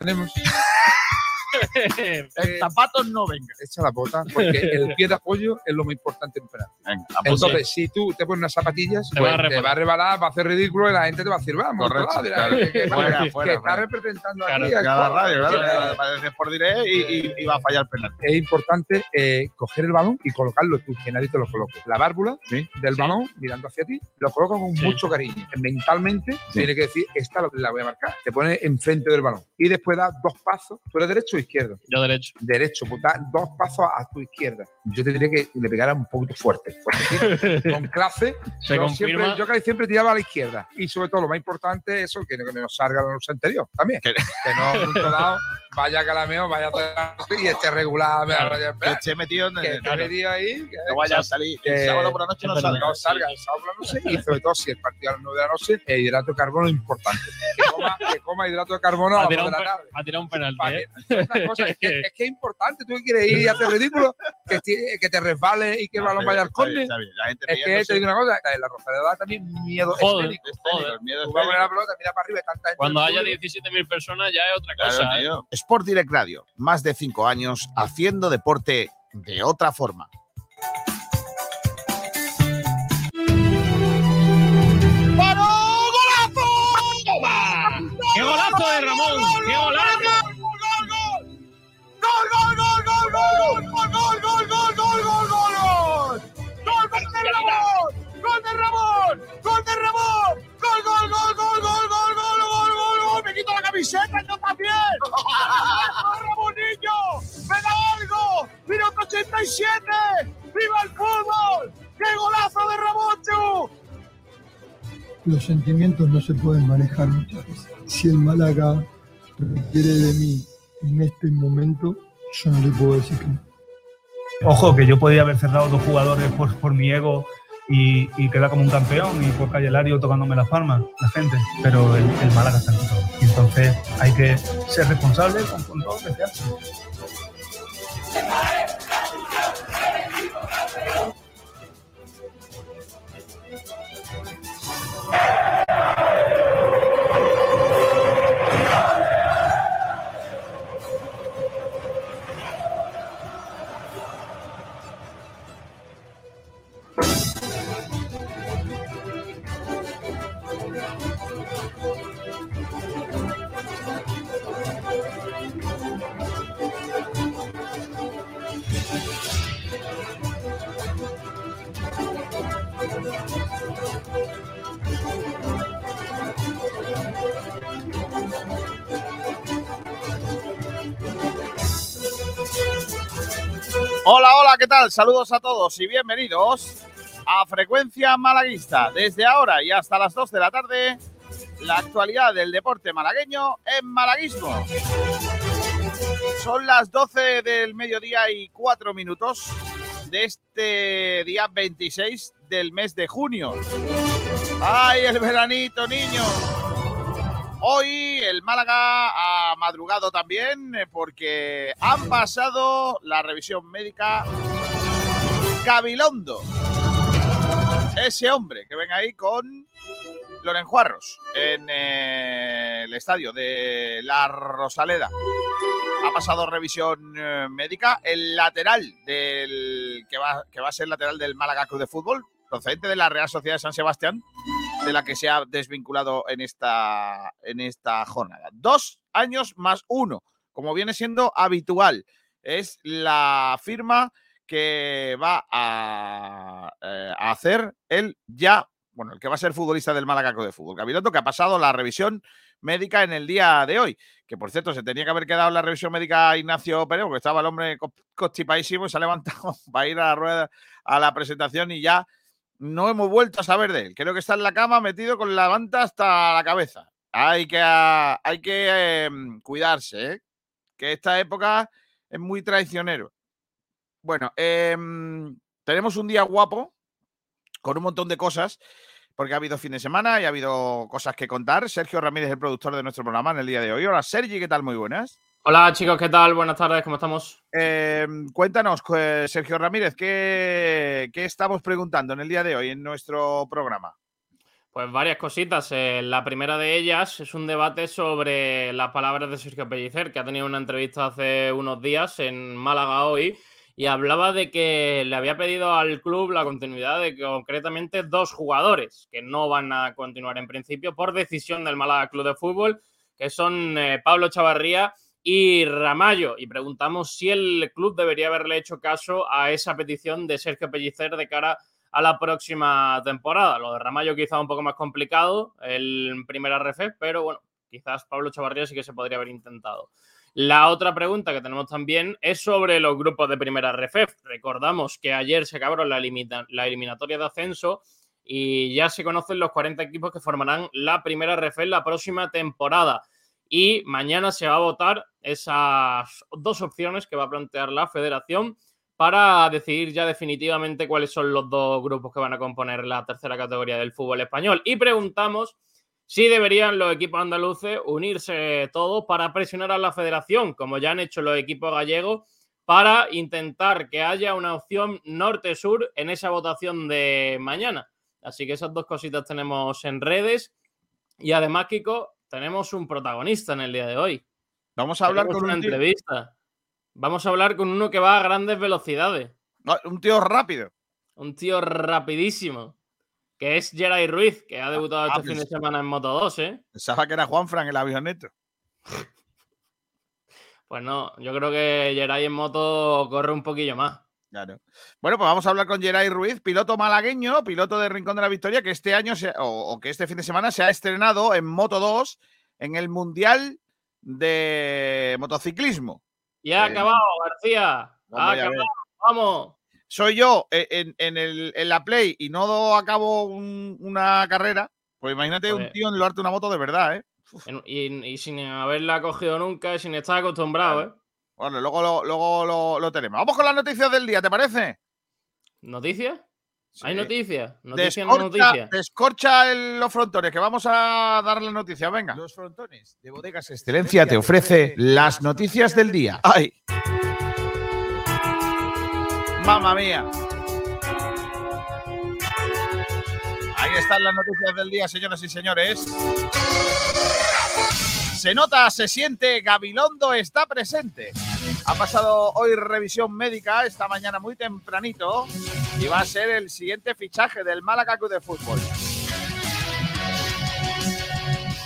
tenemos. El zapatos no venga. Echa la bota, porque el pie de apoyo es lo más importante en penal. Entonces, si tú te pones unas zapatillas, Te pues, va a te va a rebalar, va a hacer ridículo y la gente te va a decir, vamos, Correcto, claro. que, que- Fuera, que fuera, está fuera. representando Claro, aquí. Cada radio, Que- claro. Parece por diré y, y- y va a fallar penal. es importante eh, coger el balón y colocarlo tú, que nadie te lo coloque. La válvula Sí. del balón, mirando hacia ti, lo coloca con Sí. mucho cariño. Mentalmente tiene que decir, esta lo- la voy a marcar. Te pone enfrente del balón. Y después da dos pasos. ¿Tú eres derecho o izquierdo? Yo derecho. Derecho, pues da dos pasos a tu izquierda. Yo te diría que le pegara un poquito fuerte. Sí, con clase, Se yo, confirma. siempre, yo casi siempre tiraba a la izquierda. Y sobre todo, lo más importante es eso, que, no- que no nos salga la luz anterior también. Que- no, dado, vaya calameo, vaya y esté regular, me Claro. Que esté metido en que el. esté metido ahí, que No vaya a salir. Que- El sábado por la noche no que salga. no salga el sábado por la noche y sobre todo si el partido a las 9 de la noche, el hidrato de carbono es importante. Que coma, que coma hidrato de carbono a las 2 tirado de un, la tarde. ha tirado un penalti, ¿eh? que- es una cosa, es, que, es que es importante, tú que quieres ir y hacer ridículo, que, que te resbale y que el balón vaya al conde. Es que te digo una cosa, en la Rosaleda da también miedo Joder. escénico. Joder. El miedo Tú vas a poner escénico. la pelota, mira para arriba, y tanta gente Cuando haya público. 17.000 personas ya es otra Claro, cosa. ¿eh? Sport Direct Radio, más de cinco años haciendo deporte de otra forma. ¡Qué golazo de Ramón! ¡Qué golazo! ¡Me quito la camiseta, yo también! ¡Ramonillo! ¡Me da algo! ¡Minuto 87! ¡Viva el fútbol! ¡Qué golazo de Ramón, Los sentimientos no se pueden manejar muchas veces. Si el Málaga requiere de mí en este momento, yo no le puedo decir que no. Ojo, que yo podía haber cerrado dos jugadores por, por mi ego y, y quedar como un campeón y por Calle Lario tocándome las palmas, la gente. Pero el, el Málaga está en todo. Entonces hay que ser responsable con, todo lo que se. Hola, hola, ¿qué tal? Saludos a todos y bienvenidos a Frecuencia Malaguista. Desde ahora y hasta las 2 de la tarde, la actualidad del deporte malagueño en Malaguismo. Son las 12 del mediodía y 4 minutos de este día 26 del mes de junio. ¡Ay, el veranito, niño! Hoy el Málaga ha madrugado también eh, porque han pasado la revisión médica Gabilondo. Ese hombre que ven ahí con Lorenjuarros en eh, el estadio de La Rosaleda. Ha pasado revisión eh, médica. El lateral del que va, que va a ser lateral del Málaga Club de Fútbol, procedente de la Real Sociedad de San Sebastián, de la que se ha desvinculado en esta, en esta jornada. Dos años más uno, como viene siendo habitual. Es la firma que va a, eh, a hacer el ya, bueno, el que va a ser futbolista del Málaga Club de Fútbol. Gabilondo, que ha pasado la revisión médica en el día de hoy. Que por cierto, se tenía que haber quedado la revisión médica Ignacio Pérez, porque estaba el hombre co- constipadísimo y se ha levantado para ir a la rueda a la presentación y ya no hemos vuelto a saber de él. Creo que está en la cama metido con la manta hasta la cabeza. Hay que, ah, hay que em, cuidarse, ¿eh? que esta época es muy traicionero. Bueno, em, tenemos un día guapo con un montón de cosas, porque ha habido fin de semana y ha habido cosas que contar. Sergio Ramírez el productor de nuestro programa en el día de hoy. Hola, Sergi, ¿qué tal? Muy buenas. Hola chicos, ¿qué tal? Buenas tardes, ¿cómo estamos? Eh, cuéntanos, eh, Sergio Ramírez, ¿qué, ¿qué estamos preguntando en el día de hoy en nuestro programa? Pues varias cositas. Eh, la primera de ellas es un debate sobre las palabras de Sergio Pellicer, que ha tenido una entrevista hace unos días en Málaga hoy y hablaba de que le había pedido al club la continuidad de concretamente dos jugadores que no van a continuar en principio por decisión del Málaga Club de Fútbol, que son eh, Pablo Chavarría y Ramallo. Y preguntamos si el club debería haberle hecho caso a esa petición de Sergio Pellicer de cara a la próxima temporada. Lo de Ramallo quizá un poco más complicado, el primer RF, pero bueno, quizás Pablo Chavarría sí que se podría haber intentado. La otra pregunta que tenemos también es sobre los grupos de primera RFF. Recordamos que ayer se acabó la, la eliminatoria de ascenso y ya se conocen los 40 equipos que formarán la primera RFF la próxima temporada. Y mañana se va a votar esas dos opciones que va a plantear la federación para decidir ya definitivamente cuáles son los dos grupos que van a componer la tercera categoría del fútbol español. Y preguntamos si deberían los equipos andaluces unirse todos para presionar a la federación, como ya han hecho los equipos gallegos, para intentar que haya una opción norte-sur en esa votación de mañana. Así que esas dos cositas tenemos en redes. Y además, Kiko, tenemos un protagonista en el día de hoy. Vamos a hablar con una entrevista. Vamos a hablar con uno que va a grandes velocidades. Un tío rápido. Un tío rapidísimo. Que es Geray Ruiz, que ha debutado este fin de semana en Moto 2, ¿eh? Pensaba que era Juan Fran el avioneto. Pues no, yo creo que Geray en moto corre un poquillo más. Claro. Bueno, pues vamos a hablar con Geray Ruiz, piloto malagueño, piloto de Rincón de la Victoria, que este año o, o, que este fin de semana se ha estrenado en Moto 2 en el Mundial de Motociclismo. Ya ha acabado, García. Ha acabado. Vamos. Soy yo eh, en, la Play y no acabo una carrera. Pues imagínate un pues tío en enlodarte una moto de verdad, ¿eh? Y, sin haberla cogido nunca, sin estar acostumbrado, ¿eh? Bueno, luego, lo, luego lo, tenemos. Vamos con las noticias del día, ¿te parece? ¿Noticias? ¿Hay noticias? ¿Noticias no noticias? Descorcha los frontones, que vamos a dar las noticias, venga. Los frontones de Bodegas Excelencia te ofrece las noticias del día. ¡Ay! ¡Mamma mía! Ahí están las noticias del día, señoras y señores. Se nota, se siente, Gabilondo está presente. Ha pasado hoy revisión médica esta mañana muy tempranito y va a ser el siguiente fichaje del Málaga Club de Fútbol.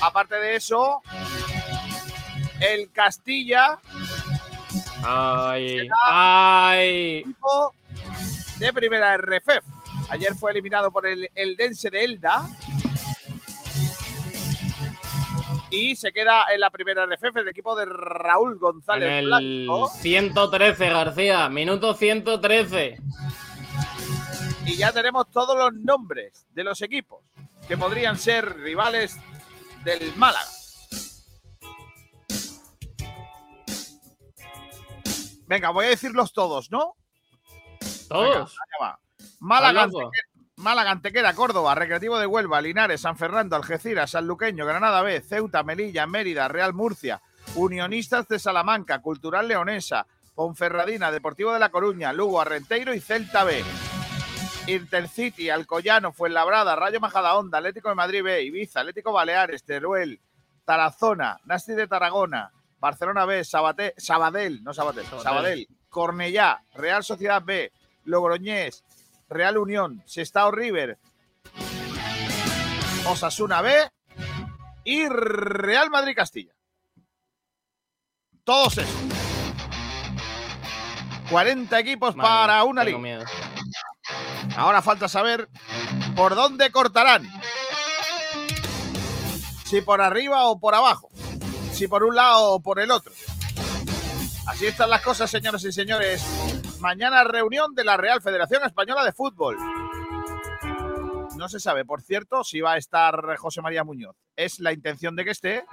Aparte de eso, el Castilla. Ay, ay. De primera RFF. Ayer fue eliminado por el, el Dense de Elda y se queda en la primera RFF el equipo de Raúl González. En el 113, García, minuto 113. Y ya tenemos todos los nombres de los equipos que podrían ser rivales del Málaga. Venga, voy a decirlos todos, ¿no? Todos. Málaga, Málaga, Antequera, Córdoba, Recreativo de Huelva, Linares, San Fernando, Algeciras, Sanluqueño, Granada B, Ceuta, Melilla, Mérida, Real Murcia, Unionistas de Salamanca, Cultural Leonesa, Ponferradina, Deportivo de La Coruña, Lugo, Arrenteiro y Celta B. Intercity, Alcoyano, Fuenlabrada, Rayo Majadahonda, Atlético de Madrid B, Ibiza, Atlético Baleares, Teruel, Tarazona, Nasti de Tarragona, Barcelona B, Sabadell, no Sabadell, Sabadell, Cornellá, Real Sociedad B, Logroñés, Real Unión, Sestao River, Osasuna B y Real Madrid Castilla. Todos esos. 40 equipos para una liga. Ahora falta saber por dónde cortarán. Si por arriba o por abajo. Si por un lado o por el otro. Así están las cosas, señoras y señores. Mañana reunión de la Real Federación Española de Fútbol. No se sabe, por cierto, si va a estar José María Muñoz. Es la intención de que esté.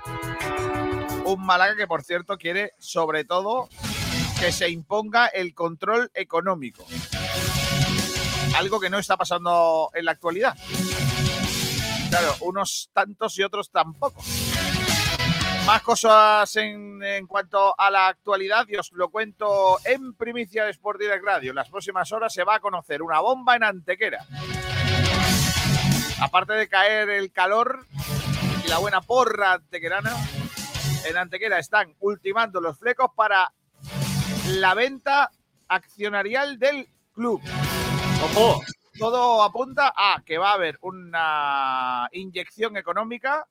Un Málaga que, por cierto, quiere sobre todo que se imponga el control económico. Algo que no está pasando en la actualidad. Claro, unos tantos y otros tampoco. Más cosas en, cuanto a la actualidad y os lo cuento en primicia de Sport Direct Radio. Las próximas horas se va a conocer una bomba en Antequera. aparte de caer el calor y la buena porra antequerana, en Antequera están ultimando los flecos para la venta accionarial del club. ¡Ojo! Todo apunta a que va a haber una inyección económica.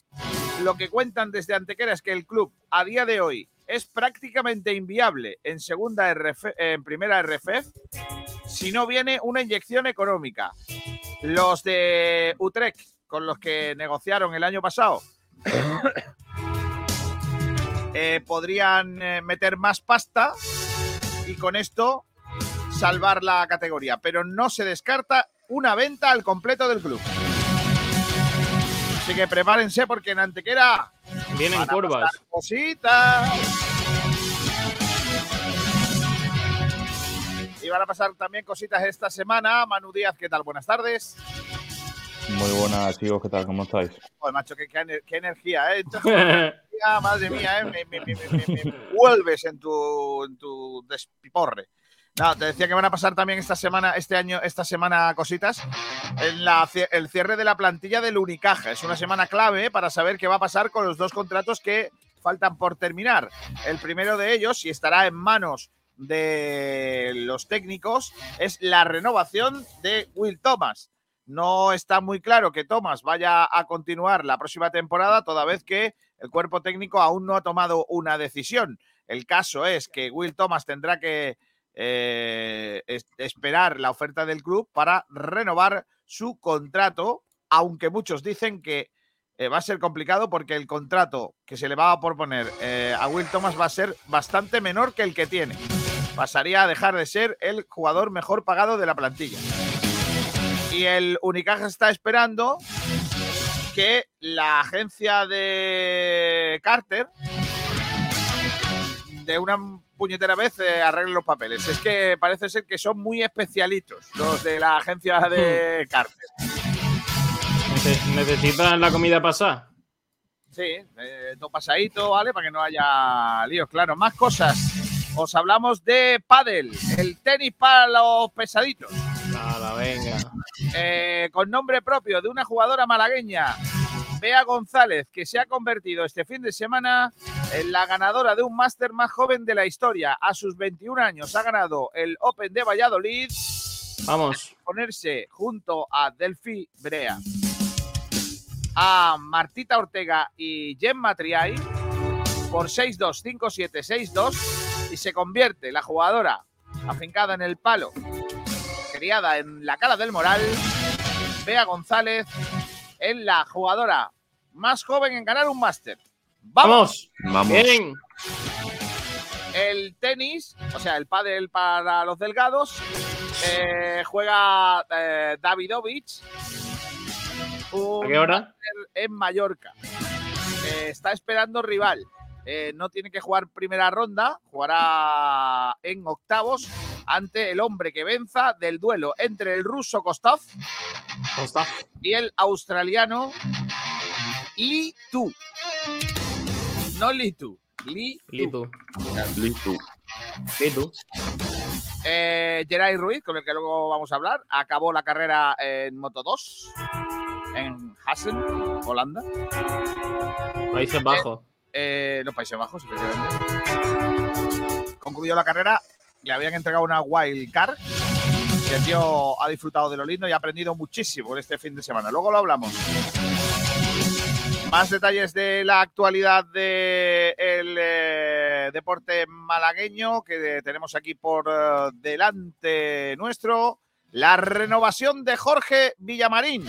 Lo que cuentan desde Antequera es que el club a día de hoy es prácticamente inviable en segunda RF, en primera RFF si no viene una inyección económica. Los de Utrecht, con los que negociaron el año pasado, eh, podrían eh, meter más pasta y con esto salvar la categoría. Pero no se descarta una venta al completo del club. Así que prepárense porque en Antequera Vienen curvas. cositas. Y van a pasar también cositas esta semana. Manu Díaz, ¿qué tal? Buenas tardes. Muy buenas, chicos, ¿qué tal? ¿Cómo estáis? Joder, macho, qué, qué ener- qué energía, ¿eh? Entonces, energía, madre mía, ¿eh? Me, me- me- me- me- me vuelves en tu, en tu despiporre. No, te decía que van a pasar también esta semana, este año, esta semana cositas. En la, el cierre de la plantilla del Unicaja. Es una semana clave para saber qué va a pasar con los dos contratos que faltan por terminar. El primero de ellos, y estará en manos de los técnicos, es la renovación de Will Thomas. No está muy claro que Thomas vaya a continuar la próxima temporada, toda vez que el cuerpo técnico aún no ha tomado una decisión. El caso es que Will Thomas tendrá que eh, es- esperar la oferta del club para renovar su contrato, aunque muchos dicen que eh, va a ser complicado porque el contrato que se le va a proponer eh, a Will Thomas va a ser bastante menor que el que tiene. Pasaría a dejar de ser el jugador mejor pagado de la plantilla. Y el Unicaja está esperando que la agencia de Carter de una puñetera vez eh, arregle los papeles. Es que parece ser que son muy especialitos los de la agencia de Carter. Nece- ¿Necesitan la comida pasada? Sí, eh, todo pasadito, ¿vale? Para que no haya líos, claro. Más cosas. Os hablamos de pádel, el tenis para los pesaditos. Nada, venga. Eh, con nombre propio de una jugadora malagueña, Bea González, que se ha convertido este fin de semana la ganadora de un máster más joven de la historia. A sus 21 años ha ganado el Open de Valladolid, Vamos. ponerse junto a Delphi Brea, a Martita Ortega y Gemma Triay por 6-2, 5-7, 6-2 y se convierte la jugadora afincada en el palo, criada en la cara del Moral, Bea González, en la jugadora más joven en ganar un máster. ¡Vamos! Vamos. Bien. El tenis, o sea, el pádel para los delgados, eh, juega eh, Davidovich. ¿A qué hora? En Mallorca. Eh, está esperando rival. No tiene que jugar primera ronda, jugará en octavos ante el hombre que venza del duelo entre el ruso Kostov y el australiano Li Tu. No Li Tu, Li Tu. Litu. Litu. Eh, Geray Ruiz, con el que luego vamos a hablar, acabó la carrera en Moto 2 en Hassen, Holanda, Países Bajos. eh, los Países Bajos, efectivamente. Concluyó la carrera, le habían entregado una wild card. Y el tío ha disfrutado de lo lindo y ha aprendido muchísimo en este fin de semana. Luego lo hablamos. Más detalles de la actualidad del deporte malagueño que tenemos aquí por eh, delante nuestro. La renovación de Jorge Villamarín,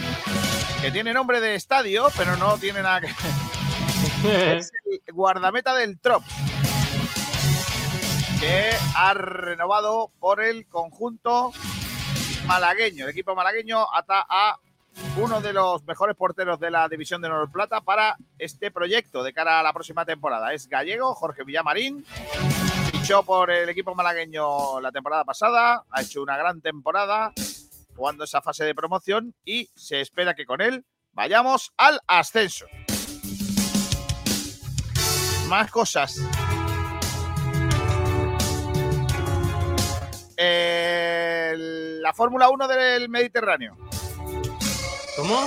que tiene nombre de estadio, pero no tiene nada que es el guardameta del Trop, que ha renovado por el conjunto malagueño, el equipo malagueño ata a uno de los mejores porteros de la división de Honor Plata para este proyecto de cara a la próxima temporada. Es gallego, Jorge Villamarín, fichó por el equipo malagueño la temporada pasada, ha hecho una gran temporada jugando esa fase de promoción y se espera que con él vayamos al ascenso. Más cosas. La Fórmula 1 del Mediterráneo. ¿Cómo?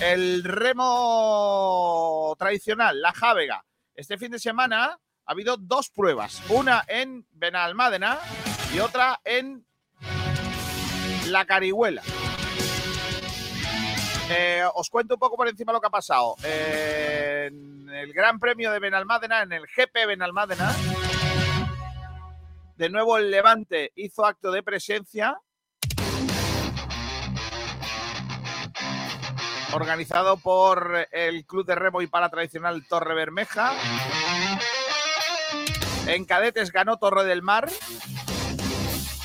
El remo tradicional, la Jávega. Este fin de semana ha habido dos pruebas. Una en Benalmádena y otra en La Carihuela. Eh, os cuento un poco por encima lo que ha pasado. Eh, en el Gran Premio de Benalmádena, en el GP Benalmádena, de nuevo el Levante hizo acto de presencia. Organizado por el Club de Remo y Pala Tradicional Torre Bermeja. En cadetes ganó Torre del Mar,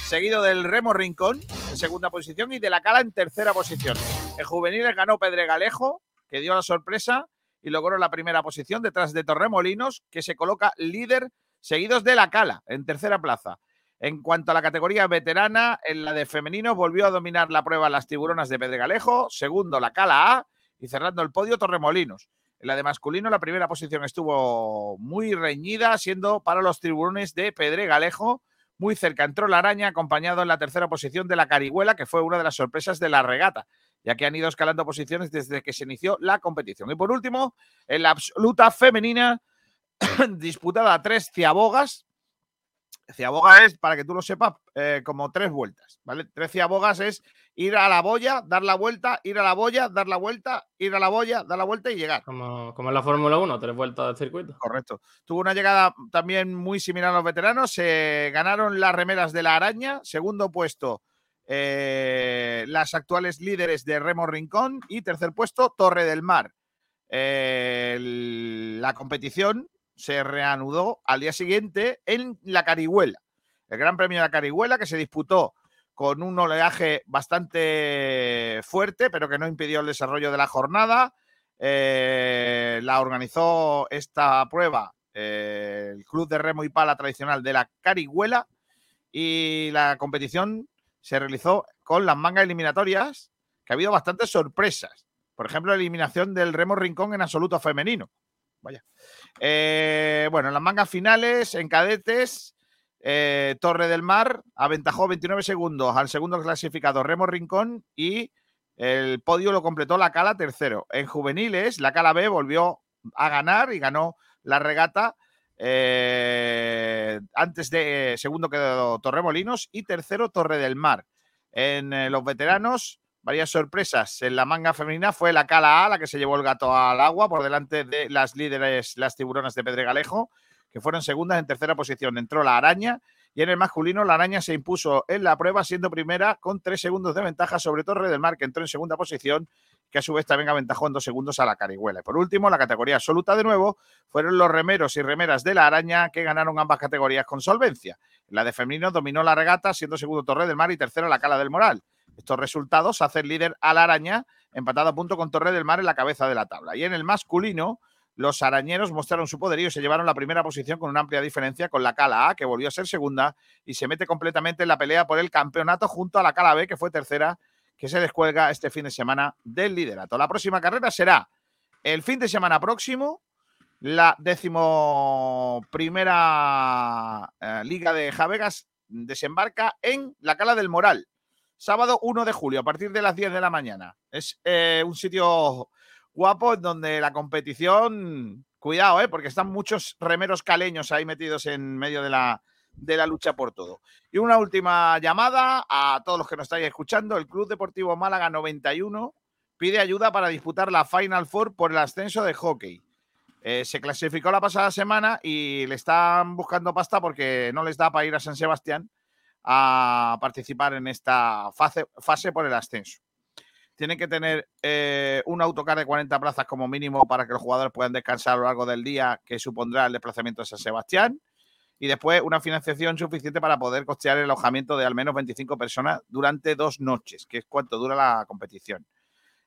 seguido del Remo Rincón en segunda posición y de la Cala en tercera posición. En juveniles ganó Pedregalejo, que dio la sorpresa y logró la primera posición detrás de Torremolinos, que se coloca líder, seguidos de la Cala en tercera plaza. En cuanto a la categoría veterana, en la de femeninos volvió a dominar la prueba las tiburonas de Pedregalejo, segundo la Cala A y cerrando el podio Torremolinos. En la de masculino, la primera posición estuvo muy reñida, siendo para los tiburones de Pedregalejo. Muy cerca entró la araña, acompañado en la tercera posición de la Carihuela, que fue una de las sorpresas de la regata, ya que han ido escalando posiciones desde que se inició la competición. Y por último, en la absoluta femenina, disputada a tres ciabogas. Ciaboga es, para que tú lo sepas, eh, como tres vueltas, ¿vale? Tres ciabogas es ir a la boya, dar la vuelta, ir a la boya, dar la vuelta, ir a la boya, dar la vuelta y llegar. Como, como en la Fórmula 1, tres vueltas del circuito. Correcto. Tuvo una llegada también muy similar a los veteranos. Se ganaron las remeras de la araña. Segundo puesto, eh, las actuales líderes de Remo Rincón. Y tercer puesto, Torre del Mar. Eh, el- la competición se reanudó al día siguiente en la Carihuela. El Gran Premio de la Carihuela que se disputó con un oleaje bastante fuerte, pero que no impidió el desarrollo de la jornada. Eh, la organizó esta prueba eh, el Club de Remo y Pala tradicional de la Carihuela y la competición se realizó con las mangas eliminatorias, que ha habido bastantes sorpresas. Por ejemplo, la eliminación del Remo Rincón en absoluto femenino. Vaya. Eh, bueno, en las mangas finales, en cadetes, eh, Torre del Mar aventajó 29 segundos al segundo clasificado Remo Rincón y el podio lo completó la Cala tercero. En juveniles, la Cala B volvió a ganar y ganó la regata. eh, antes de eh, segundo quedó Torremolinos y tercero Torre del Mar. En los veteranos, varias sorpresas. En la manga femenina fue la Cala A la que se llevó el gato al agua por delante de las líderes, las tiburonas de Pedregalejo, que fueron segundas en tercera posición. Entró la araña y en el masculino la araña se impuso en la prueba siendo primera con tres segundos de ventaja sobre Torre del Mar, que entró en segunda posición que a su vez también aventajó en dos segundos a la Carihuela. Y por último, la categoría absoluta de nuevo fueron los remeros y remeras de la araña que ganaron ambas categorías con solvencia. La de femenino dominó la regata, siendo segundo Torre del Mar y tercero la Cala del Moral. Estos resultados hacen líder a la araña, empatado a punto con Torre del Mar en la cabeza de la tabla. Y en el masculino, los arañeros mostraron su poderío y se llevaron la primera posición con una amplia diferencia con la Cala A, que volvió a ser segunda y se mete completamente en la pelea por el campeonato junto a la Cala B, que fue tercera que se descuelga este fin de semana del liderato. La próxima carrera será el fin de semana próximo, la décimo primera eh, Liga de Javegas desembarca en la Cala del Moral, sábado 1 de julio, a partir de las 10 de la mañana. Es eh, un sitio guapo en donde la competición, cuidado, eh, porque están muchos remeros caleños ahí metidos en medio de la, de la lucha por todo. Y una última llamada a todos los que nos estáis escuchando. El Club Deportivo Málaga 91 pide ayuda para disputar la Final Four por el ascenso de hockey. Eh, se clasificó la pasada semana y le están buscando pasta porque no les da para ir a San Sebastián a participar en esta fase, fase por el ascenso. Tienen que tener eh, un autocar de 40 plazas como mínimo para que los jugadores puedan descansar a lo largo del día que supondrá el desplazamiento a San Sebastián y después una financiación suficiente para poder costear el alojamiento de al menos 25 personas durante dos noches, que es cuánto dura la competición.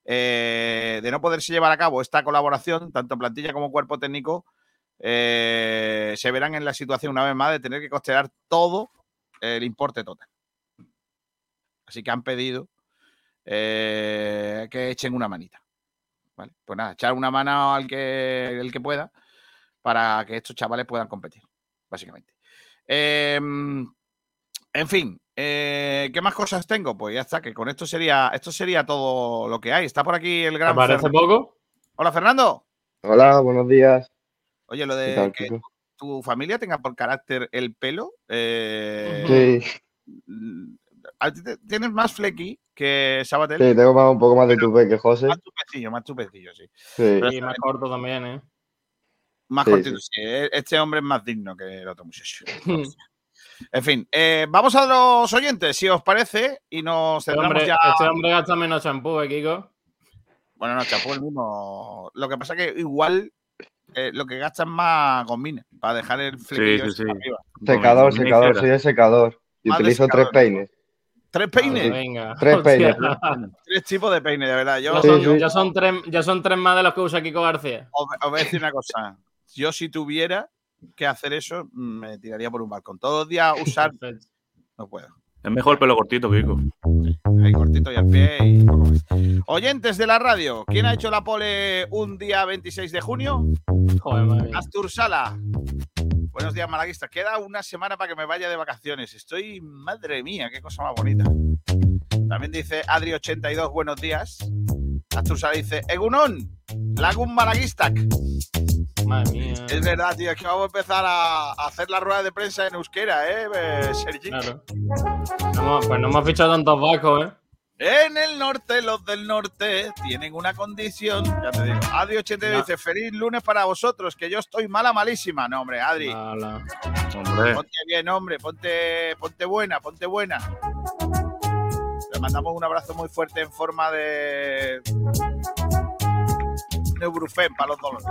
Eh, de no poderse llevar a cabo esta colaboración, tanto plantilla como cuerpo técnico, eh, se verán en la situación una vez más de tener que costear todo el importe total. Así que han pedido eh, que echen una manita. ¿vale? Pues nada, echar una mano al que, el que pueda para que estos chavales puedan competir básicamente. Eh, en fin, Eh, ¿Qué más cosas tengo? Pues ya está, que con esto sería, esto sería todo lo que hay. Está por aquí el ¿Te gran. parece Fernando. poco? Hola, Fernando. Hola, buenos días. Oye, lo ¿Qué de tal, que? Tu familia tenga por carácter el pelo. eh, Sí, mm, Tienes más flequi que Sabatel. sí, tengo más- un poco más de tupe que José. Más tupecillo, más tupecillo, sí. Sí. Y más corto también, ¿eh? Más Sí, cortito, sí. E- Este hombre es más digno que el otro muchacho. En fin, eh, vamos a los oyentes, si os parece, y nos Este centramos hombre, ya. este hombre gasta menos champú, ¿eh, Kiko? Bueno, no, chapó el mismo. Lo que pasa que igual eh, lo que gasta es más gomina para dejar el flequillo sí, sí. arriba. Secador, secador, soy el secador. Y de utilizo tres peines. Tres peines, venga. Tres peines. tres tipos de peines, de verdad. Yo son, sí. ya son tres, ya son tres más de los que usa Kiko García. os, os voy a decir una cosa. Yo, si tuviera que hacer eso, me tiraría por un balcón. Todos los días usar, no puedo. Es mejor pelo cortito, Kiko. Ahí cortito y al pie y poco más. Oyentes de la radio, ¿quién ha hecho la pole un día 26 de junio? Joder, madre mía. Astur Sala. Buenos días, malaguistas. Queda una semana para que me vaya de vacaciones. Estoy, madre mía, qué cosa más bonita. También dice Adri82, buenos días. Astur Sala dice, Egunon, Lagun Malaguistac. Madre mía. Es verdad, tío, es que vamos a empezar a hacer la rueda de prensa en euskera, ¿eh, eh, Sergi? Claro. No pues no hemos fichado tantos vascos, ¿eh? En el norte, los del norte tienen una condición. Ya te digo. Adri82 Ya. dice, feliz lunes para vosotros, que yo estoy mala, malísima. No, hombre, Adri. Ala. Hombre. Ponte bien, hombre, ponte, ponte buena, ponte buena. Mandamos un abrazo muy fuerte en forma de Neubrufén para los dolores.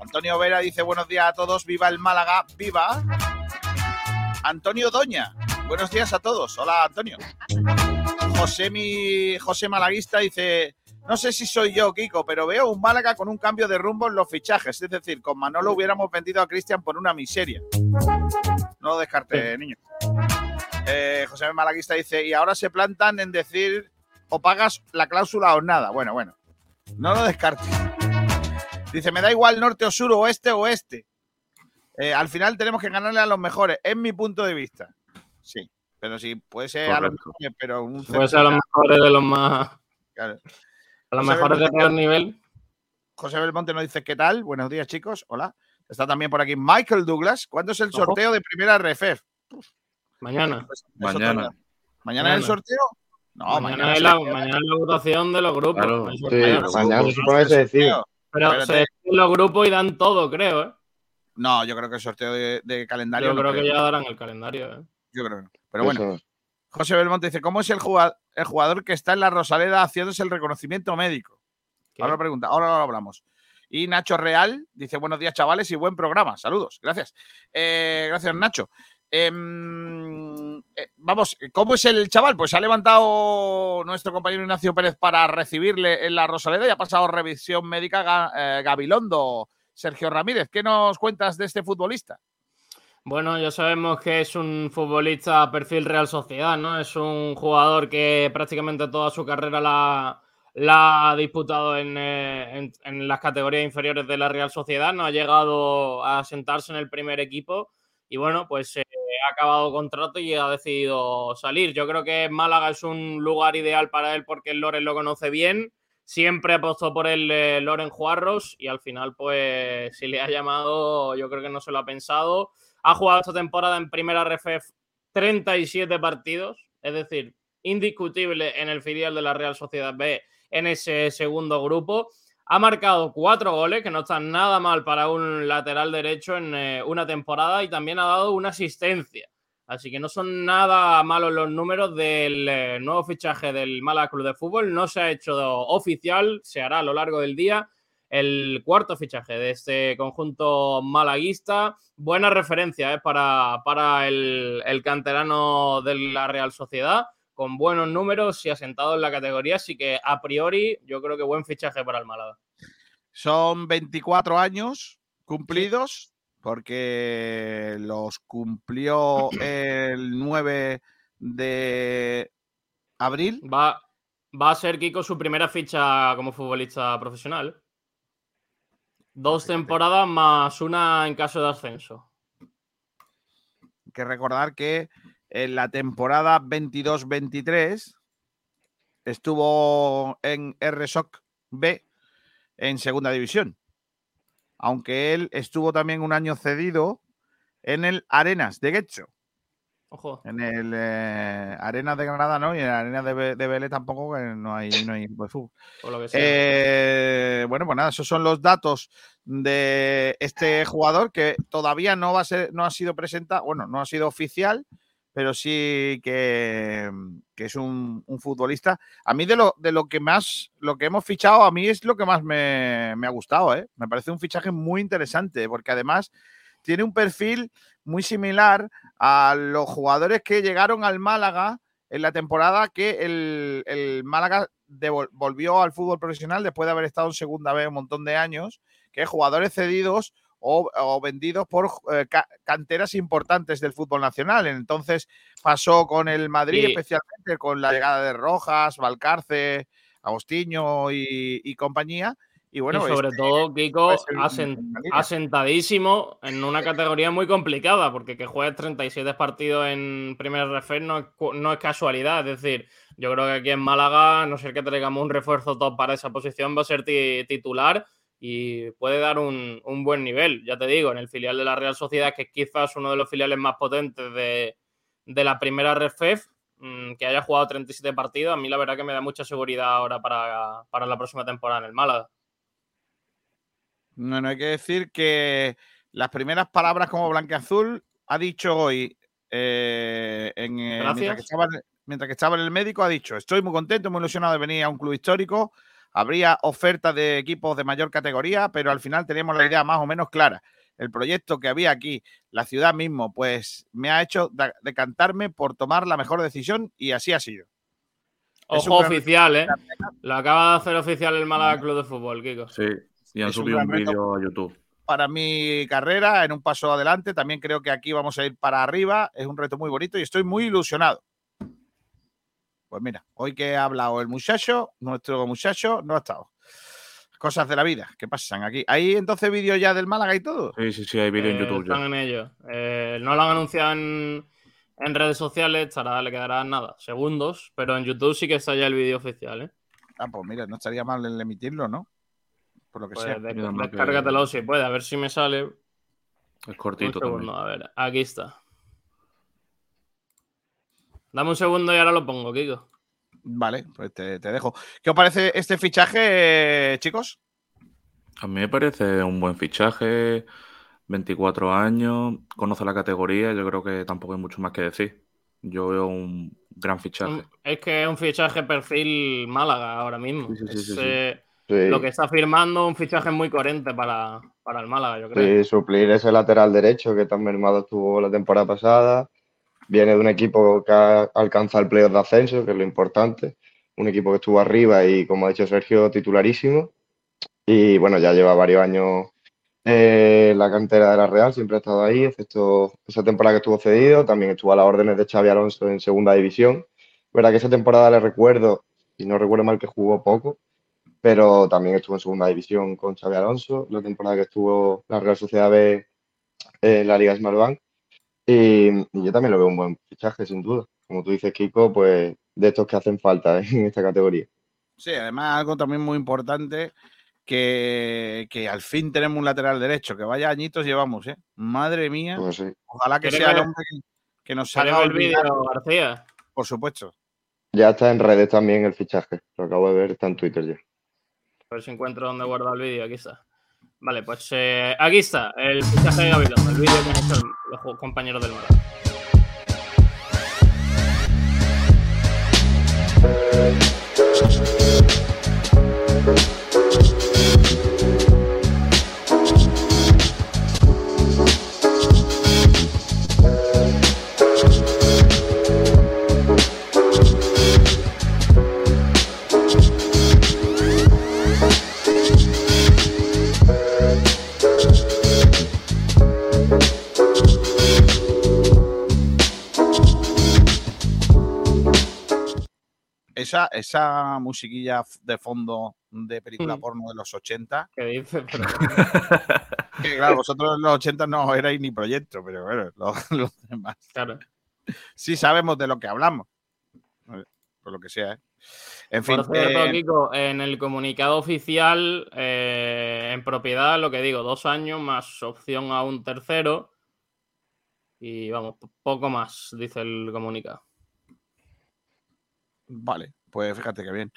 Antonio Vera dice buenos días a todos, viva el Málaga, viva. Antonio Doña, buenos días a todos. Hola Antonio. José mi José Malaguista dice no sé si soy yo, Kiko, pero veo un Málaga con un cambio de rumbo en los fichajes. Es decir, con Manolo hubiéramos vendido a Cristian por una miseria. No lo descarte, niño. Eh, José. Malaguista dice, y ahora se plantan en decir o pagas la cláusula o nada. Bueno, bueno. No lo descarte. Dice, me da igual norte o sur, oeste o oeste. Eh, al final tenemos que ganarle a los mejores, es mi punto de vista. Sí, pero sí, puede ser a los mejores, pero un Puede ser a los mejores de los más. Claro. A los mejores de peor nivel. José Belmonte nos dice, ¿qué tal? Buenos días, chicos. Hola. Está también por aquí Michael Douglas. ¿Cuándo es el Ojo. sorteo de primera RFF? Mañana. Pues, Mañana. ¿Mañana es el Mañana. sorteo? No, mañana, es es la, mañana es la votación de los grupos. Claro. Sí, mañana se supone que se decide. Pero Espérate. se deciden los grupos y dan todo, creo, ¿eh? No, yo creo que el sorteo de, de calendario. Yo no creo que ya darán el calendario, ¿eh? Yo creo que no. Pero bueno. José Belmonte dice: ¿Cómo es el jugador, el jugador que está en la Rosaleda haciéndose el reconocimiento médico? ¿Qué? Ahora lo pregunta, ahora lo hablamos. Y Nacho Real dice: Buenos días, chavales, y buen programa. Saludos, gracias. Eh, gracias, Nacho. Em, eh, vamos, ¿cómo es el chaval? Pues se ha levantado nuestro compañero Ignacio Pérez para recibirle en la Rosaleda y ha pasado revisión médica eh, Gabilondo. Sergio Ramírez, ¿qué nos cuentas de este futbolista? Bueno, ya sabemos que es un futbolista perfil Real Sociedad, ¿no? Es un jugador que prácticamente toda su carrera la, ha disputado en, eh, en- las categorías inferiores de la Real Sociedad, no ha llegado a sentarse en el primer equipo y bueno, pues ha acabado contrato y ha decidido salir. Yo creo que Málaga es un lugar ideal para él porque el Loren lo conoce bien. Siempre apostó por el eh, Loren Juarros y al final, pues, si le ha llamado, yo creo que no se lo ha pensado. Ha jugado esta temporada en primera RFF 37 partidos, es decir, indiscutible en el filial de la Real Sociedad B en ese segundo grupo. Ha marcado cuatro goles, que no están nada mal para un lateral derecho en eh, una temporada y también ha dado una asistencia. Así que no son nada malos los números del eh, nuevo fichaje del Málaga Club de Fútbol. No se ha hecho oficial, se hará a lo largo del día el cuarto fichaje de este conjunto malaguista. Buena referencia eh, para, para el, el canterano de la Real Sociedad, con buenos números y asentado en la categoría. Así que a priori yo creo que buen fichaje para el Málaga. Son 24 años cumplidos, porque los cumplió el 9 de abril. Va, va a ser Kiko su primera ficha como futbolista profesional. Dos temporadas más una en caso de ascenso. Hay que recordar que en la temporada 22-23 estuvo en RSOC B en segunda división. Aunque él estuvo también un año cedido en el Arenas de Guecho. Ojo. En el eh, Arenas de Granada no, y en el Arenas de, de tampoco, que no hay, no hay fútbol. Por lo que sea. Eh, bueno, pues nada, esos son los datos de este jugador que todavía no va a ser, no ha sido presentado, bueno, no ha sido oficial, pero sí que, que es un, un futbolista. A mí de lo, de lo que más, lo que hemos fichado, a mí es lo que más me, me ha gustado, ¿eh? Me parece un fichaje muy interesante, porque además tiene un perfil muy similar a los jugadores que llegaron al Málaga en la temporada que el, el Málaga volvió al fútbol profesional después de haber estado en segunda vez un montón de años, que jugadores cedidos o, o vendidos por eh, ca- canteras importantes del fútbol nacional. Entonces pasó con el Madrid, Y- especialmente con la llegada de Rojas, Valcarce, Agostinho y, y compañía. Y bueno, y sobre este todo, Kiko, puede ser un- asen- una línea. asentadísimo en una categoría muy complicada, porque que juegues 37 partidos en primer refer no es, no es casualidad. Es decir, yo creo que aquí en Málaga, a no ser que traigamos un refuerzo top para esa posición, va a ser ti- titular y puede dar un, un buen nivel. Ya te digo, en el filial de la Real Sociedad, que es quizás uno de los filiales más potentes de, de la primera RFEF, mm, que haya jugado 37 partidos, a mí la verdad que me da mucha seguridad ahora para, para la próxima temporada en el Málaga. No, no hay que decir que las primeras palabras como blanqueazul ha dicho hoy, eh, en, eh, mientras, que estaba, en- mientras que estaba en el médico, ha dicho, estoy muy contento, muy ilusionado de venir a un club histórico. Habría ofertas de equipos de mayor categoría, pero al final teníamos la idea más o menos clara. El proyecto que había aquí, la ciudad mismo, pues me ha hecho decantarme por tomar la mejor decisión y así ha sido. Es un Ojo gran- oficial, ¿eh? Lo acaba de hacer oficial el Málaga Club de Fútbol, Kiko. Sí, y han Es un subido un, reto. vídeo a YouTube. para mi carrera en un paso adelante. También creo que aquí vamos a ir para arriba. Es un reto muy bonito y estoy muy ilusionado. Pues mira, hoy que ha hablado el muchacho, nuestro muchacho no ha estado. Cosas de la vida que pasan aquí. ¿Hay entonces vídeo ya del Málaga y todo? Sí, sí, sí, hay vídeo en Eh, YouTube. ya. Están en ello. Eh, no lo han anunciado en, en redes sociales, estará, le quedará nada, segundos, pero en YouTube sí que está ya el vídeo oficial, ¿eh? Ah, pues mira, no estaría mal el emitirlo, ¿no? Por lo que Pues sea. de- Mira, más que- descárgatelo si puede, a ver si me sale. Es Un cortito segundo, también. a ver, aquí está. Dame un segundo y ahora lo pongo, Kiko. Vale, pues te, te dejo. ¿Qué os parece este fichaje, chicos? A mí me parece un buen fichaje. 24 años, conoce la categoría. Yo creo que tampoco hay mucho más que decir. Yo veo un gran fichaje. Es que es un fichaje perfil Málaga ahora mismo. Sí, sí, sí, Es, sí, sí. eh, Sí, Lo que está firmando un fichaje muy coherente para, para el Málaga, yo creo. sí, suplir ese lateral derecho que tan mermado estuvo la temporada pasada. Viene de un equipo que ha alcanzado el playoff de ascenso, que es lo importante. Un equipo que estuvo arriba y, como ha dicho Sergio, titularísimo. Y bueno, ya lleva varios años eh, la cantera de la Real, siempre ha estado ahí, excepto esa temporada que estuvo cedido. También estuvo a las órdenes de Xavi Alonso en segunda división. Verdad que esa temporada le recuerdo, y no recuerdo mal que jugó poco, pero también estuvo en segunda división con Xavi Alonso, la temporada que estuvo la Real Sociedad B en la Liga Smartbank. Y, y yo también lo veo un buen fichaje, sin duda. Como tú dices, Kiko, pues de estos que hacen falta ¿eh? en esta categoría. Sí, además algo también muy importante, que, que al fin tenemos un lateral derecho, que vaya añitos llevamos, ¿eh? Madre mía, Pues sí. ojalá que ¿Quieres sea el hombre que, que nos ¿Quieres haga ver el vídeo, García? por supuesto. Ya está en redes también el fichaje. Lo acabo de ver, está en Twitter ya. A ver si encuentro dónde guarda el vídeo. Aquí está. Vale, pues eh, aquí está el fichaje de Gavilón, el vídeo que han hecho los compañeros del Málaga. Esa, esa musiquilla de fondo de película Mm. porno de los 80, ¿Qué dice? Pero, que claro, vosotros en los 80 no erais ni proyecto, pero bueno, los, los demás. claro. sí sabemos de lo que hablamos. Eh, Por lo que sea, ¿eh? En fin, Por cierto, eh, Kiko, en el comunicado oficial, eh, en propiedad, lo que digo, dos años más opción a un tercero. Y vamos, po- poco más, dice el comunicado. Vale, pues fíjate que bien.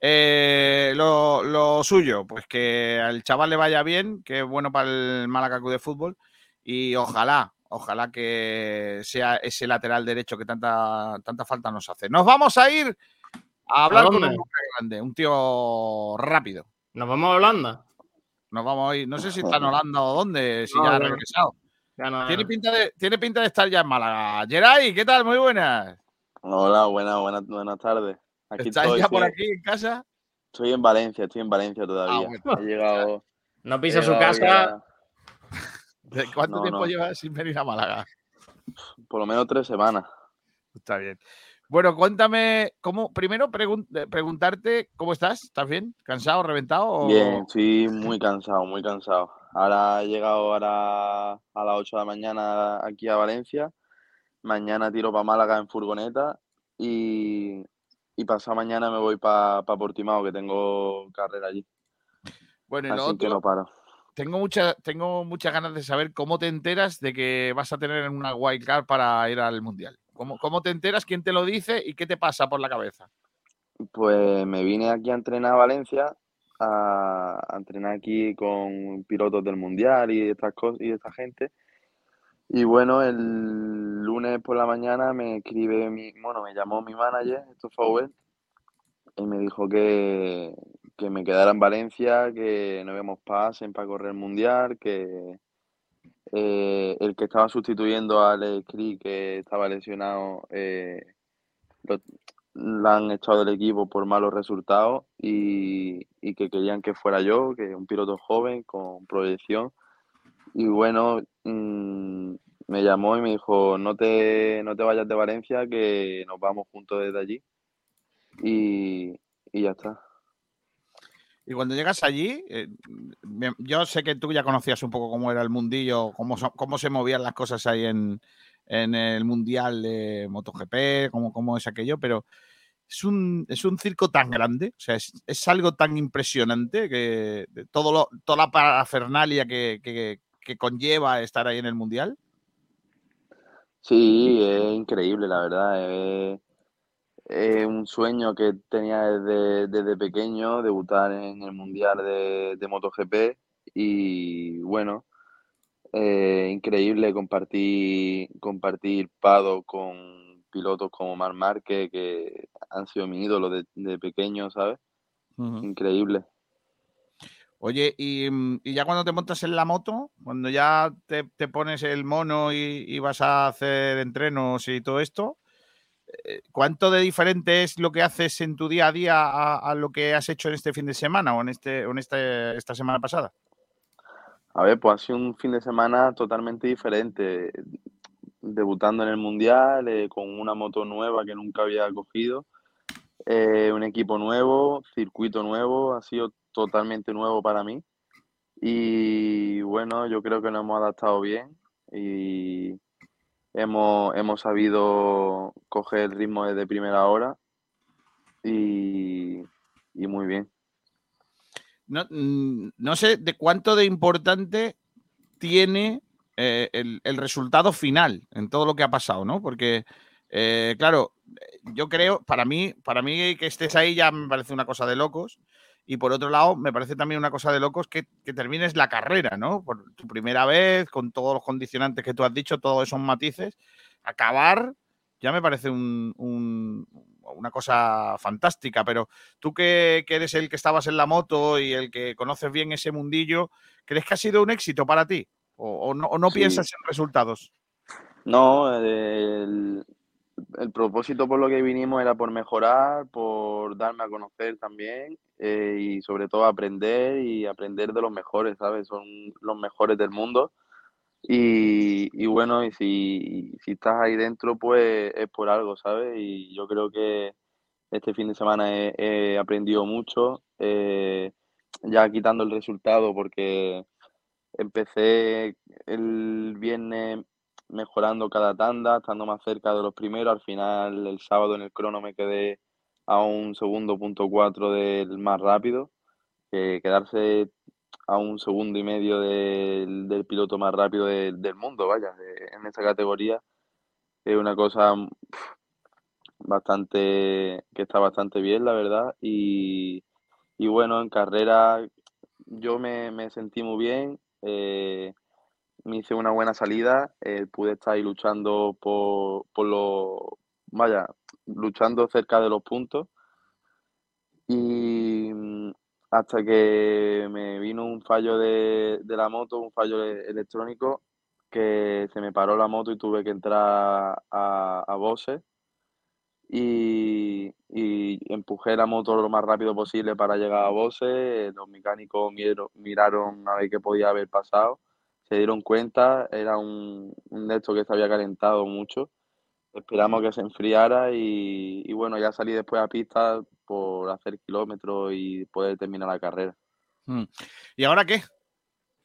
Eh, lo, lo suyo, pues que al chaval le vaya bien, que es bueno para el Málaga de Fútbol. Y ojalá, ojalá que sea ese lateral derecho que tanta, tanta falta nos hace. Nos vamos a ir a hablar con un grande, tío rápido. ¿Nos vamos a Holanda? Nos vamos a ir, no sé si está en Holanda o dónde, si No, ya ha regresado. Ya no- Tiene pinta de, tiene pinta de estar ya en Málaga. Geray, ¿qué tal? Muy buenas. Hola, buenas, buenas, buenas tardes. Aquí ¿Estás estoy, ya por aquí en casa? Estoy en Valencia, estoy en Valencia todavía. Ah, bueno. He llegado. No pisa su casa. ya ¿De ¿Cuánto No, tiempo no. llevas sin venir a Málaga? por lo menos tres semanas. Está bien. Bueno, cuéntame, cómo, primero pregun- eh, preguntarte cómo estás. ¿Estás bien? ¿Cansado, reventado? o- Bien, estoy muy cansado, muy cansado. Ahora he llegado ahora a las 8 de la mañana aquí a Valencia. Mañana tiro para Málaga en furgoneta y, y pasado mañana me voy para Portimao, que tengo carrera allí. Bueno, y Así que no paro. tengo, mucha, tengo muchas ganas de saber cómo te enteras de que vas a tener una wildcard para ir al Mundial. ¿Cómo, ¿Cómo te enteras? ¿Quién te lo dice? ¿Y qué te pasa por la cabeza? Pues me vine aquí a entrenar a Valencia, a, a entrenar aquí con pilotos del Mundial y estas cosas y esta gente. Y bueno, el lunes por la mañana me escribe mi, bueno, me llamó mi manager, esto fue Owen, y me dijo que, que me quedara en Valencia, que no habíamos pasen para correr el Mundial, que eh, el que estaba sustituyendo a Alex Cri, que estaba lesionado, eh, lo, han echado del equipo por malos resultados y, y que querían que fuera yo, que un piloto joven con proyección. Y bueno, mm, me llamó y me dijo, no te, no te vayas de Valencia, que nos vamos juntos desde allí. Y, y ya está. Y cuando llegas allí, eh, yo sé que tú ya conocías un poco cómo era el mundillo, cómo, cómo se movían las cosas ahí en, en el mundial de MotoGP, cómo, cómo es aquello, pero es un, es un circo tan grande, o sea, es, es algo tan impresionante que todo lo, toda la parafernalia que, que- que conlleva estar ahí en el mundial. Sí, es increíble, la verdad. Es, es un sueño que tenía desde, desde pequeño, debutar en el Mundial de, de MotoGP. Y bueno, eh, increíble compartir, compartir Pado con pilotos como Marc Márquez, que han sido mi ídolo de, de pequeño, ¿sabes? Increíble. Oye, y, mm, y ya cuando te montas en la moto, cuando ya te, pones el mono y, vas a hacer entrenos y todo esto, eh, ¿cuánto de diferente es lo que haces en tu día a día a, a lo que has hecho en este fin de semana o en, este, o en este, esta semana pasada? A ver, pues ha sido un fin de semana totalmente diferente. Debutando en el Mundial, eh, con una moto nueva que nunca había cogido, eh, un equipo nuevo, circuito nuevo, ha sido totalmente nuevo para mí. Y bueno, yo creo que nos hemos adaptado bien y hemos, hemos sabido coger el ritmo desde primera hora y, y muy bien. No, mm, no sé de cuánto de importante tiene eh, el, el resultado final en todo lo que ha pasado, ¿no? Porque, eh, claro, yo creo, para mí, para mí que estés ahí ya me parece una cosa de locos. Y por otro lado, me parece también una cosa de locos que, que termines la carrera, ¿no? Por tu primera vez, con todos los condicionantes que tú has dicho, todos esos matices. Acabar ya me parece un- un- una cosa fantástica, pero tú que, que eres el que estabas en la moto y el que conoces bien ese mundillo, ¿crees que ha sido un éxito para ti? ¿O, o no, o no Sí. piensas en resultados? No, el, el propósito por lo que vinimos era por mejorar, por darme a conocer también eh, y sobre todo aprender y aprender de los mejores, ¿sabes? Son los mejores del mundo. Y, y bueno, y si, si estás ahí dentro, pues es por algo, ¿sabes? Y yo creo que este fin de semana he, he aprendido mucho, eh, ya quitando el resultado, porque empecé el viernes mejorando cada tanda, estando más cerca de los primeros. Al final, el sábado en el crono me quedé a un segundo punto cuatro del más rápido. Que quedarse a un segundo y medio del, del piloto más rápido del, del mundo, vaya, de- en esa categoría, es una cosa pf, bastante, que está bastante bien, la verdad. Y, y bueno, en carrera yo me, me sentí muy bien, eh, me hice una buena salida, eh, pude estar ahí luchando por, por lo, vaya, luchando cerca de los puntos. Y mm, hasta que me vino un fallo de, de la moto, un fallo e- electrónico, que se me paró la moto y tuve que entrar a, a y, y empujé la moto lo más rápido posible para llegar a boxes. Los mecánicos miro- miraron a ver qué podía haber pasado, se dieron cuenta, era un, un de que se había calentado mucho. Esperamos que se enfriara y, y bueno, ya salí después a pista por hacer kilómetros y poder terminar la carrera. Mm. ¿Y ahora qué?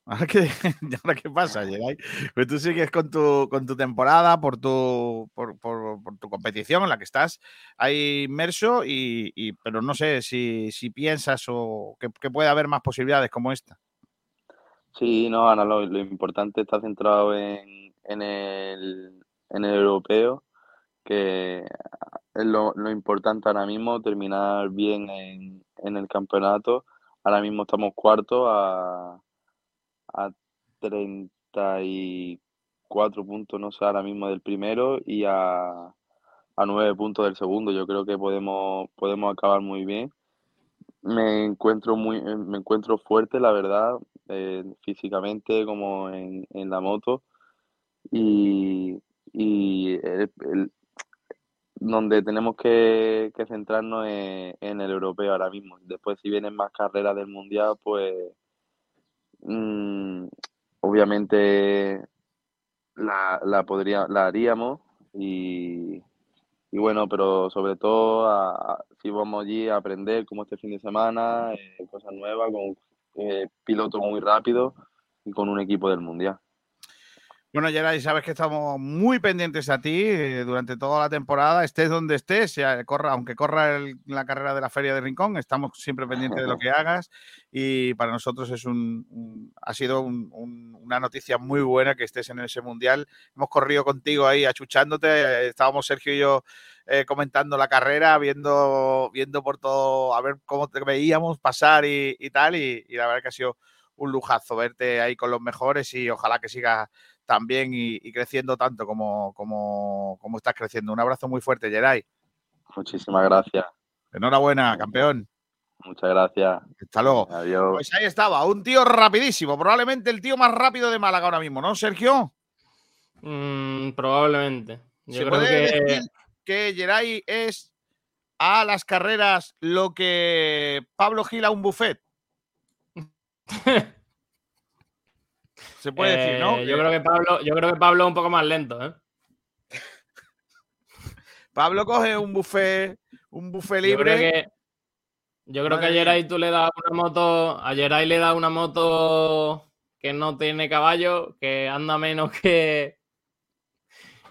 ¿Ahora qué, ¿Y ahora qué pasa, Geray? Pues tú sigues con tu, con tu temporada, por tu, por, por- por tu competición en la que estás ahí inmerso, y, y- pero no sé si, si piensas o que, que puede haber más posibilidades como esta. Sí, no, Ana, lo, lo importante está centrado en, en el, en el europeo, que es lo, lo importante ahora mismo, terminar bien en, en el campeonato. Ahora mismo estamos cuartos a, a 34 puntos, no sé, ahora mismo del primero y a, a 9 puntos del segundo. Yo creo que podemos, podemos acabar muy bien. Me encuentro muy, eh, me encuentro fuerte, la verdad, eh, físicamente como en, en la moto. Y, y el- el- donde tenemos que, que centrarnos es en el europeo ahora mismo. Después, si vienen más carreras del mundial, pues mm, obviamente la, la podría, la haríamos. Y, y bueno, pero sobre todo a- si vamos allí a aprender como este fin de semana, eh, cosas nuevas, con eh, pilotos muy rápidos y con un equipo del mundial. Bueno, Geray, sabes que estamos muy pendientes a ti eh, durante toda la temporada, estés donde estés, corra, aunque corra la carrera de la Feria de Rincón, estamos siempre pendientes de lo que hagas y para nosotros es un, un- ha sido un- un- una noticia muy buena que estés en ese mundial. Hemos corrido contigo ahí achuchándote, estábamos Sergio y yo eh, comentando la carrera, viendo, viendo por todo, a ver cómo te veíamos pasar y, y tal, y, y la verdad que ha sido un lujazo verte ahí con los mejores y ojalá que sigas también y, y creciendo tanto como, como, como estás creciendo. Un abrazo muy fuerte, Geray. Muchísimas gracias. Enhorabuena, campeón. Muchas gracias. Hasta luego. Adiós. Pues ahí estaba, un tío rapidísimo, probablemente el tío más rápido de Málaga ahora mismo, ¿no, Sergio? Mm, probablemente. Yo ¿Se creo puede que decir que Geray es a las carreras lo que Pablo Gil a un buffet? Se puede decir, ¿no? Eh, yo creo que Pablo, yo creo que Pablo es un poco más lento, ¿eh? Pablo coge un buffet, un buffet Yo creo libre. que, yo creo que a Madre mía. Geray tú le das una moto, a Geray le das una moto que no tiene caballo, que anda menos que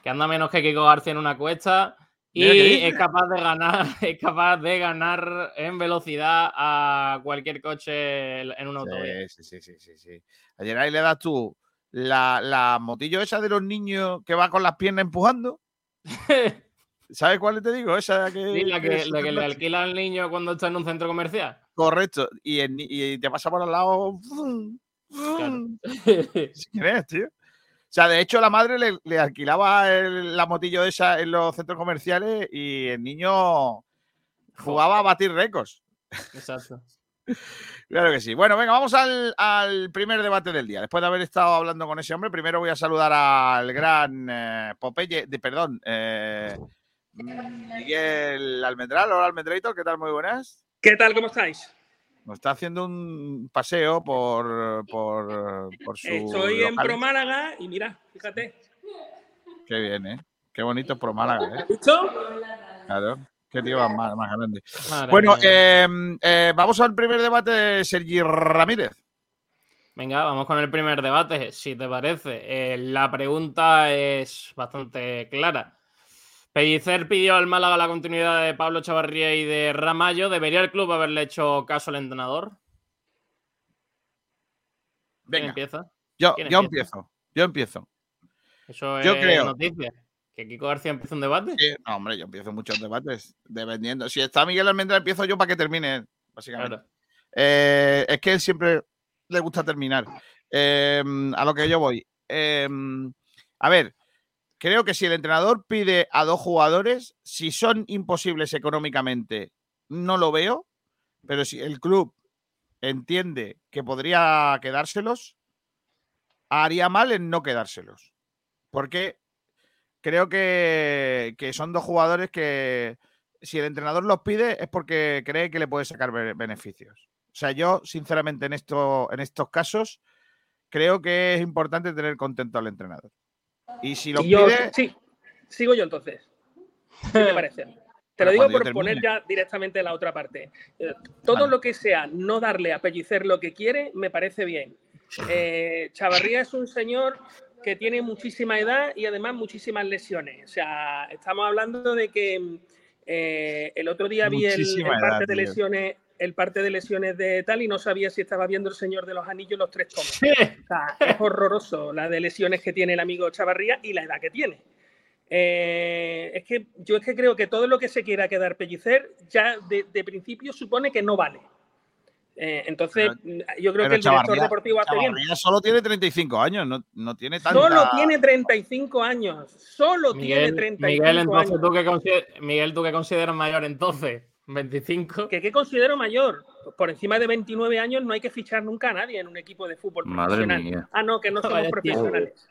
que anda menos que Kiko García en una cuesta y es capaz de ganar, es capaz de ganar en velocidad a cualquier coche en una autovía. Sí, sí, sí, sí, sí. A Geray le das tú la, la motillo esa de los niños que va con las piernas empujando. ¿Sabes cuál te digo? Esa que. Sí, la que, la que le alquila al niño cuando está en un centro comercial. Correcto. Y, el ni- y te pasa por al lado. ¡fum! ¡fum! ¿Quién es, tío? O sea, de hecho, la madre le, le alquilaba el- la motillo esa en los centros comerciales y el niño jugaba a batir récords. Exacto. Claro que sí. Bueno, venga, vamos al, al primer debate del día. Después de haber estado hablando con ese hombre, primero voy a saludar al gran eh, Popeye, de, perdón, eh, Miguel Almendral. Hola, Almendraito, ¿qué tal? Muy buenas. ¿Qué tal? ¿Cómo estáis? Nos está haciendo un paseo por, por, por su. Estoy en local. Pro Málaga y mira, fíjate. Qué bien, ¿eh? Qué bonito es Pro Málaga, ¿eh? ¿Listo? Claro. Qué tío más, más grande. Madre Bueno, eh, eh, vamos al primer debate de Sergi Ramírez. Venga, vamos con el primer debate, si te parece. Eh, la pregunta es bastante clara. Pellicer pidió al Málaga la continuidad de Pablo Chavarría y de Ramallo. ¿Debería el club haberle hecho caso al entrenador? ¿Quién Venga, empieza? yo, ¿Quién yo empieza? empiezo. Yo empiezo. Eso Yo es creo- noticia. ¿Que Kiko García empieza un debate? Sí, no, hombre, yo empiezo muchos debates dependiendo. Si está Miguel Almendra, empiezo yo para que termine, básicamente. Claro. Eh, es que él siempre le gusta terminar. Eh, a lo que yo voy. Eh, a ver, creo que si el entrenador pide a dos jugadores, si son imposibles económicamente, no lo veo. Pero si el club entiende que podría quedárselos, haría mal en no quedárselos. Porque creo que, que son dos jugadores que si el entrenador los pide es porque cree que le puede sacar be- beneficios. O sea, yo, sinceramente, en, esto, en estos casos, creo que es importante tener contento al entrenador. Y si los Y yo, pide. sí, sigo yo entonces. ¿Qué te parece? Te lo digo por poner ya directamente la otra parte. Eh, Todo Vale. lo que sea no darle a Pellicer lo que quiere, me parece bien. Eh, Chavarría es un señor que tiene muchísima edad y además muchísimas lesiones. O sea, estamos hablando de que eh, el otro día vi el, Muchísima el parte de tío. El parte de lesiones de tal y no sabía si estaba viendo el Señor de los Anillos los tres tomos. O sea, es horroroso la de lesiones que tiene el amigo Chavarría y la edad que tiene. Eh, es que yo es que creo que todo lo que se quiera quedar Pellicer ya de, de principio supone que no vale. Eh, entonces, yo creo que el director deportivo hace bien. Chavarría solo tiene 35 años, no, no tiene tanta. Solo tiene 35 años. Solo tiene Miguel, 35 Miguel, entonces, años. ¿tú qué, consider- Miguel, ¿tú qué consideras mayor entonces? ¿25? ¿Que ¿Qué considero mayor? Por encima de 29 años no hay que fichar nunca a nadie en un equipo de fútbol Madre profesional. mía. Ah, no, que no somos Vaya tío. profesionales.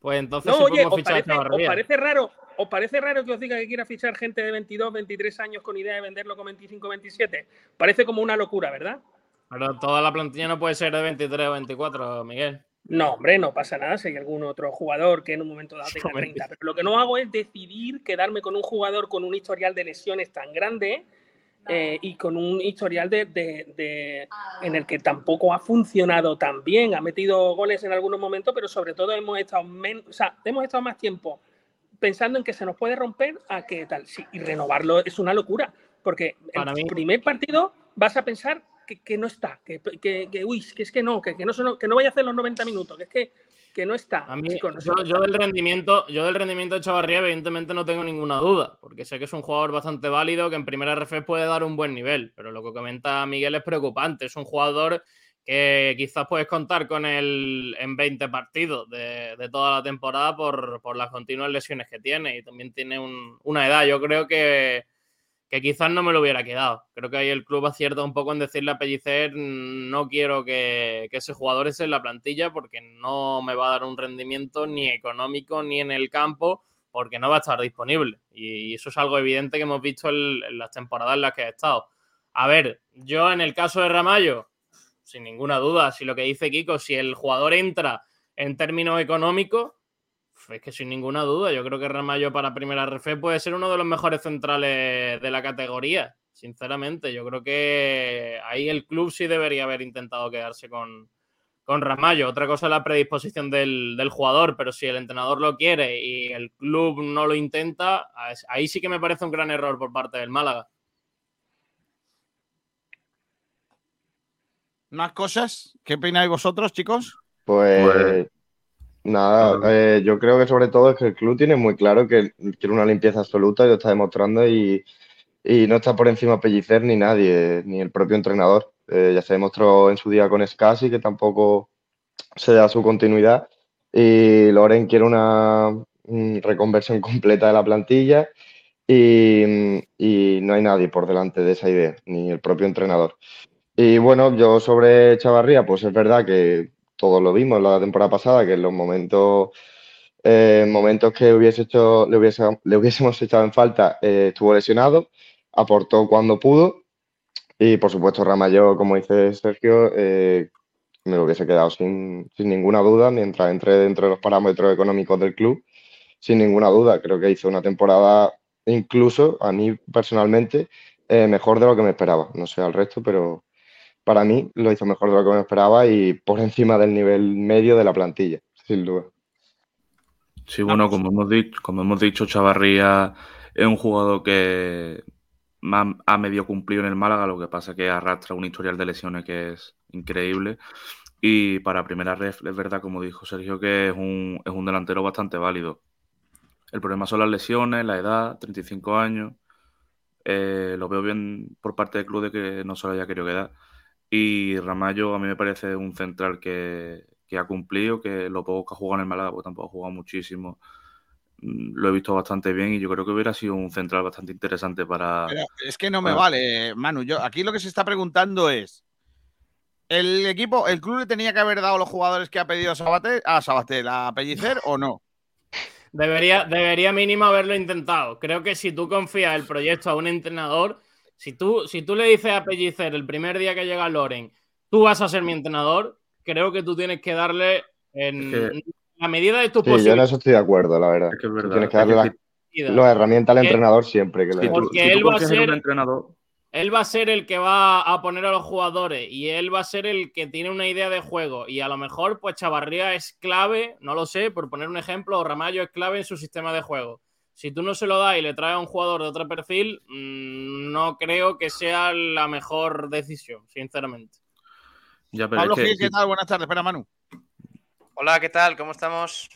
Pues entonces No, oye, ¿os fichar a parece, os parece raro? ¿Os parece raro que os diga que quiera fichar gente de 22, 23 años con idea de venderlo con 25, 27? Parece como una locura, ¿verdad? Pero toda la plantilla no puede ser de 23 o 24, Miguel. No, hombre, no pasa nada si hay algún otro jugador que en un momento dado tenga Hombre. 30. Pero lo que no hago es decidir quedarme con un jugador con un historial de lesiones tan grande eh, y con un historial de, de- de- en el que tampoco ha funcionado tan bien. Ha metido goles en algunos momentos, pero sobre todo hemos estado, men- o sea, hemos estado más tiempo pensando en que se nos puede romper a que tal. Sí, y renovarlo es una locura, porque Para el mí- primer partido vas a pensar que, que no está, que, que, que, uy, que es que no, que, que no, son- que no vaya a hacer los 90 minutos, que es que, que no está. A mí, chicos, no yo, yo del rendimiento, yo del rendimiento de Chavarría, evidentemente no tengo ninguna duda, porque sé que es un jugador bastante válido, que en primera RF puede dar un buen nivel, pero lo que comenta Miguel es preocupante. Es un jugador que quizás puedes contar con él en 20 partidos de, de toda la temporada por, por las continuas lesiones que tiene y también tiene un- una edad. Yo creo que, que quizás no me lo hubiera quedado. Creo que ahí el club acierta un poco en decirle a Pellicer, "Mm, no quiero que, ese jugador esté en la plantilla porque no me va a dar un rendimiento ni económico ni en el campo porque no va a estar disponible. Y eso es algo evidente que hemos visto en, las temporadas en las que ha estado. A ver, yo en el caso de Ramallo, sin ninguna duda, si lo que dice Kiko, si el jugador entra en términos económicos, es que sin ninguna duda, yo creo que Ramallo para primera RF puede ser uno de los mejores centrales de la categoría, sinceramente. Yo creo que ahí el club sí debería haber intentado quedarse con, con Ramallo. Otra cosa es la predisposición del, del jugador, pero si el entrenador lo quiere y el club no lo intenta, ahí sí que me parece un gran error por parte del Málaga. Más cosas. ¿Qué opináis vosotros, chicos? Pues Pues- nada, eh, yo creo que sobre todo es que el club tiene muy claro que quiere una limpieza absoluta y lo está demostrando y, y no está por encima Pellicer ni nadie, ni el propio entrenador. Eh, ya se demostró en su día con Scassi que tampoco se da su continuidad y Loren quiere una mm, reconversión completa de la plantilla y, y no hay nadie por delante de esa idea, ni el propio entrenador. Y bueno, yo sobre Chavarría, pues es verdad que todos lo vimos la temporada pasada, que en los momentos, eh, momentos que hubiese hecho, le, hubiésemos echado en falta, eh, estuvo lesionado, aportó cuando pudo y por supuesto Ramallo, como dice Sergio, eh, me hubiese quedado sin, sin ninguna duda mientras entre dentro de los parámetros económicos del club, sin ninguna duda. Creo que hizo una temporada incluso, a mí personalmente, mejor de lo que me esperaba. No sé al resto, pero, para mí lo hizo mejor de lo que me esperaba y por encima del nivel medio de la plantilla, sin duda. Sí, bueno, como hemos dicho, como hemos dicho, Chavarría es un jugador que ha medio cumplido en el Málaga, lo que pasa es que arrastra un historial de lesiones que es increíble. Y para primera ref, es verdad, como dijo Sergio, que es un, es un delantero bastante válido. El problema son las lesiones, la edad, 35 años. Eh, lo veo bien por parte del club de que no se lo haya querido quedar. Y Ramallo a mí me parece un central que, que ha cumplido, que lo poco que ha jugado en el Málaga, porque tampoco ha jugado muchísimo, mm, lo he visto bastante bien y yo creo que hubiera sido un central bastante interesante para... Pero es que no me vale, Manu. Yo, aquí lo que se está preguntando es: ¿el equipo, el club le tenía que haber dado los jugadores que ha pedido a Sabater, a Sabater, a Pellicer o no? Debería, debería mínimo haberlo intentado. Creo que si tú confías el proyecto a un entrenador, si tú, si tú le dices a Pellicer el primer día que llega Loren, tú vas a ser mi entrenador, creo que tú tienes que darle en Es la medida de tu Sí, yo en eso estoy de acuerdo, la verdad. Es que es Tú verdad. tienes que darle las las herramientas al entrenador siempre que tú- Porque si él va a un ser- entrenador, Él va a ser el que va a poner a los jugadores y él va a ser el que tiene una idea de juego. Y a lo mejor, pues Chavarría es clave, no lo sé, por poner un ejemplo, o Ramallo es clave en su sistema de juego. Si tú no se lo das y le traes a un jugador de otro perfil, mm, no creo que sea la mejor decisión, sinceramente. ya pero Pablo es que Gil, ¿qué tal? Buenas tardes. Espera, Manu. Hola, ¿qué tal? ¿Cómo estamos?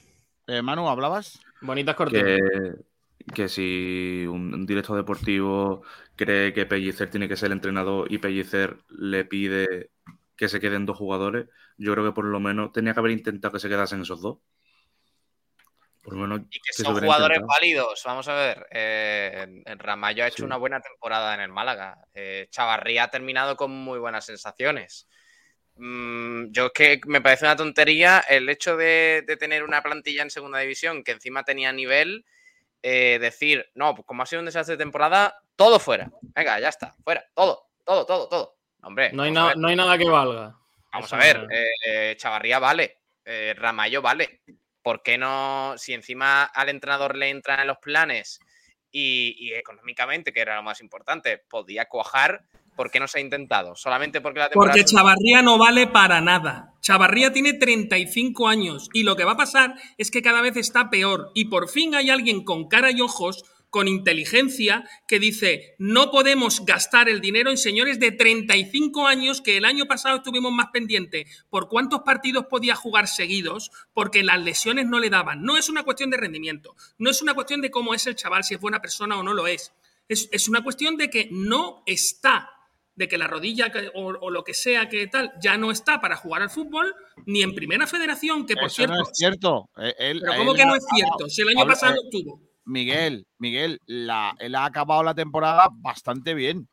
Eh, Manu, ¿hablabas? Bonitas cortinas. que, que si un, un director deportivo cree que Pellicer tiene que ser el entrenador y Pellicer le pide que se queden dos jugadores, yo creo que por lo menos tenía que haber intentado que se quedasen esos dos. Por lo menos Y que son jugadores intentado. válidos. Vamos a ver. eh, Ramallo ha hecho Sí. una buena temporada en el Málaga. Eh, Chavarría ha terminado con muy buenas sensaciones. Mm, yo es que me parece una tontería el hecho de, de tener una plantilla en segunda división que encima tenía nivel. eh, decir, no, pues como ha sido un desastre de temporada, todo fuera. Venga, ya está, fuera. Todo, todo, todo, todo. Hombre, No hay, no hay nada que valga. Vamos Eso a ver, eh, eh, Chavarría vale, eh, Ramallo vale. ¿Por qué no, si encima al entrenador le entran en los planes y, y económicamente, que era lo más importante, podía cuajar, ¿por qué no se ha intentado? Solamente porque la temporada... Porque Chavarría no vale para nada. Chavarría tiene 35 años y lo que va a pasar es que cada vez está peor. Y por fin hay alguien con cara y ojos, con inteligencia, que dice, no podemos gastar el dinero en señores de 35 años que el año pasado estuvimos más pendiente por cuántos partidos podía jugar seguidos, porque las lesiones no le daban. No es una cuestión de rendimiento, no es una cuestión de cómo es el chaval, si es buena persona o no lo es. Es, es una cuestión de que no está de que la rodilla o, o lo que sea que tal ya no está para jugar al fútbol, ni en primera federación, que por Eso cierto. no es cierto. Eh, él- Pero él ¿cómo que no es cierto? Si el año pasado eh, lo tuvo. Miguel, Miguel, la, él ha acabado la temporada bastante bien.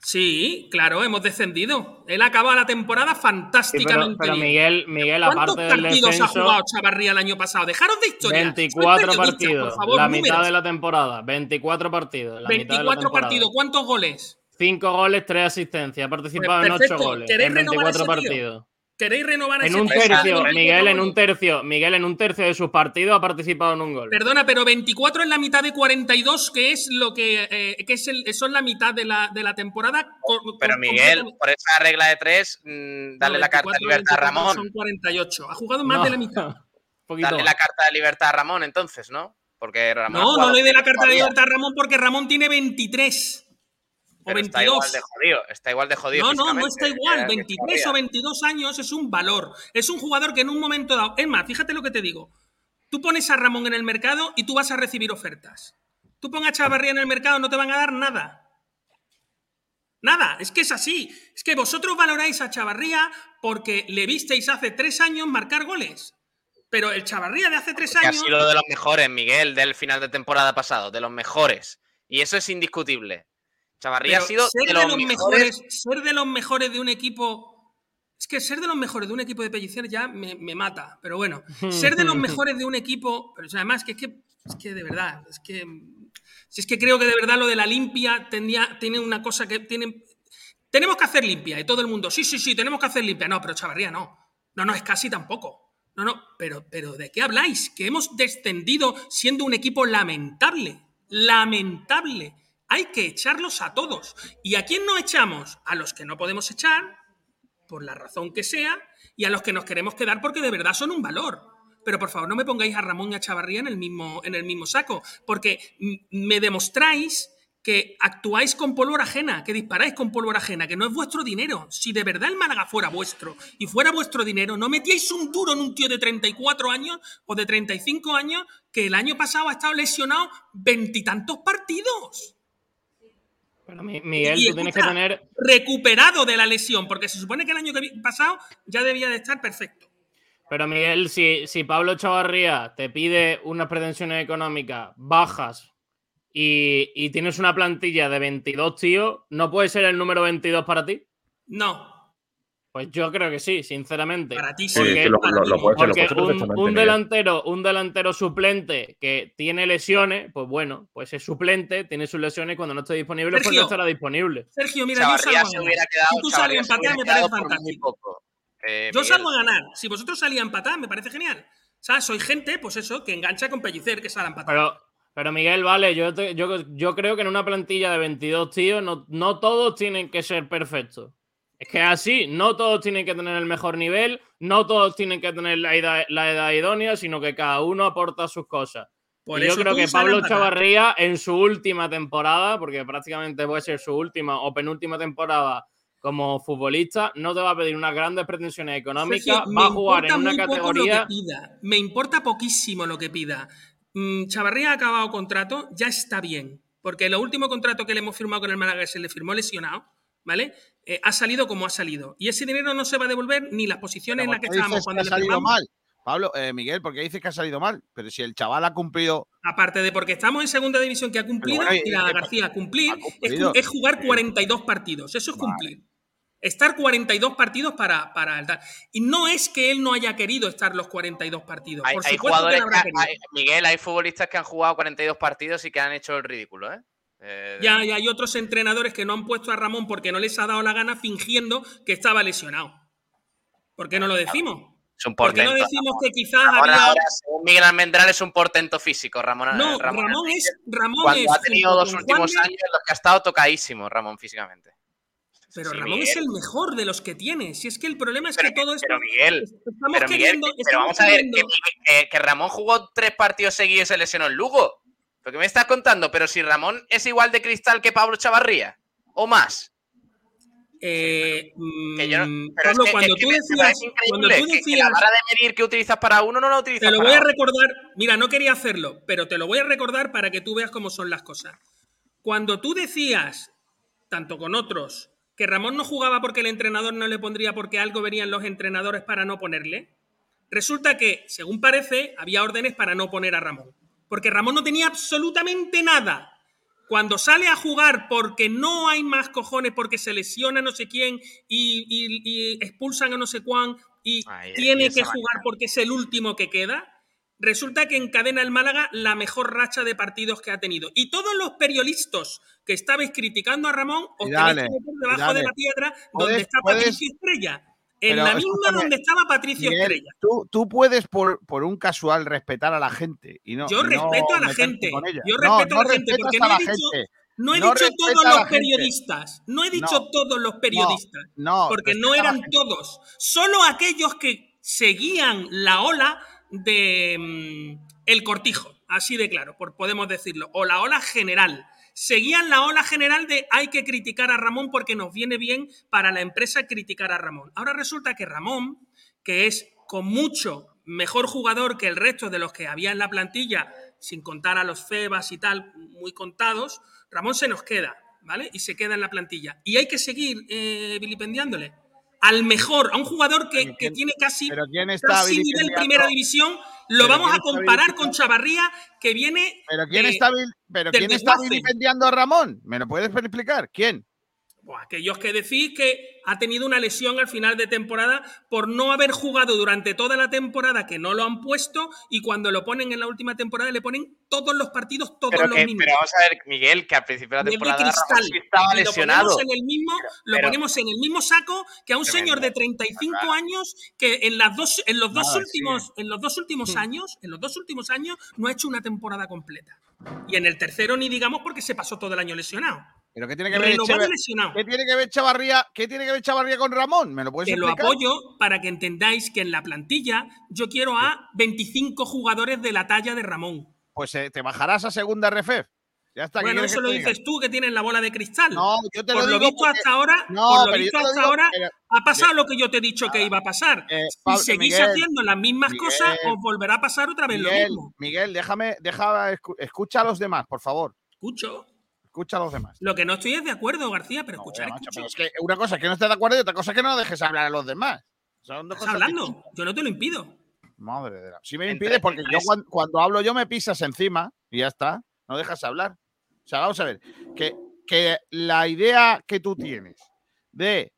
Sí, claro, hemos descendido. Él acaba la temporada Sí, pero, fantásticamente pero bien. Miguel, Miguel, ¿Cuántos aparte del partidos ha jugado Chavarría el año pasado? Dejaros de historia. 24 Sois periodistas, partidos, por favor, la números. mitad de la temporada, 24 partidos, la mitad de la 24 temporada. partidos, ¿cuántos goles? 5 goles, 3 asistencias, ha participado en 8 perfecto, goles, ¿queréis en renovar 24 ese tío? ¿Queréis renovar a En ese un tercio, 24 Miguel, en un tercio, Miguel, en un tercio de sus partidos ha participado en un gol. Perdona, pero 24 es la mitad de 42, que es lo que, eh, que es el, son la mitad de la, de la temporada. Pero Miguel, por esa regla de tres, mm, dale No, la carta de 24, libertad a 24 Ramón. Son 48. Ha jugado más No, de la mitad. poquito Dale más. la carta de libertad a Ramón, entonces, ¿no? Porque Ramón No, no le dé la carta de libertad a Ramón porque Ramón tiene 23 o pero Está 22. igual de jodido, está igual de jodido. No, no, no está igual. que- que 23 o Chavarría. 22 años es un valor. Es un jugador que en un momento dado. Es más, fíjate lo que te digo. Tú pones a Ramón en el mercado y tú vas a recibir ofertas. Tú pones a Chavarría en el mercado, no te van a dar nada. Nada, es que es así. Es que vosotros valoráis a Chavarría porque le visteis hace tres años marcar goles. Pero el Chavarría de hace tres Que ha años. sido de los mejores, Miguel, del final de temporada pasado, de los mejores. Y eso es indiscutible. Chavarría Pero ha sido ser de los, mejores. mejores, ser de los mejores de un equipo. Es que ser de los mejores de un equipo de Pellicer ya me, me mata. Pero bueno, ser de los mejores de un equipo. Pero además, que es que, es que de verdad, es que. Si es que creo que de verdad lo de la limpia tendría, tiene una cosa que tiene. Tenemos que hacer limpia. Y todo el mundo, sí, sí, sí, tenemos que hacer limpia. No, pero Chavarría no. No, no, es casi tampoco. No, no, pero, pero ¿de qué habláis? Que hemos descendido siendo un equipo lamentable. Lamentable. Hay que echarlos a todos. ¿Y a quién no echamos? A los que no podemos echar, por la razón que sea, y a los que nos queremos quedar porque de verdad son un valor. Pero por favor no me pongáis a Ramón y a Chavarría en el mismo, en el mismo saco, porque me demostráis que actuáis con pólvora ajena, que disparáis con pólvora ajena, que no es vuestro dinero. Si de verdad el Málaga fuera vuestro y fuera vuestro dinero, no metíais un duro en un tío de 34 años o de 35 años que el año pasado ha estado lesionado veintitantos partidos. Pero Mi- Miguel, Y tú tienes que tener. recuperado de la lesión, porque se supone que el año pasado ya debía de estar perfecto. Pero Miguel, si, si Pablo Chavarría te pide unas pretensiones económicas bajas y, y tienes una plantilla de 22 tíos, ¿no puede ser el número 22 para ti? No, Pues yo creo que sí, sinceramente. para ti sí. Porque- lo, lo- lo puede un, delantero, un delantero suplente que tiene lesiones, pues bueno, pues es suplente, tiene sus lesiones y cuando no esté disponible, pues Sergio, no estará disponible. Sergio, mira, yo salgo a ganar. quedado. Si tú Chavarría a empatar, me parece fantástico. poco. Eh, Yo salgo a ganar. Si vosotros salís a empatar, me parece genial. O sea, soy gente, pues eso, que engancha con Pellicer, que sale a empatar. Pero, pero Miguel, vale, yo, te- yo, yo creo que en una plantilla de 22 tíos no, no todos tienen que ser perfectos. Es que es así, no todos tienen que tener el mejor nivel, no todos tienen que tener la edad, la edad idónea, sino que cada uno aporta sus cosas. Y yo creo que Pablo. Chavarría en su última temporada, porque prácticamente puede ser su última o penúltima temporada como futbolista, no te va a pedir unas grandes pretensiones económicas, Sergio, va a jugar en una categoría... Lo que pida. Me importa poquísimo lo que pida. Mm, Chavarría ha acabado contrato, ya está bien. Porque el último contrato que le hemos firmado con el Málaga se le firmó lesionado, ¿vale? Eh, ha salido como ha salido. Y ese dinero no se va a devolver ni las posiciones en las que ¿Por qué estábamos dices que cuando ha salido firmamos. mal? Pablo, eh, Miguel, ¿por qué dices que ha salido mal? Pero si el chaval ha cumplido. Aparte de porque estamos en segunda división que ha cumplido, bueno, y- y- García, cumplir ha es, es jugar 42 partidos. Eso es cumplir. Estar 42 partidos para, para el tal. Y no es que él no haya querido estar los 42 partidos. Hay, Por hay que jugadores que- querido. hay- Miguel, hay futbolistas que han jugado 42 partidos y que han hecho el ridículo, ¿eh? Eh, Ya, y hay otros entrenadores que no han puesto a Ramón porque no les ha dado la gana fingiendo que estaba lesionado. ¿Por qué no lo decimos? Es un ¿Por qué no portento. decimos que quizás Ramón había... ahora, según Miguel Almendral, es un portento físico. Ramón, No, eh, Ramón, Ramón es... Ramón cuando es ha tenido dos últimos años en los que ha estado tocadísimo, Ramón, físicamente. Pero Sí, Ramón Miguel. es el mejor de los que tiene. Si es que el problema es Pero, que todo esto... pero Miguel, estamos pero Miguel, queriendo... pero estamos vamos a ver, que- que Ramón jugó tres partidos seguidos y se lesionó en Lugo. ¿Pero qué me estás contando? Pero si Ramón es igual de cristal que Pablo Chavarría, o más. Eh, Que yo no- pero es Pablo, que- cuando es que tú decías, cuando tú que- que, decías, la vara de medir que utilizas para uno no la utilizas te lo para voy a otro. recordar, mira, no quería hacerlo, pero te lo voy a recordar para que tú veas cómo son las cosas. Cuando tú decías, tanto con otros, que Ramón no jugaba porque el entrenador no le pondría porque algo verían los entrenadores para no ponerle, resulta que, según parece, había órdenes para no poner a Ramón. Porque Ramón no tenía absolutamente nada. Cuando sale a jugar porque no hay más cojones, porque se lesiona no sé quién y, y- y expulsan a no sé cuán y Ay, tiene y que jugar porque es el último que queda, resulta que encadena el Málaga la mejor racha de partidos que ha tenido. Y todos los periodistas que estabais criticando a Ramón os tenéis que meter debajo de la piedra donde está Patricio Estrella. En Pero la misma donde estaba Patricio Miguel, Estrella. tú, tú puedes por, por un casual respetar a la gente y no Yo no respeto a la gente. Yo respeto no a la gente porque no he dicho, gente. no he dicho todos los periodistas. No he dicho todos los periodistas. Porque no eran todos. Solo aquellos que seguían la ola de mm, el cortijo, así de claro, por, podemos decirlo, o la ola general. Seguían la ola general de hay que criticar a Ramón porque nos viene bien para la empresa criticar a Ramón. Ahora resulta que Ramón, que es con mucho mejor jugador que el resto de los que había en la plantilla, sin contar a los Febas y tal, muy contados, Ramón se nos queda, ¿vale? Y se queda en la plantilla. Y hay que seguir eh, vilipendiándole. Al mejor, a un jugador que, que tiene casi, Pero quién está casi nivel primera división, lo vamos a comparar con Chavarría, que viene Pero quién de- está pero quién está vilipendiando a Ramón? ¿Me lo puedes explicar? ¿Quién? Buah, aquellos que decís que ha tenido una lesión al final de temporada por no haber jugado durante toda la temporada, que no lo han puesto, y cuando lo ponen en la última temporada le ponen todos los partidos, todos Pero, los que- minutos. pero vamos a ver, Miguel, que al principio de la temporada cristal. sí estaba lo lesionado. ponemos en el mismo, lo Pero- ponemos en el mismo saco que a un Tremendo. señor de 35 años que en las dos en los dos últimos en los dos últimos Hmm. años, en los dos últimos años no ha hecho una temporada completa. Y en el tercero ni digamos porque se pasó todo el año lesionado. ¿Pero qué tiene que ver lesionado. ¿Qué tiene que ver Chavarría? ¿Qué tiene que ver Chavarría con Ramón? ¿Me lo puedes Te lo explicar? apoyo para que entendáis que en la plantilla yo quiero a 25 jugadores de la talla de Ramón. Pues eh, te bajarás a segunda RFF. Ya está. ¿qué Bueno, eso lo dices tú que tienes la bola de cristal. No, yo te por lo lo digo visto porque- hasta ahora, No, por lo visto lo hasta digo, ahora pero- ha pasado lo que yo te he dicho que iba a pasar. Eh, si Pablo- seguís Miguel, haciendo las mismas Miguel, cosas, os volverá a pasar otra vez lo mismo. Miguel, déjame, deja, escu- escucha a los demás, por favor. Escucho. Escucha a los demás. Lo que no estoy es de acuerdo, García, pero No, escuchar, macho, escucho. pero es que una cosa es que no estés de acuerdo y otra cosa es que no dejes hablar a los demás. Son Estás hablando, yo no te lo impido. Madre de la... Si me Entre- impides, porque yo cuando hablo yo me pisas encima y ya está. No dejas hablar. O sea, vamos a ver. Que, que la idea que tú tienes de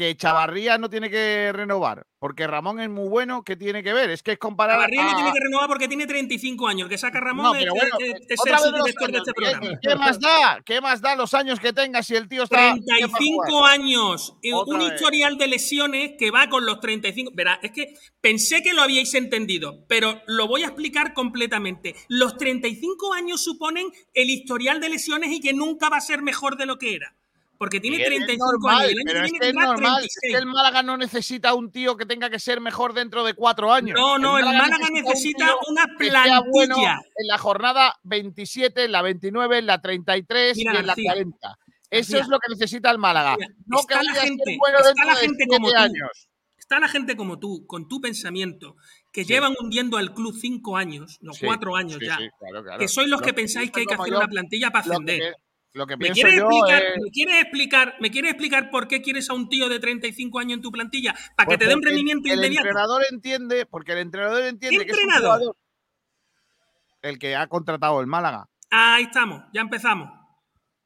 que Chavarría no tiene que renovar porque Ramón es muy bueno, ¿qué tiene que ver? Es que es comparar no a- tiene que renovar porque tiene 35 años. Que saca Ramón No, es, pero bueno, es- es otra el vez los subdirector de este ¿qué- programa. ¿Qué más da? ¿Qué más da los años que tenga si el tío está. 35 años, Otra un vez. historial de lesiones que va con los 35. Verá, es que pensé que lo habíais entendido, pero lo voy a explicar completamente. Los 35 años suponen el historial de lesiones y que nunca va a ser mejor de lo que era. Porque tiene Miguel, es 35 normal, años pero es que es tendrá normal. Es 36. que el Málaga no necesita un tío que tenga que ser mejor dentro de cuatro años. No, no, el Málaga necesita una sea bueno plantilla. en la jornada 27, en la 29, en la 33 Mira, y en la García, 40. Eso es lo que necesita el Málaga. Que está la gente- bueno está la gente como tú. años. Está la gente como tú, con tu pensamiento, que Sí. llevan hundiendo al club cinco años, no Sí, cuatro años sí, ya. claro, claro. Que sois los Lo que pensáis que hay que hacer yo, una plantilla para ascender. Lo que ¿Me quieres, yo explicar, es- ¿Me quieres explicar, me quieres explicar por qué quieres a un tío de 35 años en tu plantilla? Para que Pues te dé un rendimiento el inmediato. entrenador entiende, porque el entrenador entiende que es un entrenador? jugador el que ha contratado el Málaga. Ahí estamos, ya empezamos.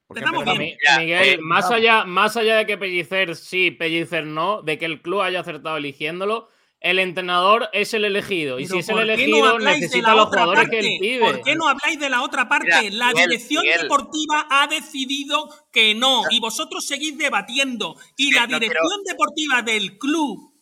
Empezamos bien. Miguel, eh, más allá, más allá de que Pellicer sí, Pellicer no, de que el club haya acertado eligiéndolo, el entrenador es el elegido. Y si es el ¿por qué no elegido, habláis de necesita la los otra jugadores que parte? él pide. ¿Por qué no habláis de la otra parte? Mira, la Miguel, dirección Miguel. deportiva ha decidido que no y vosotros seguís debatiendo. Y Sí, la no dirección deportiva del club,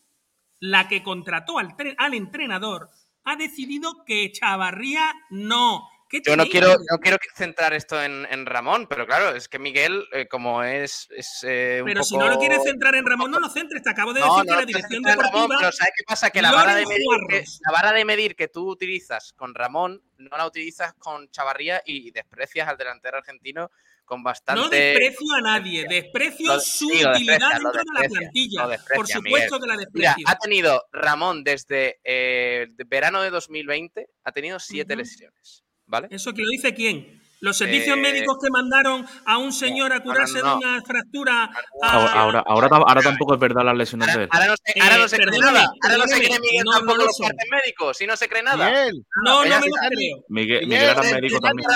la que contrató al, al entrenador, ha decidido que Chavarría no. ¿Qué Yo no quiero, no quiero centrar esto en, en Ramón, pero claro, es que Miguel, eh, como es, es eh, un Pero si no lo quieres centrar en Ramón, no lo centres. Te acabo de No, decir no que la dirección en Ramón, deportiva. pero ¿sabes qué pasa? Que la vara, de medir que, la vara de medir que tú utilizas con Ramón no la utilizas con Chavarría y desprecias al delantero argentino con bastante... No desprecio a nadie, desprecio Lo- su sí, utilidad dentro de la plantilla. Por supuesto Miguel. que la Mira, desprecio. ha tenido Ramón desde eh, verano de 2020, ha tenido siete lesiones, ¿vale? ¿Eso que lo dice quién? ¿Los servicios Eh, médicos que mandaron a un señor a curarse no. de una fractura? Ahora, a- ahora, ahora, tam- ahora tampoco es verdad las lesiones de él. ahora no se, ahora Eh, no se cree nada. Ahora no se cree Miguel no, no tampoco lo los partes médicos. Si no se cree nada. Miguel, No, Ella no me lo creo. Miguel, Miguel, Miguel era el médico también.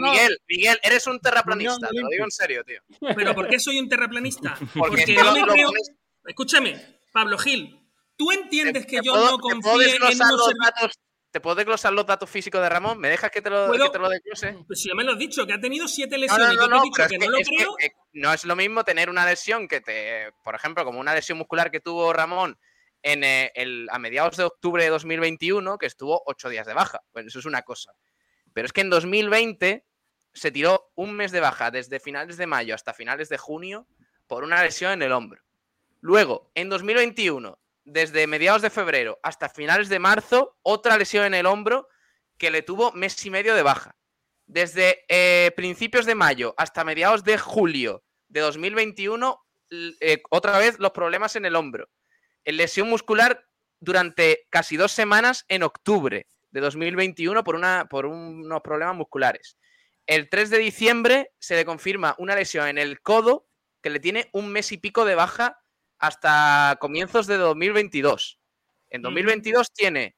Miguel, Miguel, eres un terraplanista, te lo digo en serio, tío. ¿Pero por qué soy un terraplanista? Porque no me creo... Escúchame, Pablo Gil, ¿tú entiendes que yo puedo- no confíe en unos datos. ¿Te puedo desglosar los datos físicos de Ramón? ¿Me dejas que te lo, que te lo desglose? Pues si ya me lo has dicho, que ha tenido siete lesiones. no, no, no, pero es que no lo es que, creo. eh, no es lo mismo tener una lesión que te, por ejemplo, como una lesión muscular que tuvo Ramón en eh, el, a mediados de octubre de 2021, que estuvo ocho días de baja. Bueno, eso es una cosa. Pero es que en 2020 se tiró un mes de baja desde finales de mayo hasta finales de junio por una lesión en el hombro. Luego, en 2021, desde mediados de febrero hasta finales de marzo, otra lesión en el hombro que le tuvo mes y medio de baja. Desde eh, principios de mayo hasta mediados de julio de 2021, l- eh, otra vez los problemas en el hombro. Lesión muscular durante casi dos semanas en octubre de 2021 por, una, por unos problemas musculares. El 3 de diciembre se le confirma una lesión en el codo que le tiene un mes y pico de baja hasta comienzos de 2022. En 2022 tiene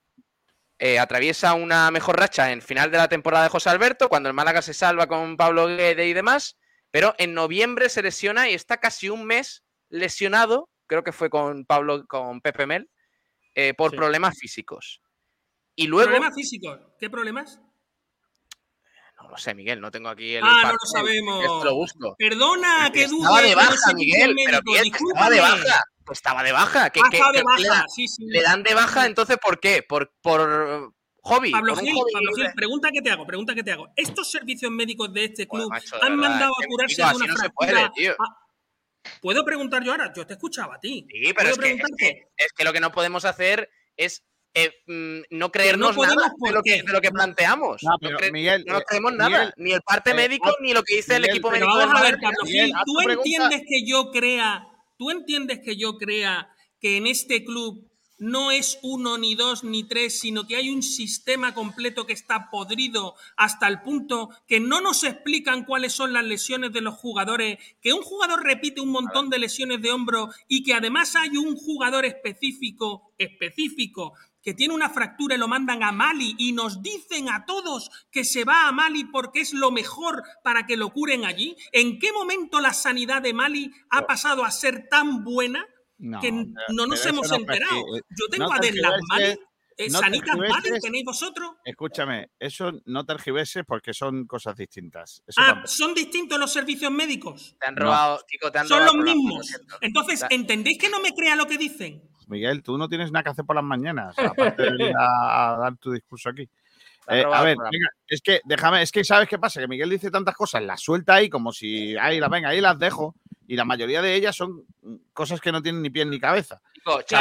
eh, atraviesa una mejor racha en final de la temporada de José Alberto, cuando el Málaga se salva con Pablo Guede y demás, pero en noviembre se lesiona y está casi un mes lesionado, creo que fue con Pablo, con Pepe Mel, eh, por Sí. problemas físicos. Y luego, ¿Problemas físicos? ¿Qué problemas? No lo sé, Miguel, no tengo aquí el. Ah, no lo sabemos. esto lo busco. Perdona, que dude. Estaba de baja, Miguel, pero Miguel, estaba de baja. Pues estaba de baja. que Ha que- de que le baja, dan- sí, sí. Le dan de baja, entonces, ¿por qué? Por, por hobby. Pablo por Gil, hobby Pablo. Gil, pregunta que te hago, pregunta que te hago. ¿Estos servicios médicos de este Joder, club macho, han verdad, mandado a curarse de una no se fractura? puede, tío. Ah, ¿Puedo preguntar yo ahora? Yo te escuchaba a ti. Sí, pero ¿Puedo es que, es, que, es que lo que no podemos hacer es eh, mm, no creernos nada de ¿por lo, que, qué? de lo que planteamos. No, No, pero cre- Miguel, no nos eh, creemos Miguel, nada, ni el parte eh, médico, haz- ni lo que dice el equipo Pero médico vamos a ver, Gil, ¿tú pregunta. entiendes que yo crea, tú entiendes que yo crea que en este club no es uno, ni dos, ni tres, sino que hay un sistema completo que está podrido hasta el punto que no nos explican cuáles son las lesiones de los jugadores, que un jugador repite un montón de lesiones de hombro y que además hay un jugador específico, específico, que tiene una fractura y lo mandan a Mali y nos dicen a todos que se va a Mali porque es lo mejor para que lo curen allí. ¿En qué momento la sanidad de Mali ha pasado a ser tan buena No, que pero- no nos pero hemos no enterado? Yo tengo no a Deslas Mali, eh, no Sanitas Mali. ¿tenéis vosotros? Escúchame, eso no tergiverses porque son cosas distintas. Eso Ah, ¿son distintos los servicios médicos? Te han No. robado, Kiko, te han Son robado los mismos. Entonces. ¿entendéis que no me crea lo que dicen? Miguel, tú no tienes nada que hacer por las mañanas, aparte de venir a, a dar tu discurso aquí. Eh, a el ver, venga, es que déjame, es que sabes qué pasa, que Miguel dice tantas cosas, las suelta ahí como si, ahí las venga, ahí las dejo, y la mayoría de ellas son mm, cosas que no tienen ni pie ni cabeza. Sí.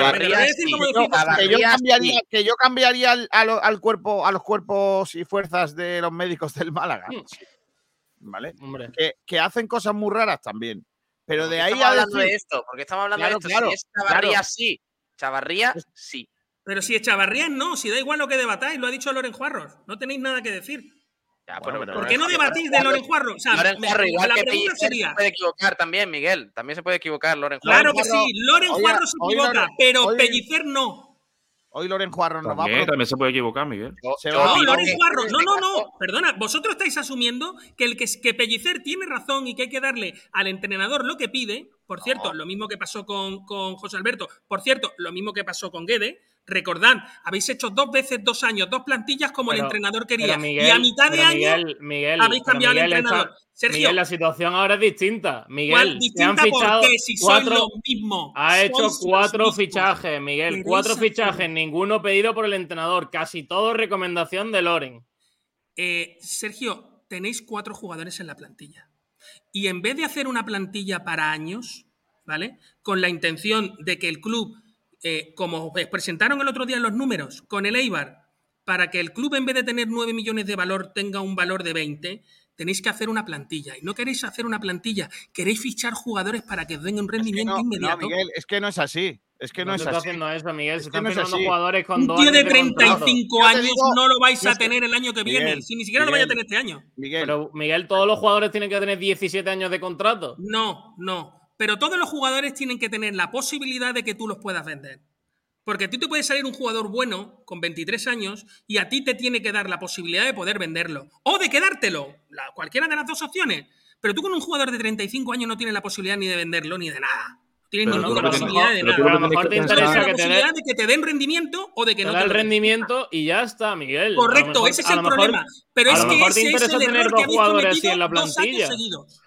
Que yo cambiaría, sí. que yo cambiaría al, cuerpo, a los cuerpos y fuerzas de los médicos del Málaga, Hmm. ¿vale? Hombre. Que, que hacen cosas muy raras también. Pero ¿Por de ahí a hablando decir, de esto? porque estamos hablando Claro, de esto? claro, si es Chavarría, claro. sí. Chavarría, sí. Pero si Echavarría no, si da igual lo que debatáis, lo ha dicho Loren Juarros. No tenéis nada que decir. Ya, Bueno, pero- pero- ¿Por qué no debatís de Juarro- Loren Juarros? O sea, Loren me- Juarro, igual la que pregunta Pellicer, sería, se puede equivocar también, Miguel. También se puede equivocar, Loren Juarro. claro que Juarro- sí, Loren Oye, Juarros se equivoca, pero oye- Pellicer no. Hoy Loren Juarro nos va a También, se puede equivocar, Miguel. Yo- yo No, Loren que- Juarro, no, no, no, perdona, vosotros estáis asumiendo que el que, que Pellicer tiene razón y que hay que darle al entrenador lo que pide, por cierto, No. lo mismo que pasó con, con José Alberto, por cierto, lo mismo que pasó con Guede, recordad, habéis hecho dos veces, dos años, dos plantillas como el entrenador quería, Miguel, y a mitad de pero año Miguel, Miguel, habéis cambiado Miguel el está- entrenador. Sergio, Miguel, la situación ahora es distinta. ¿cuál Miguel, se han distinta fichado porque si cuatro, lo mismo? ha hecho los cuatro mismos. fichajes, Miguel, cuatro fichajes, ninguno pedido por el entrenador, casi todo recomendación de Loren. Eh, Sergio, tenéis cuatro jugadores en la plantilla. Y en vez de hacer una plantilla para años, ¿vale? Con la intención de que el club, eh, como os presentaron el otro día en los números, con el Eibar, para que el club en vez de tener 9 millones de valor tenga un valor de 20, tenéis que hacer una plantilla. Y no queréis hacer una plantilla, queréis fichar jugadores para que os den un Es que rendimiento no, inmediato. Miguel, es que no es así. Es que no, No es se está así. haciendo eso, Miguel. Es Se que están no es firmando así. jugadores con un dos tío años de de contrato. 35 Yo te años digo- no lo vais a te- tener el año que viene. Miguel, si ni siquiera lo vais a tener este año. Miguel, Pero, Miguel, todos los jugadores tienen que tener 17 años de contrato. No, no. Pero todos los jugadores tienen que tener la posibilidad de que tú los puedas vender. Porque a ti te puede salir un jugador bueno con 23 años y a ti te tiene que dar la posibilidad de poder venderlo. O de quedártelo. La- cualquiera de las dos opciones. Pero tú con un jugador de 35 años no tienes la posibilidad ni de venderlo ni de nada. No tienes Pero ninguna posibilidad de nada. Pero a lo mejor te interesa la que te posibilidad den de que te den rendimiento o de que te no da te el den. rendimiento y ya está, Miguel. Correcto, mejor- ese es el mejor- problema. Pero a es que mejor te ese es el tener error dos que jugadores así en la dos años plantilla. seguidos.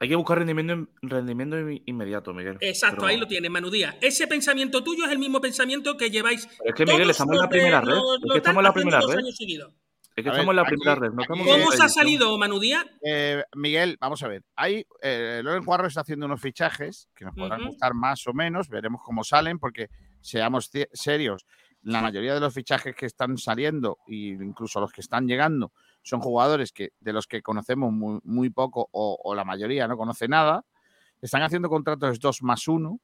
Hay que buscar rendimiento, rendimiento inmediato, Miguel. Exacto, Pero- ahí lo tienes, Manudía. Ese pensamiento tuyo es el mismo pensamiento que lleváis. Pero es que, Miguel, todos estamos en la primera red. los- Es que estamos en la primera red. años seguidos. Es que A estamos ver, en la aquí- primera red. No aquí- estamos en ¿Cómo os ha salido, Manudía? eh, Miguel, vamos a ver. Hay, eh, Loren Juarro está haciendo unos fichajes que nos podrán gustar más o menos, veremos cómo salen, porque seamos serios, la mayoría de los fichajes que están saliendo, e incluso los que están llegando, son jugadores que, de los que conocemos muy, muy poco o, la mayoría no conoce nada. Están haciendo contratos 2 más 1,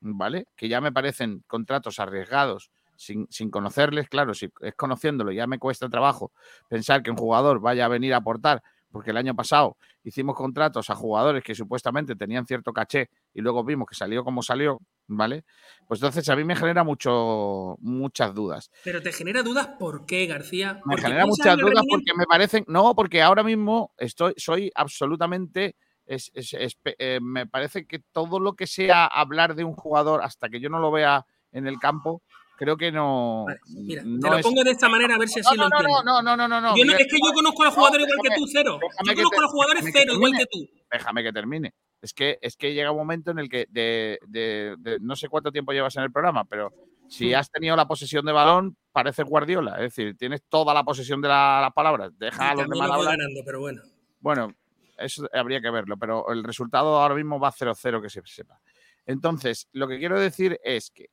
¿vale? Que ya me parecen contratos arriesgados sin, sin conocerles. Claro, si es conociéndolo ya me cuesta trabajo pensar que un jugador vaya a venir a aportar, porque el año pasado hicimos contratos a jugadores que supuestamente tenían cierto caché y luego vimos que salió como salió, ¿vale? Pues entonces a mí me genera mucho, muchas dudas. Pero te genera dudas, ¿por qué, García? Me genera muchas dudas porque me parecen, no, porque ahora mismo estoy, soy absolutamente, es- es- es- eh, me parece que todo lo que sea hablar de un jugador hasta que yo no lo vea en el campo, creo que no, Vale, Mira, no te lo es- pongo de esta manera a ver si así no, lo no, entiendes. no, no, no, no, no, Yo no- Miguel, es que yo conozco a los no, jugadores igual que tú, cero. Yo conozco te- a los jugadores cero, igual que tú. déjame que termine. Es que, es que llega un momento en el que de, de- de- no sé cuánto tiempo llevas en el programa, pero Si Hmm. has tenido la posesión de balón, parece Guardiola. Es decir, tienes toda la posesión de la- las palabras. Deja a los demás lo hablar. ganando, pero bueno. Bueno, eso habría que verlo, pero el resultado ahora mismo va 0-0, que se sepa. Entonces, lo que quiero decir es que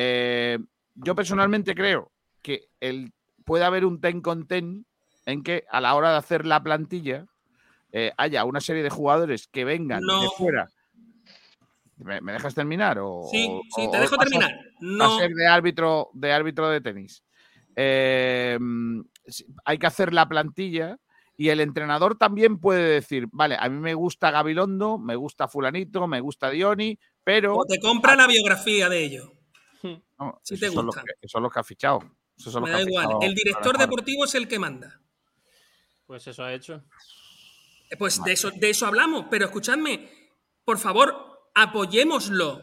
eh, yo personalmente creo que el, puede haber un ten con ten en que a la hora de hacer la plantilla eh, haya una serie de jugadores que vengan de fuera. ¿Me, me dejas terminar? O, Sí, sí, o- te dejo terminar. a No. ser de árbitro de árbitro de tenis. Eh, hay que hacer la plantilla y el entrenador también puede decir, vale, a mí me gusta Gabilondo, me gusta Fulanito, me gusta Dioni, pero O te compra la biografía de ellos. no, si te son los gusta. que, esos son los que ha fichado. Esos son Me los da igual. fichado El director deportivo es el que manda. Pues eso ha hecho. Eh, Pues de eso, de eso hablamos, pero escuchadme, por favor, apoyémoslo.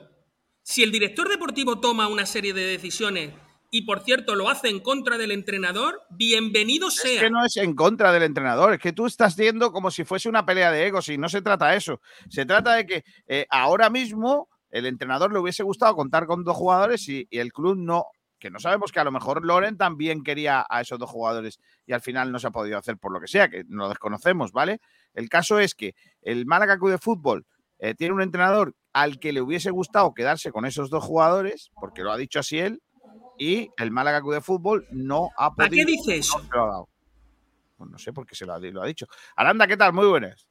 Si el director deportivo toma una serie de decisiones y, por cierto, lo hace en contra del entrenador, bienvenido Es sea. que no es en contra del entrenador, es que tú estás viendo como si fuese una pelea de egos y no se trata de eso. Se trata de que eh, ahora mismo el entrenador le hubiese gustado contar con dos jugadores y, y el club no, que no sabemos que a lo mejor Loren también quería a esos dos jugadores y al final no se ha podido hacer por lo que sea, que no lo desconocemos, ¿vale? El caso es que el Málaga Club de Fútbol eh, tiene un entrenador al que le hubiese gustado quedarse con esos dos jugadores, porque lo ha dicho así él, y el Málaga Club de Fútbol no ha ¿Para podido. qué dice eso? no se lo ha dado. Pues no sé por qué se lo ha, lo ha dicho. Aranda, ¿qué tal? Muy buenas.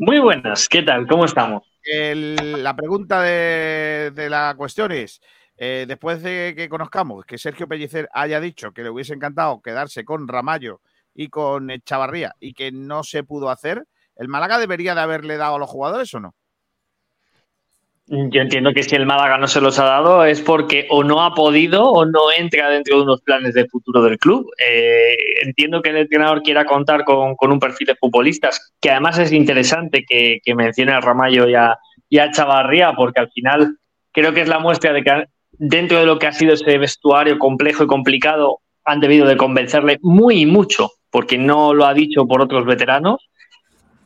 Muy buenas, ¿qué tal? ¿Cómo estamos? El- la pregunta de, la cuestión es, eh, después de que conozcamos que Sergio Pellicer haya dicho que le hubiese encantado quedarse con Ramallo y con Chavarría y que no se pudo hacer, ¿el Málaga debería de haberle dado a los jugadores o no? Yo entiendo que si el Málaga no se los ha dado es porque o no ha podido o no entra dentro de unos planes de futuro del club. Eh, entiendo que el entrenador quiera contar con, con un perfil de futbolistas, que además es interesante que, que mencione a Ramallo y a, y a Chavarría, porque al final creo que es la muestra de que dentro de lo que ha sido ese vestuario complejo y complicado han debido de convencerle muy mucho, porque no lo ha dicho por otros veteranos.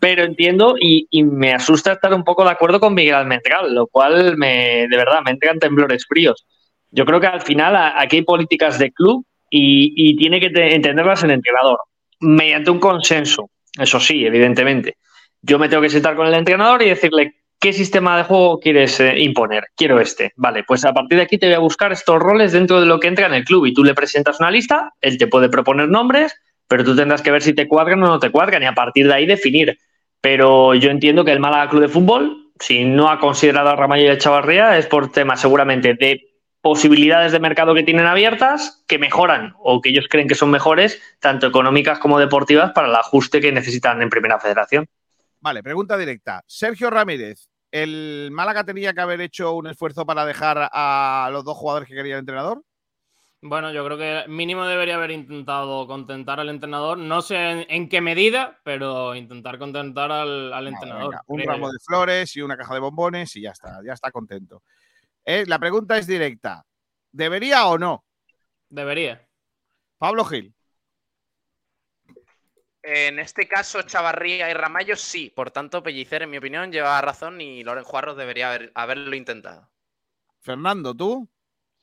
Pero entiendo y, y me asusta estar un poco de acuerdo con Miguel Almendral, lo cual me, de verdad me entran temblores fríos. Yo creo que al final aquí hay políticas de club y, y tiene que te- entenderlas el entrenador, mediante un consenso, eso sí, evidentemente. Yo me tengo que sentar con el entrenador y decirle qué sistema de juego quieres eh, imponer. Quiero este. Vale, pues a partir de aquí te voy a buscar estos roles dentro de lo que entra en el club y tú le presentas una lista, él te puede proponer nombres, pero tú tendrás que ver si te cuadran o no te cuadran y a partir de ahí definir. Pero yo entiendo que el Málaga Club de Fútbol, si no ha considerado a Ramallo y a Chavarría, es por temas seguramente de posibilidades de mercado que tienen abiertas, que mejoran o que ellos creen que son mejores, tanto económicas como deportivas, para el ajuste que necesitan en Primera Federación. Vale, pregunta directa. Sergio Ramírez, ¿el Málaga tenía que haber hecho un esfuerzo para dejar a los dos jugadores que quería el entrenador? Bueno, yo creo que mínimo debería haber intentado contentar al entrenador. No sé en, en qué medida, pero intentar contentar al, al entrenador. Venga, un ramo yo. de flores y una caja de bombones y ya está, ya está contento. Eh, la pregunta es directa. ¿Debería o no? Debería. Pablo Gil. En este caso, Chavarría y Ramallo sí. Por tanto, Pellicer, en mi opinión, lleva razón y Loren Juarros debería haber- haberlo intentado. Fernando, ¿tú?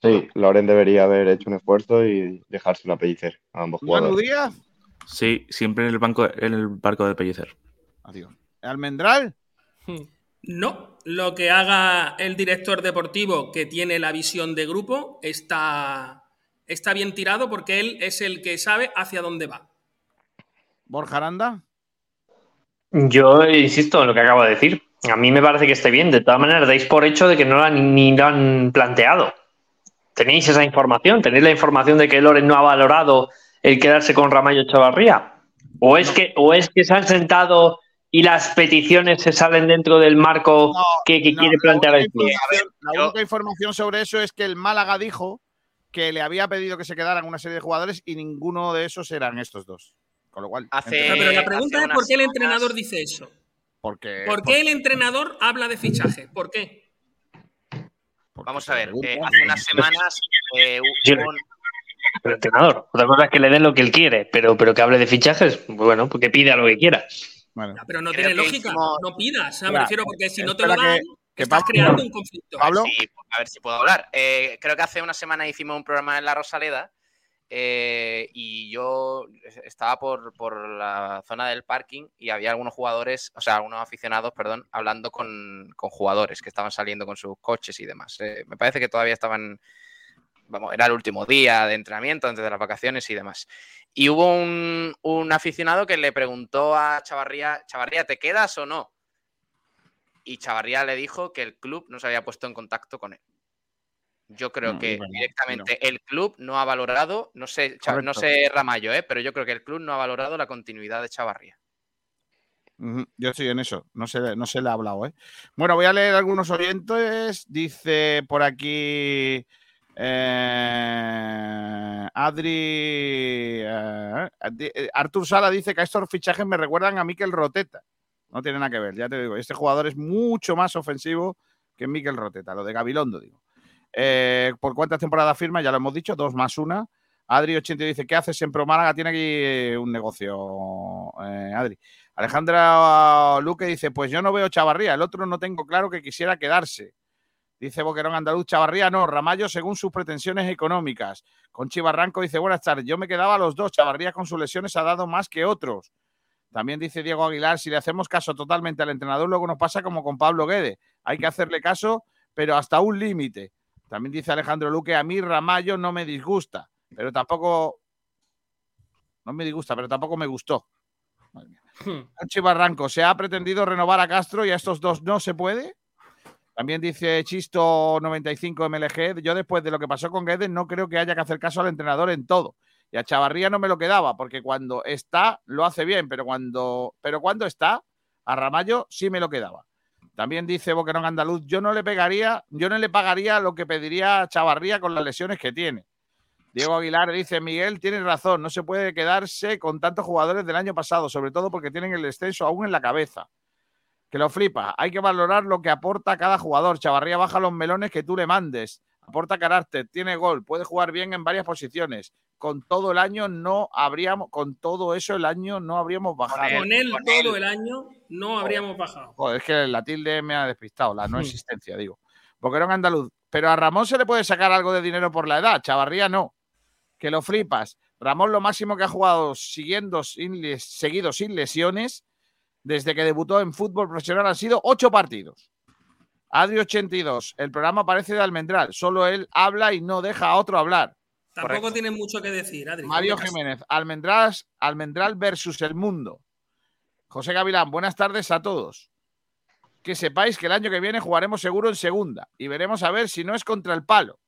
Sí, Loren debería haber hecho un esfuerzo y dejárselo a Pellicer a ambos Manu jugadores. Díaz. Sí, siempre en el, banco, en el barco de Pellicer. Adiós. ¿Almendral? No, lo que haga el director deportivo que tiene la visión de grupo está, está bien tirado porque él es el que sabe hacia dónde va. Borja Aranda. Yo insisto en lo que acabo de decir. A mí me parece que esté bien. De todas maneras, dais por hecho de que no lo han, ni lo han planteado. Tenéis esa información, tenéis la información de que Loren no ha valorado el quedarse con Ramallo Chavarría. O es que, o es que se han sentado y las peticiones se salen dentro del marco que, que No, quiere la plantear el club. La única información sobre eso es que el Málaga dijo que le había pedido que se quedaran una serie de jugadores y ninguno de esos eran estos dos. Con lo cual, Hace- pero la hace pregunta es por qué el entrenador dice eso. porque, ¿Por qué el entrenador habla de fichaje? ¿Por qué? Vamos a ver, eh, hace unas semanas eh, un- El entrenador. Otra cosa es que le den lo que él quiere, pero, pero que hable de fichajes, bueno, porque pide a lo que quiera. Bueno, Pero no Creo tiene lógica. hicimos- No pidas. Me refiero porque si no te lo dan. que, Que Estás Pablo- creando un conflicto. Pablo. Sí, a ver si puedo hablar. Eh, creo que hace una semana hicimos un programa en La Rosaleda eh, y yo estaba por, por la zona del parking y había algunos jugadores, o sea, algunos aficionados, perdón, hablando con, con jugadores que estaban saliendo con sus coches y demás. Eh, me parece que todavía estaban, vamos, era el último día de entrenamiento antes de las vacaciones y demás. Y hubo un, un aficionado que le preguntó a Chavarría, Chavarría, ¿te quedas o no? y Chavarría le dijo que el club no se había puesto en contacto con él. Yo creo No, que verdad, directamente el club no ha valorado, no sé, Cha- no Correcto. sé Ramallo, ¿eh? pero yo creo que el club no ha valorado la continuidad de Chavarría. Yo estoy en eso, no se, no se le ha hablado, ¿eh? Bueno, voy a leer algunos oyentes. Dice por aquí eh, Adri. eh, eh, Artur Sala dice que estos fichajes me recuerdan a Mikel Roteta. No tiene nada que ver, ya te digo. Este jugador es mucho más ofensivo que Mikel Roteta, lo de Gabilondo, digo. Eh, ¿Por cuántas temporadas firma? Ya lo hemos dicho, dos más una. Adri80 dice, ¿qué haces en Pro Málaga? Tiene aquí eh, un negocio, eh, Adri. Alejandra Luque dice, pues yo no veo Chavarría, el otro no tengo claro que quisiera quedarse. Dice Boquerón Andaluz, Chavarría no, Ramallo según sus pretensiones económicas. Conchi Barranco dice, buenas tardes, yo me quedaba a los dos, Chavarría con sus lesiones ha dado más que otros. También dice Diego Aguilar, si le hacemos caso totalmente al entrenador, luego nos pasa como con Pablo Guede. Hay que hacerle caso, pero hasta un límite. También dice Alejandro Luque, a mí Ramallo no me disgusta, pero tampoco... No me disgusta, pero tampoco me gustó. Conchi Barranco, ¿se ha pretendido renovar a Castro y a estos dos no se puede? También dice Chisto 95 MLG, yo después de lo que pasó con Guedes no creo que haya que hacer caso al entrenador en todo. Y a Chavarría no me lo quedaba, porque cuando está lo hace bien, pero cuando, pero cuando está, a Ramallo sí me lo quedaba. También dice Boquerón Andaluz, yo no le pegaría, yo no le pagaría lo que pediría Chavarría con las lesiones que tiene. Diego Aguilar dice, Miguel, tienes razón, no se puede quedarse con tantos jugadores del año pasado, sobre todo porque tienen el descenso aún en la cabeza. Que lo flipa, hay que valorar lo que aporta cada jugador. Chavarría baja los melones que tú le mandes. Aporta carácter, tiene gol, puede jugar bien en varias posiciones. Con todo el año no habríamos, con todo eso el año no habríamos bajado. Con él todo el año no habríamos bajado. Joder, es que la tilde me ha despistado, la no existencia, digo. Boquerón andaluz. Pero a Ramón se le puede sacar algo de dinero por la edad, Chavarría no. Que lo flipas. Ramón lo máximo que ha jugado siguiendo sin les- seguido sin lesiones desde que debutó en fútbol profesional han sido ocho partidos. Adri82, el programa parece de Almendral, solo él habla y no deja a otro hablar. Tampoco tienen mucho que decir, Adri. Mario. Jiménez, Almendral, Almendral versus el mundo. José Gavilán, buenas tardes a todos. Que sepáis que el año que viene jugaremos seguro en segunda y veremos a ver si no es contra el palo.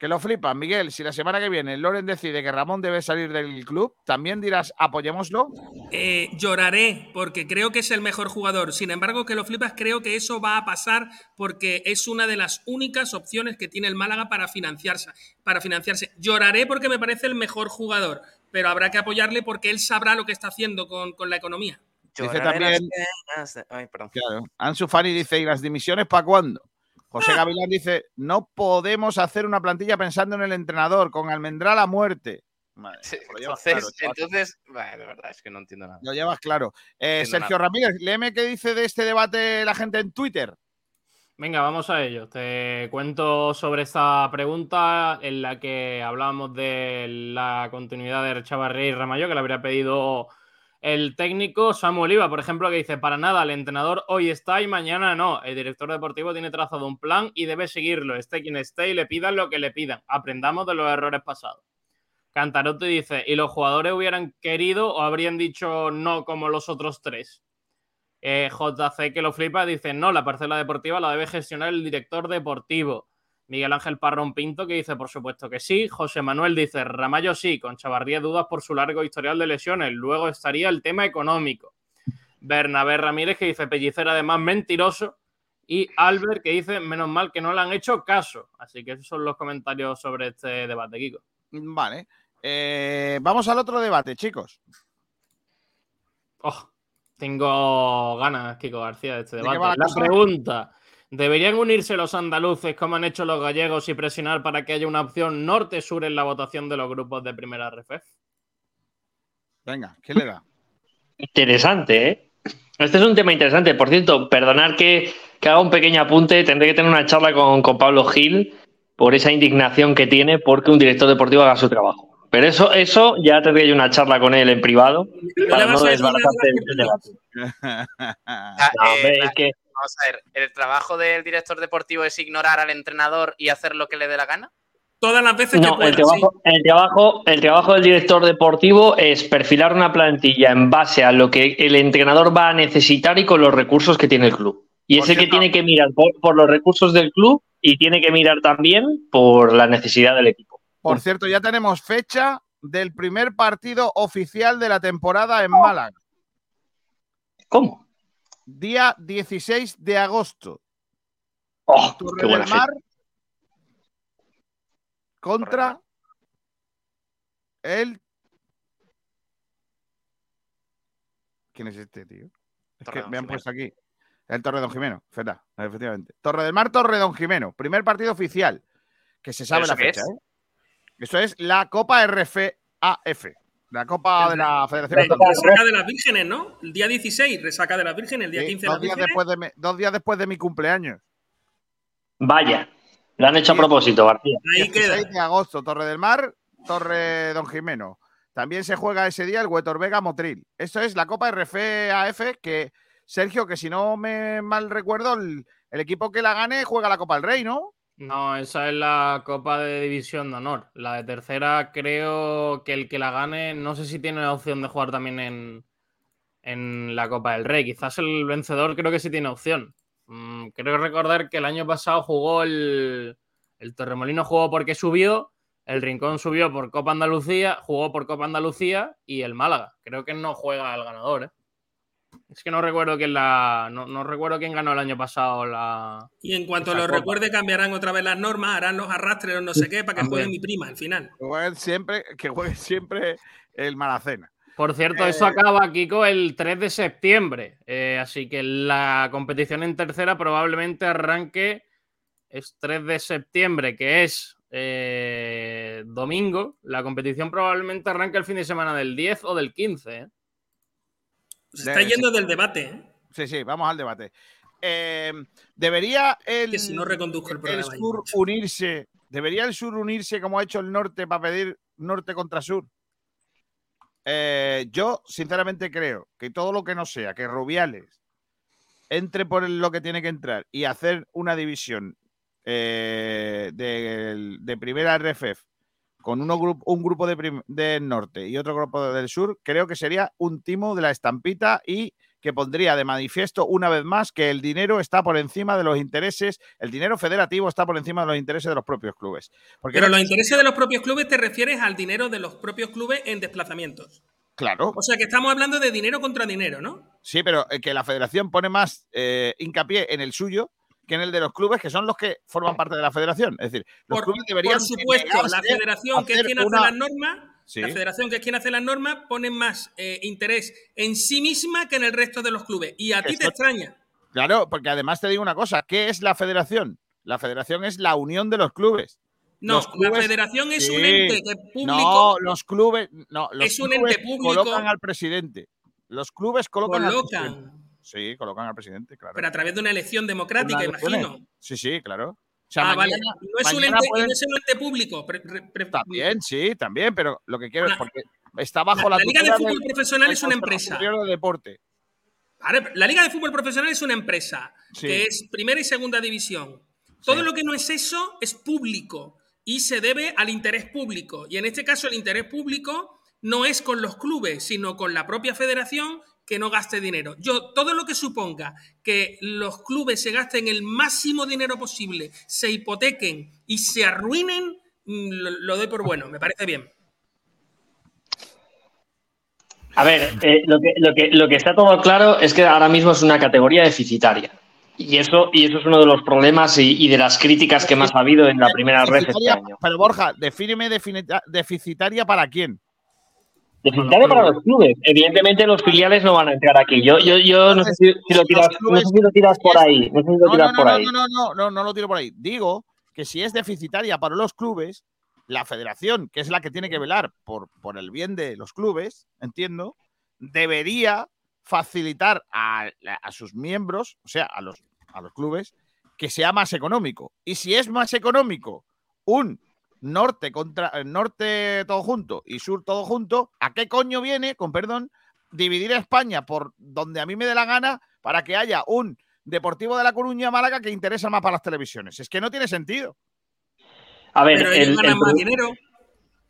Que lo flipan, Miguel. Si la semana que viene Loren decide que Ramón debe salir del club, también dirás apoyémoslo. Eh, lloraré porque creo que es el mejor jugador. Sin embargo, que lo flipas, creo que eso va a pasar porque es una de las únicas opciones que tiene el Málaga para financiarse. Para financiarse. Lloraré porque me parece el mejor jugador, pero habrá que apoyarle porque él sabrá lo que está haciendo con, con la economía. Dice también, Ay, perdón. claro, Ansu Fani dice, ¿y las dimisiones para cuándo? José Gavilán dice, no podemos hacer una plantilla pensando en el entrenador, con Almendral a muerte. Madre llevas Entonces, claro, entonces, bueno, de verdad, es que no entiendo nada. Lo llevas claro. Eh, Sergio nada. Ramírez, léeme qué dice de este debate la gente en Twitter. Venga, vamos a ello. Te cuento sobre esta pregunta en la que hablábamos de la continuidad de Chavarría y Ramallo, que le habría pedido el técnico Samuel Oliva, por ejemplo, que dice, para nada, el entrenador hoy está y mañana no. El director deportivo tiene trazado un plan y debe seguirlo, esté quien esté y le pidan lo que le pidan. Aprendamos de los errores pasados. Cantarote dice, ¿y los jugadores hubieran querido o habrían dicho no como los otros tres? Eh, JC que lo flipa dice, no, la parcela deportiva la debe gestionar el director deportivo. Miguel Ángel Parrón Pinto que dice, por supuesto que sí. José Manuel dice, Ramallo sí, con Chavarría dudas por su largo historial de lesiones. Luego estaría el tema económico. Bernabé Ramírez que dice, Pellicer además mentiroso. Y Albert que dice, menos mal que no le han hecho caso. Así que esos son los comentarios sobre este debate, Kiko. Vale. Eh, vamos al otro debate, chicos. Oh, tengo ganas, Kiko García, de este debate. la pregunta: ¿deberían unirse los andaluces como han hecho los gallegos y presionar para que haya una opción norte-sur en la votación de los grupos de primera RFF? Venga, ¿quién le da? Interesante, ¿eh? Este es un tema interesante. Por cierto, perdonar que, que haga un pequeño apunte. Tendré que tener una charla con, con Pablo Gil por esa indignación que tiene porque un director deportivo haga su trabajo. Pero eso, eso ya tendré yo una charla con él en privado para no desbaratarte el debate. No, hombre, es que Vamos a ver, ¿el trabajo del director deportivo es ignorar al entrenador y hacer lo que le dé la gana? Todas las veces que no, pueda, el trabajo, el, trabajo, el trabajo del director deportivo es perfilar una plantilla en base a lo que el entrenador va a necesitar y con los recursos que tiene el club. Y es el que tiene que mirar por, por los recursos del club y tiene que mirar también por la necesidad del equipo. Por cierto, ya tenemos fecha del primer partido oficial de la temporada en Málaga. ¿Cómo? Día 16 de agosto. Oh, Torre del Mar contra el. ¿Quién es este, tío? Es que me han Jimeno. puesto aquí. El Torre Don Jimeno, feta, efectivamente. Torre del Mar, Torre Don Jimeno. Primer partido oficial. Que se sabe ¿Pero la fecha, es? ¿eh? Eso es la Copa RFAF. La Copa de la Federación Andaluza. Resaca de las vírgenes, ¿no? El día 16, resaca de las vírgenes, el día Sí, 15 de dos, las días después de mi, dos días después de mi cumpleaños. Vaya, lo han hecho a propósito, García. Ahí queda. 16 de agosto, Torre del Mar, Torre Don Jimeno. También se juega ese día el Huetor Vega Motril. Esto es la Copa RFAF que, Sergio, que si no me mal recuerdo, el, el equipo que la gane juega la Copa del Rey, ¿no? No, esa es la Copa de División de Honor. La de tercera, creo que el que la gane, no sé si tiene la opción de jugar también en, en la Copa del Rey. Quizás el vencedor creo que sí tiene opción. Mm, creo recordar que el año pasado jugó el, el Torremolino jugó porque subió, el Rincón subió por Copa Andalucía, jugó por Copa Andalucía y el Málaga. Creo que no juega el ganador, ¿eh? Es que no recuerdo quién la. No, no recuerdo quién ganó el año pasado la. Y en cuanto copa. recuerde, cambiarán otra vez las normas, harán los arrastres o no sé qué para que También. juegue mi prima al final. Que juegue siempre, que juegue siempre el Maracena. Por cierto, Eh, eso acaba, Kiko, el 3 de septiembre. Eh, así que la competición en tercera probablemente arranque. Es 3 de septiembre, que es eh, domingo. La competición probablemente arranque el fin de semana del 10 o del 15. Se está yendo del debate, ¿eh? Sí, sí, vamos al debate. Eh, ¿Debería el, Que si no reconduzco el el sur unirse? ¿Debería el sur unirse como ha hecho el norte para pedir norte contra sur? Eh, yo, sinceramente, creo que todo lo que no sea que Rubiales entre por lo que tiene que entrar y hacer una división eh, de, de primera RFF con uno un grupo de del norte y otro grupo del sur, creo que sería un timo de la estampita y que pondría de manifiesto una vez más que el dinero está por encima de los intereses, el dinero federativo está por encima de los intereses de los propios clubes. Porque Pero los intereses de los propios clubes te refieres al dinero de los propios clubes en desplazamientos. claro, O sea que estamos hablando de dinero contra dinero, ¿no? sí, pero eh, que la federación pone más eh, hincapié en el suyo que en el de los clubes, que son los que forman parte de la federación. Es decir, los Por, clubes deberían por supuesto, la federación, que es quien hace las normas, Sí. la federación, que es quien hace las normas, pone más eh, interés en sí misma que en el resto de los clubes. Y a ti te extraña. Claro, porque además te digo una cosa, ¿qué es la federación? La federación es la unión de los clubes. No, clubes- la federación es un ente que público. No, los clubes, no, los Es un clubes ente público. colocan al presidente. Los clubes colocan, al presidente. Sí, colocan al presidente, claro. pero a través de una elección democrática, imagino. Sí, sí, claro. O sea, ah, vale. No es, un ente, pueden- no es un ente público. pre- pre- pre- También, sí, también, pero lo que quiero es porque está bajo la, la, la Liga de Fútbol del- Profesional es una empresa. De Deporte. La Liga de Fútbol Profesional es una empresa Sí. que es primera y segunda división. Todo lo que no es eso es público y se debe al interés público. Y en este caso el interés público no es con los clubes, sino con la propia federación que no gaste dinero. Yo, todo lo que suponga que los clubes se gasten el máximo dinero posible, se hipotequen y se arruinen, mm, lo, lo doy por bueno, me parece bien. A ver, eh, lo, que, lo, que, lo que está todo claro es que ahora mismo es una categoría deficitaria. Y eso, y eso es uno de los problemas y, y de las críticas que más ha habido en la primera red este año. Pero Borja, defíneme deficitaria para quién. Deficitaria para los clubes. Evidentemente los filiales no van a entrar aquí. Yo, yo, yo no sé si, si lo tiras, no sé si lo tiras por ahí. No sé si lo No, tiras no, por no, ahí. no, no, no, no, no lo tiro por ahí. Digo que si es deficitaria para los clubes, la federación, que es la que tiene que velar por, por el bien de los clubes, entiendo, debería facilitar a, a sus miembros, o sea, a los a los clubes que sea más económico. Y si es más económico un norte contra eh, norte todo junto y sur todo junto, ¿a qué coño viene, con perdón, dividir España por donde a mí me dé la gana para que haya un Deportivo de La Coruña Málaga que interesa más para las televisiones? Es que no tiene sentido. A ver, Pero el, ganan el- más dinero.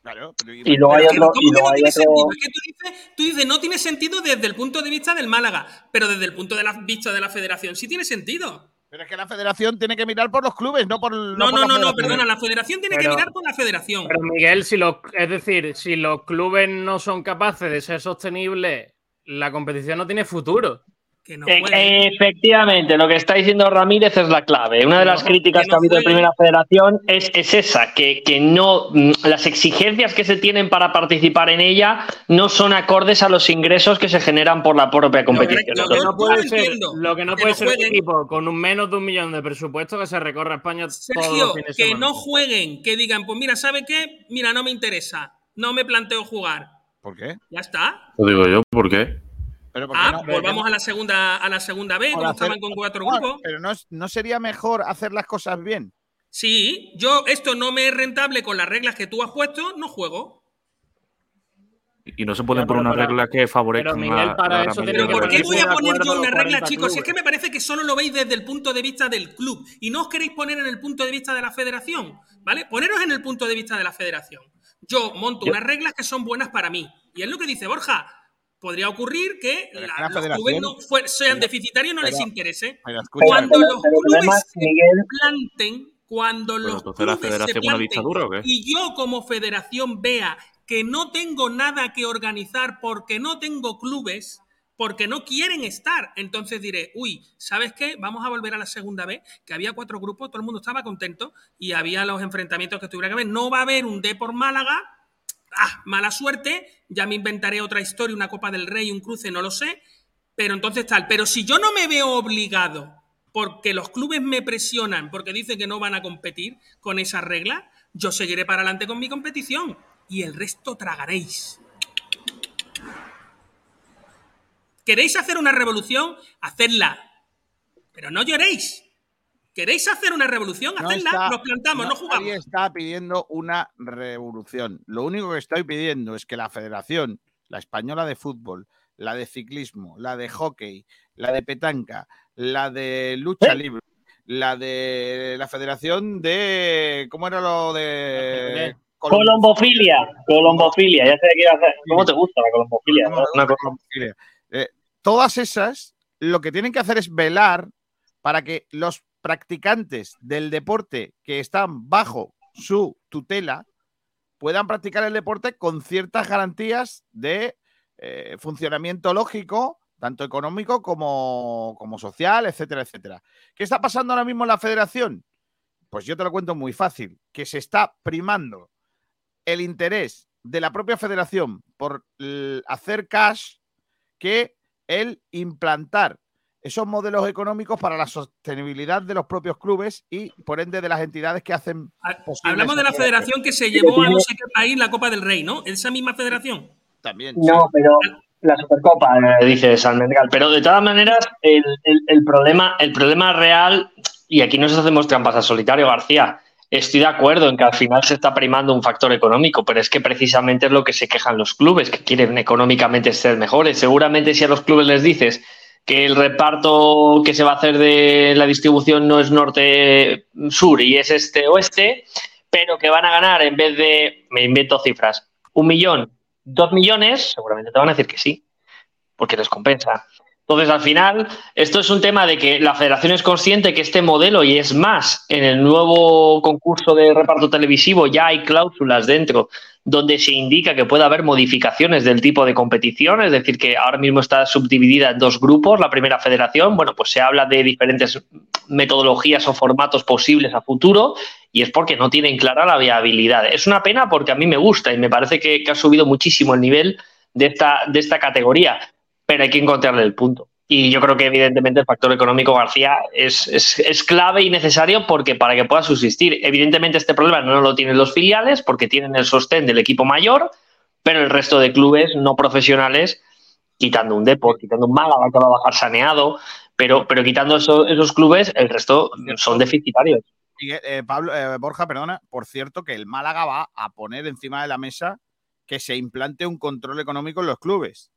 Claro, pero- y luego hay otro, ¿cómo y luego no hay tiene otro, sentido? Es que tú dices, tú dices, no tiene sentido desde el punto de vista del Málaga, pero desde el punto de la vista de la federación sí tiene sentido. Pero es que la federación tiene que mirar por los clubes, no por. No, por no, no, no, perdona, la federación tiene que mirar por la federación. Pero Miguel, si los, es decir, si los clubes no son capaces de ser sostenibles, la competición no tiene futuro. Que no Eh, efectivamente, lo que está diciendo Ramírez es la clave. Una de las críticas que que ha habido de. Primera Federación es, es esa, que, que no mm, las exigencias que se tienen para participar en ella no son acordes a los ingresos que se generan por la propia competición. Lo que no puede ser, entiendo, lo que no que puede no ser un equipo con un menos de un millón de presupuesto que se recorra España todos Sergio, los fines de que semana. no jueguen, que digan, pues mira, ¿sabe qué? Mira, no me interesa, no me planteo jugar. ¿Por qué? Ya está. Lo digo yo, ¿por qué? Pero ¿por qué Ah, no? volvamos a la segunda, a la segunda vez, Por como hacer- estaban con cuatro grupos. Pero no, no sería mejor hacer las cosas bien. Sí, yo esto no me es rentable con las reglas que tú has puesto, no juego. Y no se pueden poner una para- regla que favorezca pero Miguel, para la eso Pero ¿por qué voy a poner yo una regla, 40 chicos? Si es que me parece que solo lo veis desde el punto de vista del club y no os queréis poner en el punto de vista de la federación, ¿vale? Poneros en el punto de vista de la federación. Yo monto Yo- unas reglas que son buenas para mí. Y es lo que dice Borja. Podría ocurrir que la- la los clubes no fue- sean pero- deficitarios y no les interese. Escucha, Cuando Pero- los clubes se Miguel- planten, cuando Pero los clubes se una planten dictadura, ¿o qué? y yo como federación vea que no tengo nada que organizar porque no tengo clubes, porque no quieren estar, entonces diré, uy, ¿sabes qué? Vamos a volver a la segunda vez, que había cuatro grupos, todo el mundo estaba contento y había los enfrentamientos que tuvieran que haber. No va a haber un D por Málaga, ah, mala suerte, ya me inventaré otra historia, una Copa del Rey, un cruce, no lo sé, pero entonces tal. Pero si yo no me veo obligado porque los clubes me presionan, porque dicen que no van a competir con esas reglas, yo seguiré para adelante con mi competición y el resto tragaréis. ¿Queréis hacer una revolución? Hacedla. Pero no lloréis. ¿Queréis hacer una revolución? no Hacedla. está- Nos plantamos, no, jugamos. Nadie está pidiendo una revolución. Lo único que estoy pidiendo es que la federación, la española de fútbol, la de ciclismo, la de hockey, la de petanca, la de lucha libre, la de la federación de. ¿Cómo era lo de. Colombofilia, colombofilia, ya sé qué quiero hacer. ¿Cómo te gusta la colombofilia? ¿Cómo me Una gusta cosa- la homofobia? Eh, todas esas lo que tienen que hacer es velar para que los practicantes del deporte que están bajo su tutela puedan practicar el deporte con ciertas garantías de eh, funcionamiento lógico, tanto económico como, como social, etcétera, etcétera. ¿Qué está pasando ahora mismo en la federación? Pues yo te lo cuento muy fácil, que se está primando el interés de la propia federación por hacer cash que el implantar esos modelos económicos para la sostenibilidad de los propios clubes y por ende de las entidades que hacen posible Hablamos de la federación que se llevó a no sé qué país la Copa del Rey, ¿no? Esa misma federación. También. No, pero la Supercopa, eh, dice Salmendral. Pero de todas maneras, el, el- el problema, el problema real, y aquí nos hacemos trampas a solitario, García. Estoy de acuerdo en que al final se está primando un factor económico, pero es que precisamente es lo que se quejan los clubes, que quieren económicamente ser mejores. Seguramente si a los clubes les dices que el reparto que se va a hacer de la distribución no es norte-sur y es este-oeste, pero que van a ganar en vez de, me invento cifras, un millón, dos millones, seguramente te van a decir que sí, porque les compensa. Entonces, al final, esto es un tema de que la federación es consciente que este modelo, y es más, en el nuevo concurso de reparto televisivo ya hay cláusulas dentro donde se indica que puede haber modificaciones del tipo de competición, es decir, que ahora mismo está subdividida en dos grupos, la primera federación, bueno, pues se habla de diferentes metodologías o formatos posibles a futuro y es porque no tienen clara la viabilidad. Es una pena porque a mí me gusta y me parece que, que ha subido muchísimo el nivel de esta, de esta categoría, pero hay que encontrarle el punto. Y yo creo que evidentemente el factor económico, García, es, es, es, clave y necesario porque para que pueda subsistir. Evidentemente este problema no lo tienen los filiales porque tienen el sostén del equipo mayor, pero el resto de clubes no profesionales, quitando un Deport, quitando un Málaga que va a bajar saneado, pero, pero quitando eso- esos clubes, el resto son deficitarios. Eh, Pablo, eh, Borja, perdona, por cierto, que el Málaga va a poner encima de la mesa que se implante un control económico en los clubes.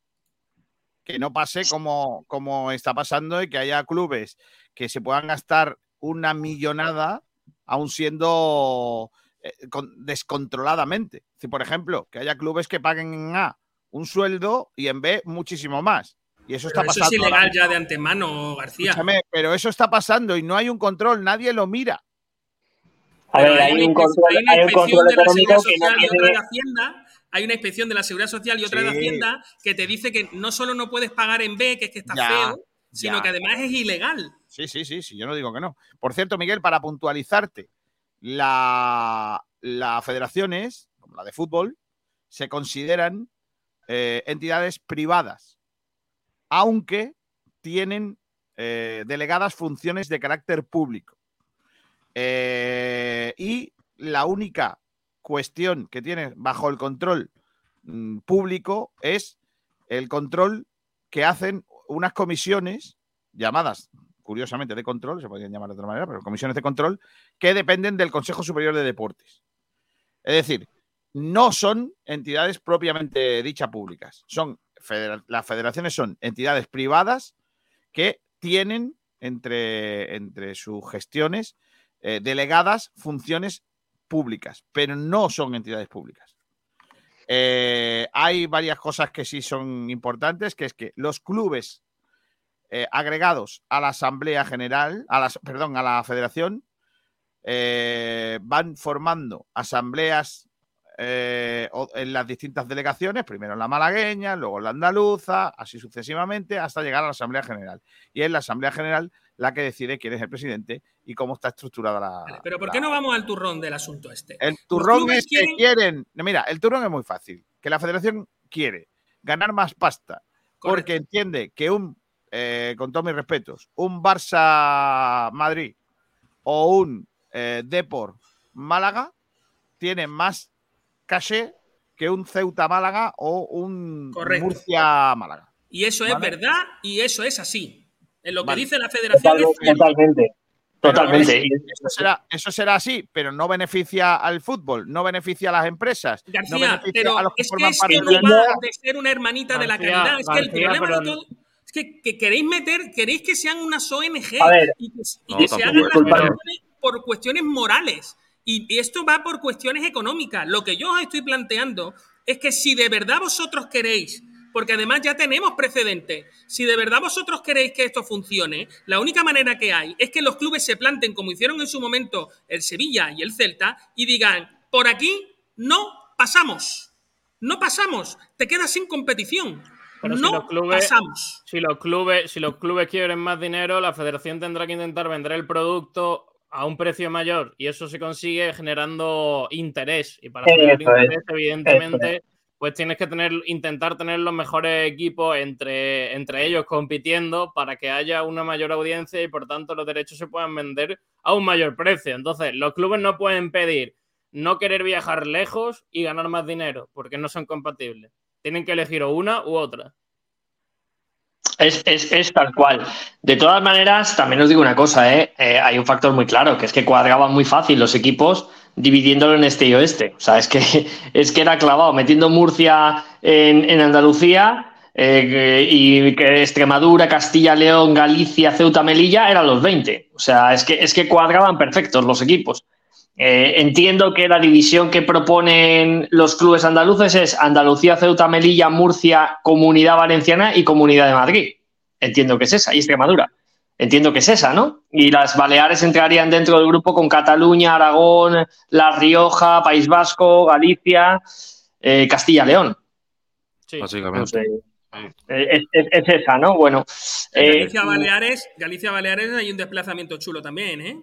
Que no pase como, como está pasando y que haya clubes que se puedan gastar una millonada aún siendo eh, con- descontroladamente. Si, por ejemplo, que haya clubes que paguen en A un sueldo y en B muchísimo más. Y eso está Pero eso pasando. es ilegal ya de antemano, García. Escúchame, pero eso está pasando y no hay un control, nadie lo mira. A Pero ver, hay una un control, hay una hay un control de la que no Social y otra de tiene. Hacienda. Hay una inspección de la Seguridad Social y otra de Sí. Hacienda que te dice que no solo no puedes pagar en B, que es que está Ya, feo, sino ya. que además es ilegal. Sí, sí, sí, sí, yo no digo que no. Por cierto, Miguel, para puntualizarte, la, las federaciones, como la de fútbol, se consideran eh, entidades privadas, aunque tienen eh, delegadas funciones de carácter público. Eh, y la única cuestión que tienen bajo el control mm, público es el control que hacen unas comisiones llamadas, curiosamente, de control, se podrían llamar de otra manera, pero comisiones de control, que dependen del Consejo Superior de Deportes. Es decir, no son entidades propiamente dichas públicas. Son las federaciones son entidades privadas que tienen entre, entre sus gestiones eh, delegadas funciones públicas, pero no son entidades públicas. Eh, hay varias cosas que sí son importantes, que es que los clubes eh, agregados a la Asamblea General, a las, perdón, a la Federación, eh, van formando asambleas en las distintas delegaciones, primero en la malagueña, luego en la andaluza, así sucesivamente, hasta llegar a la Asamblea General. Y es la Asamblea General la que decide quién es el presidente y cómo está estructurada la. Pero ¿por la- qué no vamos al turrón del asunto este? el turrón es que quieren. Mira, el turrón es muy fácil. Que la federación quiere ganar más pasta porque entiende que un, eh, con todos mis respetos, un Barça Madrid o un eh, Depor Málaga tiene más caché que un Ceuta Málaga o un Correcto. Murcia Málaga. Y eso es Vale. verdad y eso es así. En lo que Vale. dice la federación es Totalmente, totalmente. Eso, será, eso será así, pero no beneficia al fútbol, no beneficia a las empresas, no García, beneficia pero a los que es que forman parte no va de ser una hermanita de la caridad. Es que el García, problema de todo es que, que queréis meter, queréis que sean unas ONG A ver. y que, y No, que se hagan las cuestiones por cuestiones morales. Y, y esto va por cuestiones económicas. Lo que yo os estoy planteando es que si de verdad vosotros queréis, porque además ya tenemos precedentes, si de verdad vosotros queréis que esto funcione, la única manera que hay es que los clubes se planten como hicieron en su momento el Sevilla y el Celta y digan, por aquí no pasamos. No pasamos. Te quedas sin competición. Pero si no los clubes- pasamos. Si los clubes, si los clubes quieren más dinero, la federación tendrá que intentar vender el producto a un precio mayor y eso se consigue generando interés. Y para generar interés, evidentemente, pues tienes que tener, intentar tener los mejores equipos entre, entre ellos compitiendo para que haya una mayor audiencia y por tanto los derechos se puedan vender a un mayor precio. Entonces, los clubes no pueden pedir no querer viajar lejos y ganar más dinero, porque no son compatibles. Tienen que elegir una u otra. Es, es- es tal cual. De todas maneras, también os digo una cosa, ¿eh? Eh, hay un factor muy claro, que es que cuadraban muy fácil los equipos dividiéndolo en este y oeste. O sea, es que, es que era clavado, metiendo Murcia en, en Andalucía eh, y que Extremadura, Castilla, León, Galicia, Ceuta, Melilla eran los 20. O sea, es que, es que cuadraban perfectos los equipos. Eh, entiendo que la división que proponen los clubes andaluces es Andalucía, Ceuta, Melilla, Murcia, Comunidad Valenciana y Comunidad de Madrid. Entiendo que es esa, y Extremadura. Entiendo que es esa, ¿no? Y las Baleares entrarían dentro del grupo con Cataluña, Aragón, La Rioja, País Vasco, Galicia, eh, Castilla-León. Sí. Básicamente. Eh, Es, es- es esa, ¿no? Bueno. eh, Galicia Baleares, Galicia Baleares hay un desplazamiento chulo también, ¿eh?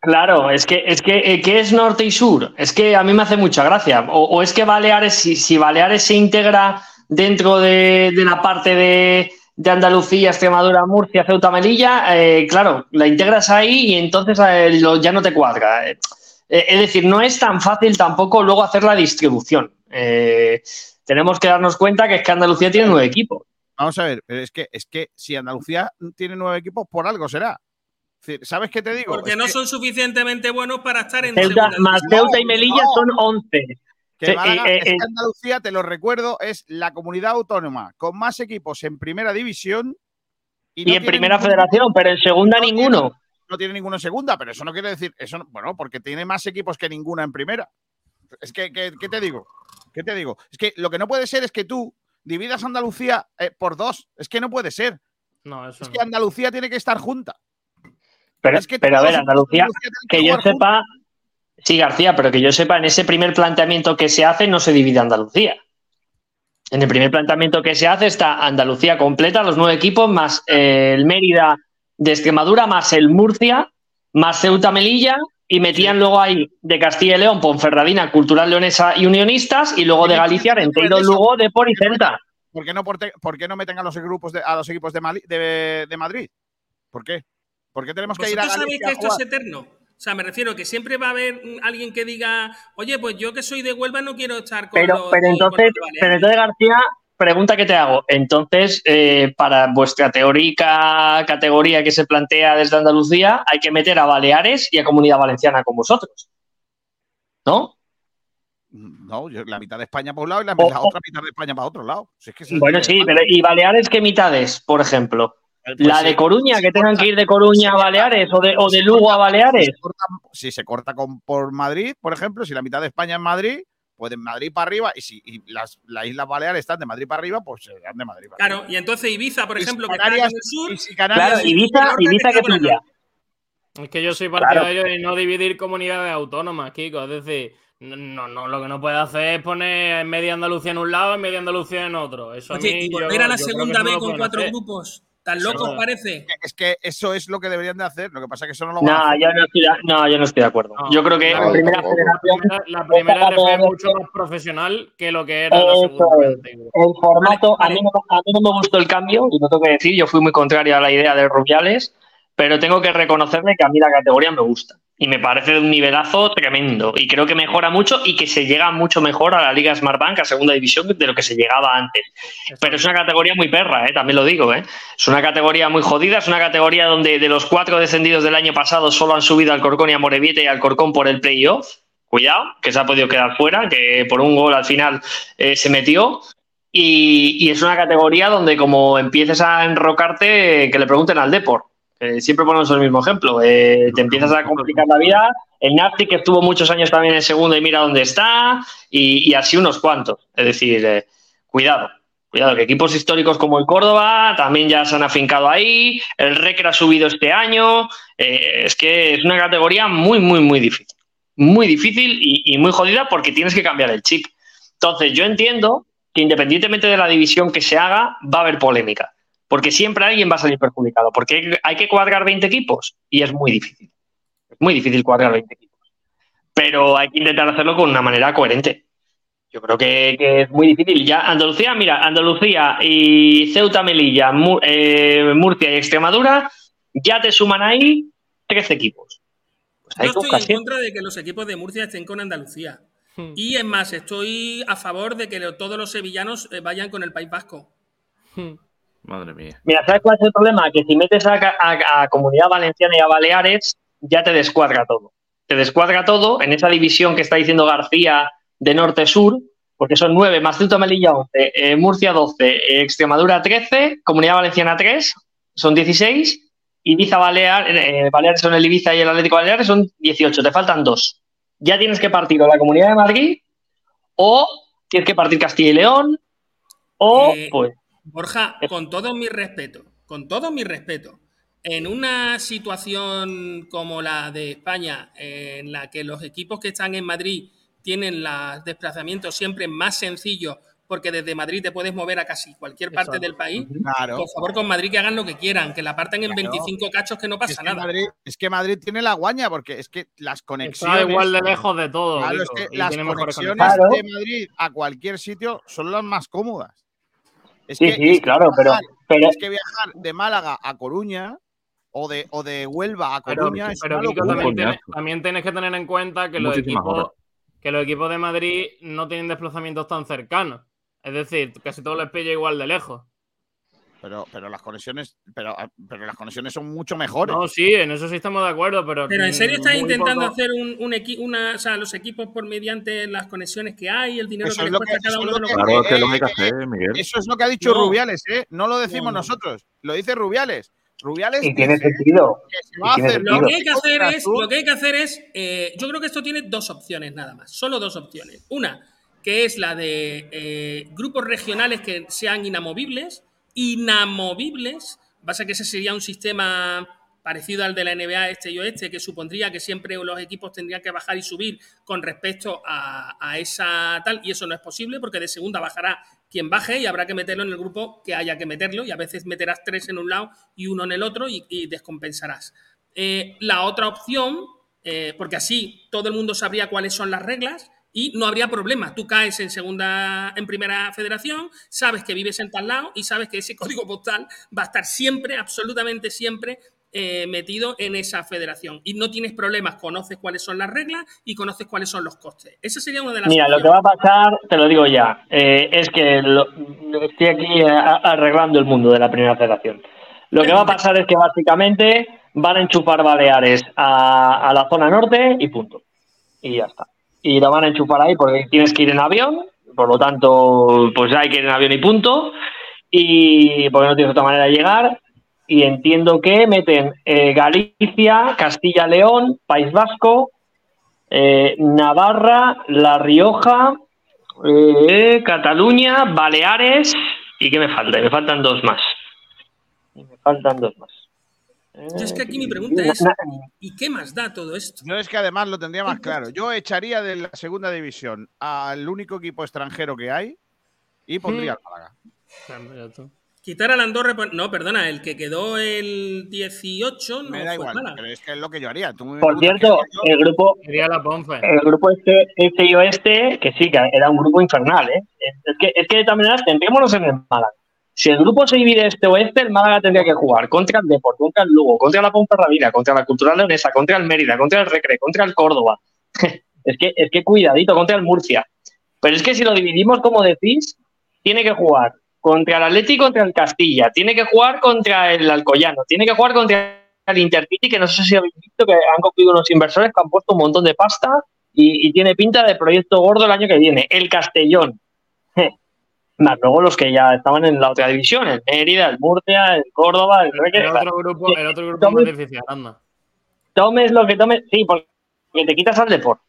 Claro, es que, es que eh, ¿qué es norte y sur? Es que a mí me hace mucha gracia. O, o es que Baleares, si, si Baleares se integra dentro de, de la parte de, de Andalucía, Extremadura, Murcia, Ceuta, Melilla, eh, claro, la integras ahí y entonces eh, lo- ya no te cuadra. Eh, es decir, no es tan fácil tampoco luego hacer la distribución. Eh, tenemos que darnos cuenta que es que Andalucía tiene nueve equipos. Vamos a ver, pero es que, es que si Andalucía tiene nueve equipos, por algo será. Es decir, ¿Sabes qué te digo? Porque Es no que- son suficientemente buenos para estar en Ceuta, más. Ceuta y Melilla no. son 11. Que Sí, Málaga- eh, es que eh, Andalucía, te lo recuerdo, es la comunidad autónoma con más equipos en primera división Y, no en tiene primera ningún- federación, pero en segunda no tiene- ninguno. no tiene ninguno en segunda, pero eso no quiere decir, eso no- bueno, porque tiene más equipos que ninguna en primera. Es que, que- ¿qué te digo? ¿Qué te digo? Es que lo que no puede ser es que tú dividas Andalucía eh, por dos. Es que no puede ser. No, eso Es no. que Andalucía tiene que estar junta. Pero, Es que pero a ver, Andalucía, que yo juntos. Sí, García, pero que yo sepa, en ese primer planteamiento que se hace no se divide Andalucía. En el primer planteamiento que se hace está Andalucía completa, los nueve equipos, más eh, el Mérida de Extremadura, más el Murcia, más Ceuta Melilla, y metían luego ahí de Castilla y León, Ponferradina, Cultural Leonesa y Unionistas, y luego ¿Y de Galicia, Renteiro? Lugo, Depor y Celta. ¿Por qué no, por, te- por qué no meten a los grupos de, a los equipos de, Mali- de, de Madrid? ¿Por qué? ¿Por qué tenemos que ir a ¿Vosotros sabéis Galicia que a esto es eterno? O sea, me refiero que siempre va a haber alguien que diga, oye, pues yo que soy de Huelva no quiero estar con Pero, los pero entonces, con los de Baleares". pero entonces, García, pregunta que te hago. Entonces, eh, para vuestra teórica categoría que se plantea desde Andalucía, hay que meter a Baleares y a Comunidad Valenciana con vosotros. ¿No? No, yo- la mitad de España para un lado y la, otra mitad de España para otro lado. Si es que Bueno, sí, pero ¿y Baleares qué mitades, por ejemplo? Pues ¿La sí, de Coruña, que tengan corta- que ir de Coruña a Baleares o de, o de Lugo a Baleares? se corta- si se corta con, por Madrid, por ejemplo, si la mitad de España es Madrid, pues de Madrid para arriba, y si y las, las Islas Baleares están de Madrid para arriba, pues se dan de Madrid para arriba. Claro, y entonces Ibiza, por si ejemplo, que está Canarias- en el sur, y si Canarias- Claro, Ibiza, Ibiza está que norte. Es que yo soy Claro. partidario de no dividir comunidades autónomas, Kiko. Es decir, no, no, lo que no puede hacer es poner media Andalucía en un lado y media Andalucía en otro. Eso a Oye, mí, y yo- volver a la segunda no lo con cuatro hacer. grupos. ¿Tan no. parece? Es que eso es lo que deberían de hacer. Lo que pasa es que eso no lo van a No, hacer. yo no estoy, de- no, yo no estoy de acuerdo. No, yo creo que en primera La primera, la primera categoría- mucho más profesional que lo que era la Eso segunda es. antigua. El formato, Vale, A, mí no, a mí no me gustó el cambio, y lo tengo que decir, yo fui muy contrario a la idea de Rubiales, pero tengo que reconocerle que a mí la categoría me gusta. Y me parece de un nivelazo tremendo. Y creo que mejora mucho y que se llega mucho mejor a la Liga Smartbank, a segunda división, de lo que se llegaba antes. Pero es una categoría muy perra, ¿eh? también lo digo. ¿eh? Es una categoría muy jodida, es una categoría donde de los cuatro descendidos del año pasado solo han subido al Corcón y a Morevieta y al Corcón por el playoff. Cuidado, que se ha podido quedar fuera, que por un gol al final eh, se metió. Y, y es una categoría donde como empieces a enrocarte, eh, que le pregunten al Depor. Eh, siempre ponemos el mismo ejemplo. Eh, te empiezas a complicar la vida. El Nafti, que estuvo muchos años también en segundo y mira dónde está. Y, así unos cuantos. Es decir, eh, cuidado. Cuidado, que equipos históricos como el Córdoba también ya se han afincado ahí. El Recre ha subido este año. Es que es una categoría muy, muy, muy difícil. Muy difícil y, y muy jodida porque tienes que cambiar el chip. Entonces, yo entiendo que independientemente de la división que se haga, va a haber polémica. Porque siempre alguien va a salir perjudicado. Porque hay que cuadrar 20 equipos y es muy difícil. Es muy difícil cuadrar 20 equipos. Pero hay que intentar hacerlo con una manera coherente. Yo creo que, que es muy difícil. Ya Andalucía, mira, Andalucía y Ceuta, Melilla, eh, Murcia y Extremadura, ya te suman ahí 13 equipos. Pues hay Yo estoy en contra de que los equipos de Murcia estén con Andalucía. Hmm. Y es más, estoy a favor de que todos los sevillanos eh, vayan con el País Vasco. Hmm. Madre mía. Mira, ¿sabes cuál es el problema? Que si metes a, a- a Comunidad Valenciana y a Baleares, ya te descuadra todo. Te descuadra todo en esa división que está diciendo García de norte-sur, porque son 9 más Ceuta Melilla 11, eh, Murcia 12, eh, Extremadura 13, Comunidad Valenciana 3, son 16, Ibiza Balear, eh, Baleares son el Ibiza y el Atlético Baleares son 18, te faltan dos. Ya tienes que partir o la Comunidad de Madrid o tienes que partir Castilla y León o Eh, pues Borja, con todo mi respeto, con todo mi respeto, en una situación como la de España, en la que los equipos que están en Madrid tienen los desplazamientos siempre más sencillos, porque desde Madrid te puedes mover a casi cualquier parte del país, Claro. por favor con Madrid que hagan lo que quieran, que la partan en Claro. 25 cachos que no Es pasa que, nada. Madrid, es que Madrid tiene la guaña, porque es que las Está conexiones. igual de lejos de todo. Claro, es que las conexiones. de Madrid a cualquier sitio son las más cómodas. Es Sí, que, sí, es claro, pero, viajar- pero es que viajar de Málaga a Coruña o de, o de Huelva a Pero, Coruña es pero Kiko, también, tienes, también tienes que tener en cuenta que los, equipos, que los equipos de Madrid no tienen desplazamientos tan cercanos. Es decir, casi todos les pilla igual de lejos. Pero, pero las conexiones, pero, pero las conexiones son mucho mejores. No, sí, en eso sí estamos de acuerdo, pero. Pero en serio estás intentando poco- hacer un, un equi- una, o sea, los equipos por mediante las conexiones que hay, el dinero Eso que es les lo que- cuesta cada uno lo de los que- Claro, que es lo que hay que hacer, Miguel. Eso es lo que ha dicho No. Rubiales, ¿eh? No lo decimos No. nosotros, lo dice Rubiales. Rubiales Y tiene sentido. Lo que hay que hacer es, lo que hay que hacer es, eh, yo creo que esto tiene dos opciones nada más, solo dos opciones. Una, que es la de eh, grupos regionales que sean inamovibles, inamovibles, pasa que ese sería un sistema parecido al de la NBA este y oeste, que supondría que siempre los equipos tendrían que bajar y subir con respecto a, esa tal, y eso no es posible porque de segunda bajará quien baje y habrá que meterlo en el grupo que haya que meterlo, y a veces meterás tres en un lado y uno en el otro y, y descompensarás. Eh, la otra opción, eh, porque así todo el mundo sabría cuáles son las reglas y no habría problema. Tú caes en segunda, en primera federación, sabes que vives en tal lado y sabes que ese código postal va a estar siempre, absolutamente siempre eh, metido en esa federación. Y no tienes problemas, conoces cuáles son las reglas y conoces cuáles son los costes. Esa sería una de las Mira, lo que va a pasar, te lo digo ya, eh, es que lo- estoy aquí eh, arreglando el mundo de la primera federación. Lo que va a pasar es que básicamente van a enchufar Baleares a, a la zona norte y punto. Y ya está. Y lo van a enchufar ahí porque tienes que ir en avión, por lo tanto, pues hay que ir en avión y punto. Y porque no tienes otra manera de llegar. Y entiendo que meten eh, Galicia, Castilla-León, País Vasco, eh, Navarra, La Rioja, eh, Cataluña, Baleares y ¿qué me falta? Me faltan dos más. Me faltan dos más. Yo es que aquí mi pregunta es, ¿y qué más da todo esto? Yo es que además lo tendría más claro. Yo echaría de la segunda división al único equipo extranjero que hay y pondría al Málaga. Quitar al Andorra, no, perdona, el que quedó el 18 no Me da fue igual, Málaga. pero es que es lo que yo haría. Tú Por cierto, yo, el grupo, la el grupo este, este y oeste, que sí, que era un grupo infernal, ¿eh? Es que, es que maneras, centrémonos en el Málaga. Si el grupo se divide este-oeste, el Málaga tendría que jugar contra el Deport, contra el Lugo, contra la Ponferradina, contra la Cultural Leonesa, contra el Mérida, contra el Recre, contra el Córdoba. es, que, es que cuidadito, contra el Murcia. Pero es que si lo dividimos, como decís, tiene que jugar contra el Atlético contra el Castilla, tiene que jugar contra el Alcoyano, tiene que jugar contra el Intercity, que no sé si habéis visto que han cogido unos inversores que han puesto un montón de pasta y, y tiene pinta de proyecto gordo el año que viene. El Castellón. Más luego los que ya estaban en la otra división, el Mérida, el Murcia, el Córdoba, el Recre. El otro grupo, el otro grupo es más difícil, anda. Tomes lo que tomes, sí, porque te quitas al Deport.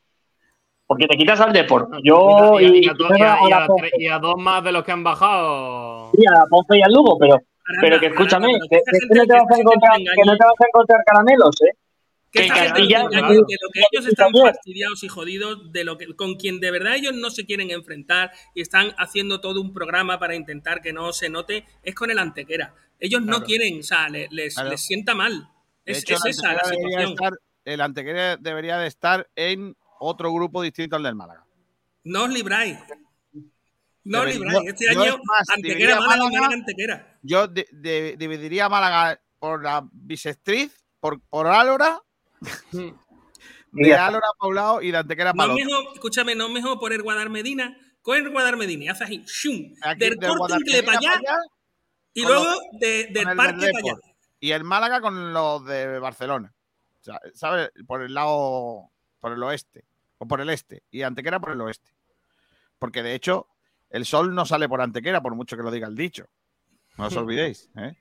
Porque te quitas al Deport. Yo y, a- dos más de los que han bajado. Sí, a la Ponce y al Lugo, pero, pero que escúchame, que, no te vas a encontrar, que no te vas a encontrar caramelos, ¿eh? Que Castilla- que lo que ellos están fastidiados y jodidos de lo que con quien de verdad ellos no se quieren enfrentar y están haciendo todo un programa para intentar que no se note es con el Antequera. Ellos no quieren, o sea, le- les, Claro. les sienta mal. De Es, hecho, es el esa la situación. estar- el Antequera debería de estar en otro grupo distinto al del Málaga. No os libráis. No os libráis. Este yo año más, Antequera Málaga y Málaga- Málaga Antequera. Yo de- de- dividiría Málaga por la bisectriz, por, por Álora, de. Álora para un lado y de Antequera para es el otro. mejor, escúchame, no es mejor poner Guadalmedina. Coge el Guadalmedina y haces ahí, ¡shum! Aquí, del de corte ingle para allá y luego los- de- del parque del para allá. Y el Málaga con los de Barcelona. O sea, ¿sabes? Por el lado, por el oeste, o por el este, y Antequera por el oeste. Porque de hecho, el sol no sale por Antequera, por mucho que lo diga el dicho. No os olvidéis. ¿eh?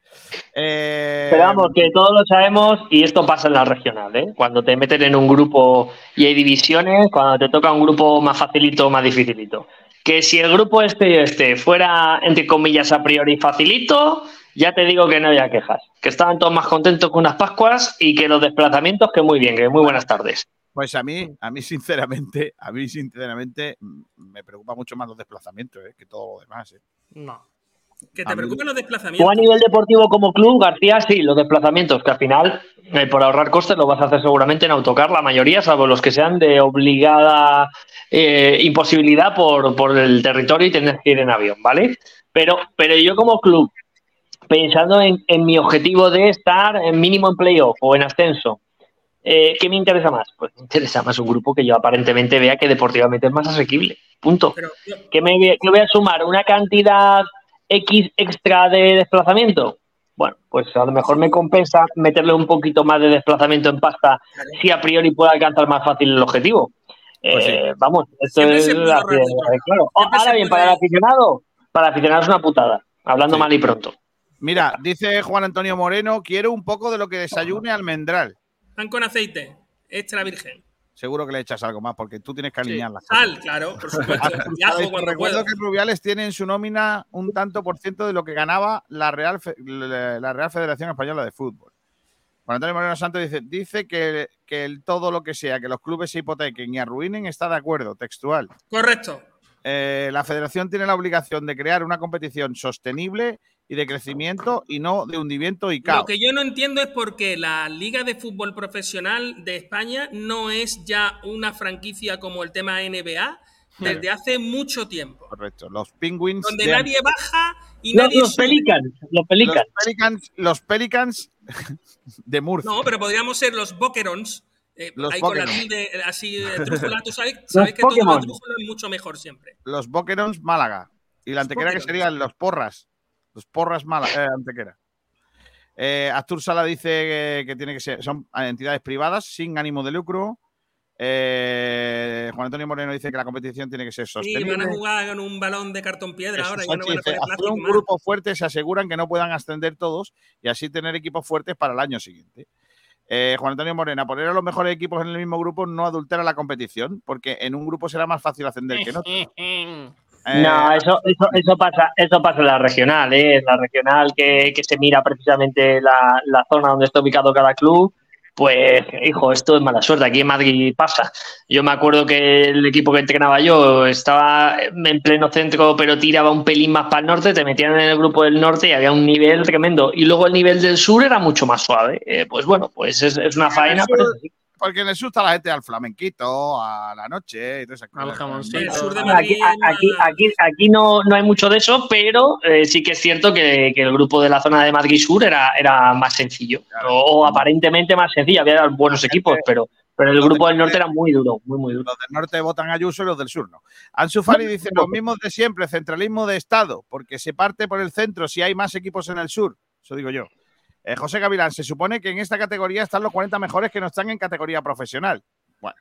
Eh, Pero vamos, que todos lo sabemos y esto pasa en la regional, ¿eh? Cuando te meten en un grupo y hay divisiones, cuando te toca un grupo más facilito o más dificilito. Que si el grupo este y este fuera, entre comillas, a priori facilito, ya te digo que no había quejas. Que estaban todos más contentos con unas Pascuas y que los desplazamientos, que muy bien, que muy buenas tardes. Pues a mí, a mí sinceramente, a mí sinceramente mm, me preocupa mucho más los desplazamientos ¿eh? que todo lo demás. ¿eh? No. Que A te preocupen los Tú a desplazamientos. nivel deportivo como club, García, sí, los desplazamientos, que al final, eh, por ahorrar costes, lo vas a hacer seguramente en autocar, la mayoría, salvo los que sean de obligada eh, imposibilidad por, por el territorio y tener que ir en avión, ¿vale? Pero, pero yo como club, pensando en, en mi objetivo de estar en mínimo en playoff o en ascenso, eh, ¿qué me interesa más? Pues me interesa más un grupo que yo aparentemente vea que deportivamente es más asequible. Punto. Pero yo- que me que voy a sumar una cantidad X extra de desplazamiento. Bueno, pues a lo mejor me compensa meterle un poquito más de desplazamiento en pasta si a priori puedo alcanzar más fácil el objetivo. Pues sí. Eh, vamos, esto Siempre es claro. Siempre Ahora bien, para el aficionado, para el aficionado es una putada, hablando Sí. mal y pronto. Mira, dice Juan Antonio Moreno, quiero un poco de lo que desayune almendral. Pan con aceite, extra virgen. Seguro que le echas algo más, porque tú tienes que Sí. alinear cosas. Sal, claro, por supuesto. Recuerdo que Rubiales tiene en su nómina un tanto por ciento de lo que ganaba la Real, la Real Federación Española de Fútbol. Juan Antonio Moreno Santos dice, dice que, que el todo lo que sea, que los clubes se hipotequen y arruinen, está de acuerdo, textual. Correcto. Eh, la federación tiene la obligación de crear una competición sostenible y de crecimiento y no de hundimiento y caos. Lo que yo no entiendo es por qué la Liga de Fútbol Profesional de España no es ya una franquicia como el tema NBA desde hace mucho tiempo. Correcto. Los Penguins. Donde de- nadie baja y Los, nadie los sube. Pelicans, los los Pelicans. Los Pelicans de Murcia. No, pero podríamos ser los Boquerons. eh, Los ahí con la tilde eh, así eh, trújula. Tú sabes, sabes que todo Pokémon. lo trújula es mucho mejor siempre. Los Boquerons Málaga. Y la antequera que serían los Porras. Los Porras Málaga, eh, antequera. Eh, Astur Sala dice que, que tiene que ser, son entidades privadas sin ánimo de lucro. Eh, Juan Antonio Moreno dice que la competición tiene que ser Sí, sostenible. van a jugar con un balón de cartón piedra ahora ya no van a dice, poner hacer plástico un más. grupo fuerte se aseguran que no puedan ascender todos y así tener equipos fuertes para el año siguiente. Eh, Juan Antonio Morena, poner a los mejores equipos en el mismo grupo no adultera la competición, porque en un grupo será más fácil ascender que en otro. Eh, No, eso, eso, eso pasa, eso pasa en la regional, ¿eh? En la regional que, que se mira precisamente la, la zona donde está ubicado cada club. Pues, hijo, esto es mala suerte. Aquí en Madrid pasa. Yo me acuerdo que el equipo que entrenaba yo estaba en pleno centro, pero tiraba un pelín más para el norte. Te metían en el grupo del norte y había un nivel tremendo. Y luego el nivel del sur era mucho más suave. Eh, pues bueno, pues es, es una faena. sur- pero. Porque en el sur está la gente al flamenquito, a la noche y todas esas cosas. jamoncito. Aquí, no, no hay mucho de eso, pero eh, sí que es cierto que, que el grupo de la zona de Madrid Sur era, era más sencillo, o, o aparentemente más sencillo. Había buenos equipos, pero, pero el grupo del norte era muy duro, muy, muy duro. Los del norte votan a Ayuso y los del sur no. Ansu Fati dice los mismos de siempre, centralismo de Estado, porque se parte por el centro si hay más equipos en el sur. Eso digo yo. Eh, José Gavilán, se supone que en esta categoría están los 40 mejores que no están en categoría profesional. Bueno.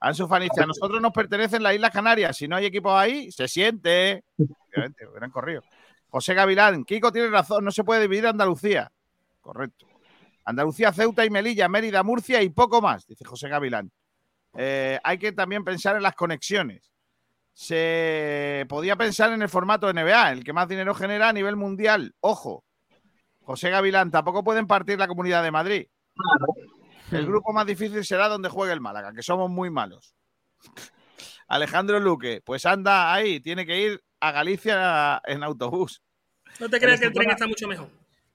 Ansu Fati dice, a nosotros nos pertenecen las Islas Canarias. Si no hay equipos ahí, se siente. Obviamente, hubieran corrido. José Gavilán, Kiko tiene razón, no se puede dividir Andalucía. Correcto. Andalucía, Ceuta y Melilla, Mérida, Murcia y poco más, dice José Gavilán. Eh, hay que también pensar en las conexiones. Se podía pensar en el formato NBA, el que más dinero genera a nivel mundial. Ojo, José Gavilán, tampoco pueden partir la comunidad de Madrid. El grupo más difícil será donde juegue el Málaga, que somos muy malos. Alejandro Luque, pues anda ahí, tiene que ir a Galicia en autobús. No te creas que el tren está mucho mejor.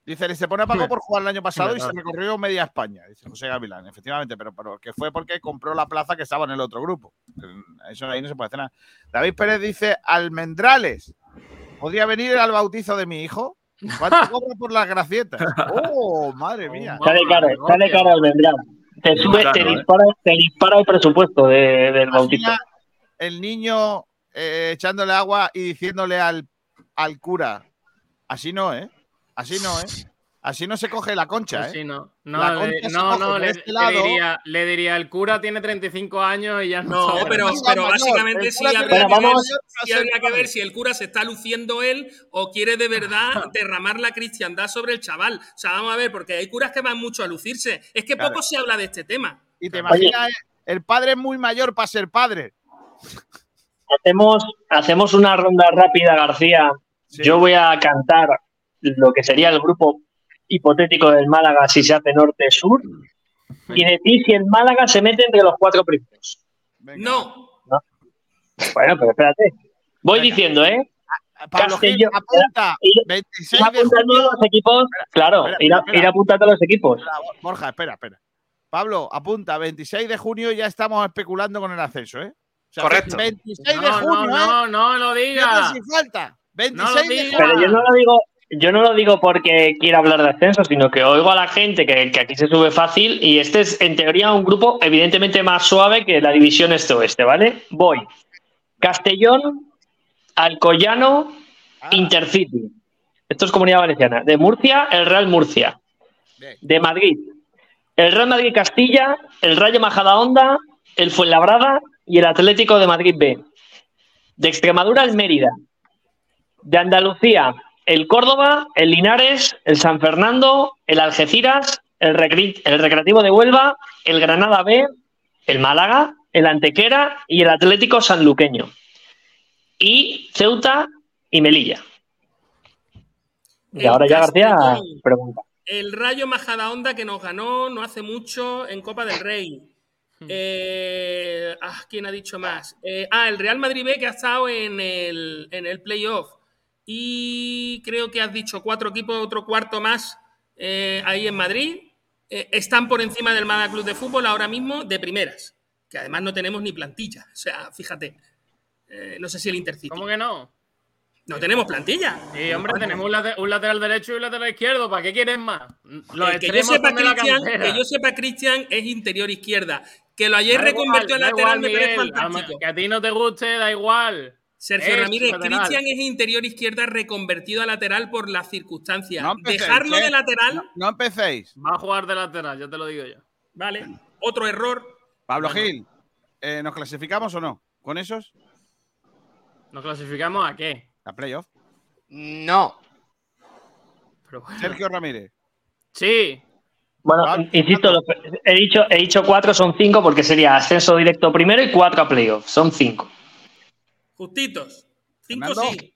Dice, el Estepona pagó por jugar el año pasado y se recorrió media España, dice José Gavilán, efectivamente, pero, pero que fue porque compró la plaza que estaba en el otro grupo. Eso ahí no se puede hacer nada. David Pérez dice, Almendrales, ¿podría venir al bautizo de mi hijo? ¿Cuánto cobra por las gracietas? ¡Oh, madre mía! Sale caro, sale caro el vendrán. Te, sube, Claro, te, ¿eh? dispara, te dispara el presupuesto de- del bautizo. Imagina el niño eh, echándole agua y diciéndole al, al cura, así no, ¿eh? Así no, ¿eh? Así no se coge la concha, Pues sí, ¿eh? no. La No, concha le, se no, coge no, le, este le diría, le diría, el cura tiene 35 años y ya no. No, pero, básicamente sí habría, que ver, mayor, sí habría que ver si el cura se está luciendo él o quiere de verdad derramar la cristiandad sobre el chaval. O sea, vamos a ver, porque hay curas que van mucho a lucirse. Es que Claro. poco se habla de este tema. Y te imaginas, el padre es muy mayor para ser padre. Hacemos, hacemos una ronda rápida, García. Sí. Yo voy a cantar lo que sería el grupo hipotético del Málaga si se hace norte-sur y decir si el Málaga se mete entre los cuatro primeros. No, Bueno, pero espérate. Voy Venga. diciendo, ¿eh? Pablo Gil, apunta. Ir- 26 Ir de apuntando los equipos, claro, espera, ir, a- espera. ir apuntando los equipos. Espera, Borja, espera, espera. Pablo, apunta, 26 de junio ya estamos especulando con el ascenso, ¿eh? O sea, Correcto. 26 de No, junio, no, ¿eh? no, no lo digas. si falta. 26 de junio. Pero yo no lo digo, yo no lo digo porque quiera hablar de ascenso, sino que oigo a la gente que, que aquí se sube fácil y este es en teoría un grupo evidentemente más suave que la división este-oeste, ¿vale? Voy. Castellón, Alcoyano, Intercity. Esto es Comunidad Valenciana. De Murcia, el Real Murcia. De Madrid, el Real Madrid Castilla, el Rayo Majadahonda, el Fuenlabrada y el Atlético de Madrid B. De Extremadura, el Mérida. De Andalucía, el Córdoba, el Linares, el San Fernando, el Algeciras, el, Recre- el Recreativo de Huelva, el Granada B, el Málaga, el Antequera y el Atlético Sanluqueño. Y Ceuta y Melilla. Y El ahora ya García pregunta. El Rayo Majadahonda que nos ganó no hace mucho en Copa del Rey. Eh, ah, ¿Quién ha dicho más? Eh, ah, el Real Madrid B que ha estado en el, en el playoff. Y creo que has dicho cuatro equipos, otro cuarto más eh, ahí en Madrid. Eh, están por encima del Málaga Club de Fútbol ahora mismo de primeras. Que además no tenemos ni plantilla. O sea, fíjate. Eh, no sé si el Intercity. ¿Cómo que no? No tenemos plantilla. Sí, hombre, tenemos un, late- un lateral derecho y un lateral izquierdo. ¿Para qué quieres más? Los que, yo sepa, cantera. que yo sepa, Cristian es interior izquierda. Que lo hayáis Da igual, reconvertido a da lateral igual, me parece fantástico. Que a ti no te guste, da igual. Sergio Es Ramírez. Cristian es interior izquierda reconvertido a lateral por las circunstancias. No empecéis, Dejarlo ¿eh? de lateral, No, no empecéis. Va a jugar de lateral, ya te lo digo yo. vale. Otro error. Pablo Bueno. Gil, eh, ¿nos clasificamos o no? ¿Con esos? ¿Nos clasificamos a qué? A playoff. No. Pero bueno. Sergio Ramírez. Sí. Bueno, Ah, insisto, lo- he dicho, he dicho cuatro, son cinco, porque sería ascenso directo primero y cuatro a playoff. Son cinco. Justitos. Cinco Fernando. sí.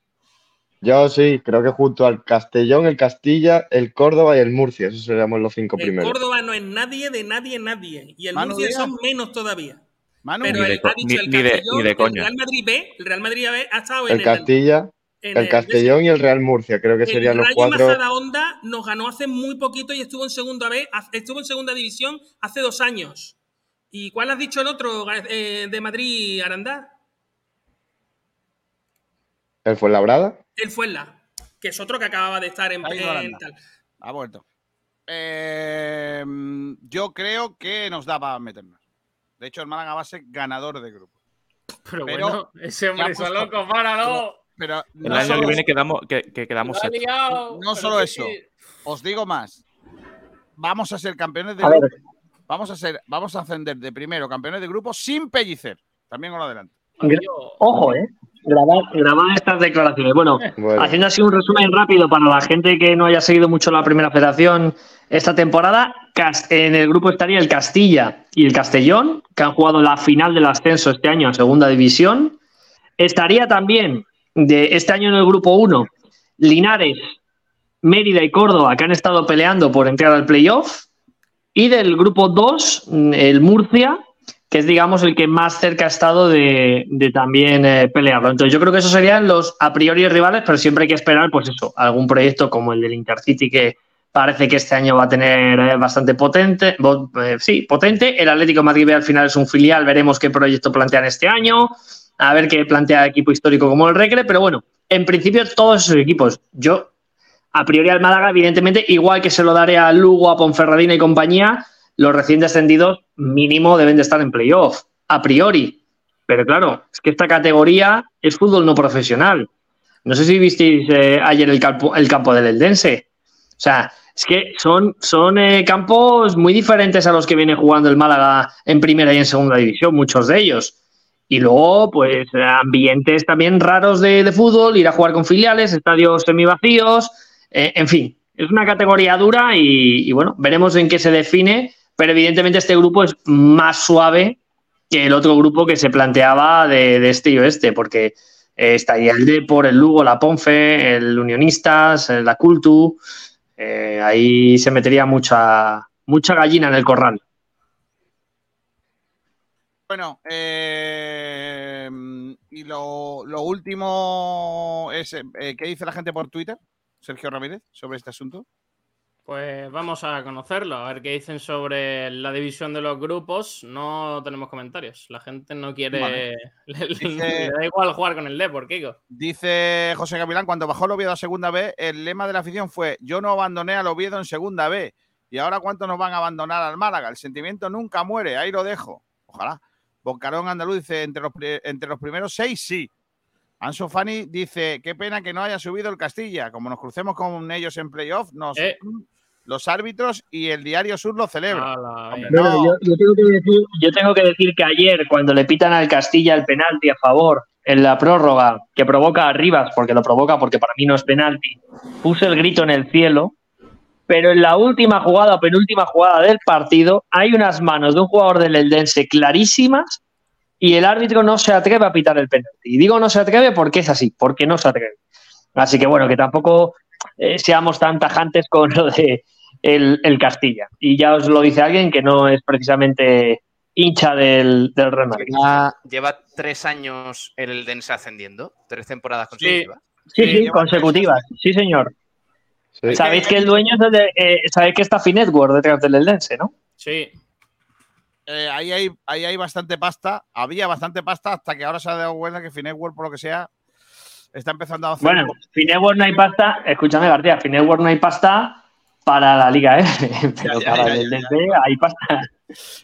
Yo sí, creo que junto al Castellón, el Castilla, el Córdoba y el Murcia, esos seríamos los cinco El primeros. Córdoba no es nadie de nadie, nadie. Y el Manu Murcia Díaz. son menos todavía. Manu, Pero Ni de el, ha dicho ni- el ni de- Castellón, ni de el. Real Madrid B, el Real Madrid B ha estado en El Castilla, en el Castellón y el Real Murcia, creo que El serían los Rayo cuatro. Majadahonda nos ganó hace muy poquito y estuvo en segunda B, estuvo en segunda división hace dos años. ¿Y cuál has dicho el otro eh, de Madrid, Arandá? El Fuenlabrada. El Fuenla, que es otro que acababa de estar en, en tal. ha vuelto. Eh, yo creo que nos da para meternos. De hecho, el Málaga va a ser ganador de grupo. Pero, Pero bueno, ese hombre está loco, páralo. Pero El no año solo, que viene quedamos, que, que quedamos liado. no solo eso. sí. os digo más. Vamos a ser campeones de A ver. grupo. Vamos a ser, vamos a ascender de primero campeones de grupo sin pellicer. También con lo adelante. Ojo, ¿eh? Grabar, grabar estas declaraciones. Bueno, Bueno, haciendo así un resumen rápido para la gente que no haya seguido mucho la primera federación esta temporada, en el grupo estaría el Castilla y el Castellón, que han jugado la final del ascenso este año a segunda división. Estaría también de este año en el grupo 1 Linares, Mérida y Córdoba, que han estado peleando por entrar al playoff. Y del grupo 2, el Murcia, que es, digamos, el que más cerca ha estado de, de también eh, pelearlo. Entonces, yo creo que esos serían los a priori rivales, pero siempre hay que esperar, pues eso, algún proyecto como el del Intercity, que parece que este año va a tener eh, bastante potente, bo- eh, sí, potente. El Atlético de Madrid al final es un filial, veremos qué proyecto plantean este año, a ver qué plantea equipo histórico como el Recre, pero bueno, en principio todos esos equipos, yo a priori al Málaga, evidentemente, igual que se lo daré a Lugo, a Ponferradina y compañía, los recién descendidos mínimo deben de estar en playoff, a priori. Pero claro, es que esta categoría es fútbol no profesional. No sé si visteis eh, ayer el campo, el campo del Eldense. O sea, es que son, son eh, campos muy diferentes a los que viene jugando el Málaga en primera y en segunda división, muchos de ellos. Y luego, pues, ambientes también raros de, fútbol, ir a jugar con filiales, estadios semivacíos, eh, en fin, es una categoría dura y, bueno, veremos en qué se define, pero evidentemente este grupo es más suave que el otro grupo que se planteaba de, este y oeste, porque eh, estaría el Depor, el Lugo, la Ponfe, el Unionistas, eh, la Cultu, eh, ahí se metería mucha, mucha gallina en el corral. Bueno, y lo, lo último es, ¿qué dice la gente por Twitter, Sergio Ramírez, sobre este asunto? Pues vamos a conocerlo, a ver qué dicen sobre la división de los grupos. No tenemos comentarios. La gente no quiere. Vale. Le, Dice- le da igual jugar con el Depor, Kiko. Dice José Gavilán, cuando bajó el Oviedo a segunda B, el lema de la afición fue yo no abandoné al Oviedo en segunda B. Y ahora cuánto nos van a abandonar al Málaga. El sentimiento nunca muere, ahí lo dejo. Ojalá. Boncarón Andaluz dice, entre los, entre los primeros seis, sí. Anso Fani dice, qué pena que no haya subido el Castilla. Como nos crucemos con ellos en playoff, nos Eh. los árbitros y el Diario Sur lo celebra. Hombre, no. yo, yo tengo que decir, yo tengo que decir que ayer, cuando le pitan al Castilla el penalti a favor en la prórroga, que provoca a Rivas, porque lo provoca porque para mí no es penalti, puse el grito en el cielo, pero en la última jugada o penúltima jugada del partido hay unas manos de un jugador del Eldense clarísimas y el árbitro no se atreve a pitar el penalti. Y digo no se atreve porque es así, porque no se atreve. Así que bueno, que tampoco eh, seamos tan tajantes con lo de el, el Castilla. Y ya os lo dice alguien que no es precisamente hincha del, del Real Madrid. Lleva, lleva tres años el Dense ascendiendo, tres temporadas consecutivas. Sí, Sí, consecutivas. Sí, señor. Sí. Sabéis que el dueño es el de, eh, sabéis que está Finetwork detrás del Eldense, ¿no? Sí. Eh, ahí, hay, ahí hay bastante pasta. Había bastante pasta hasta que ahora se ha dado cuenta que Finetwork, por lo que sea, está empezando a hacer. Bueno, Finetwork no hay pasta, escúchame García, Finetwork no hay pasta para la liga, ¿eh? Pero ya, para ya, el Eldense hay pasta.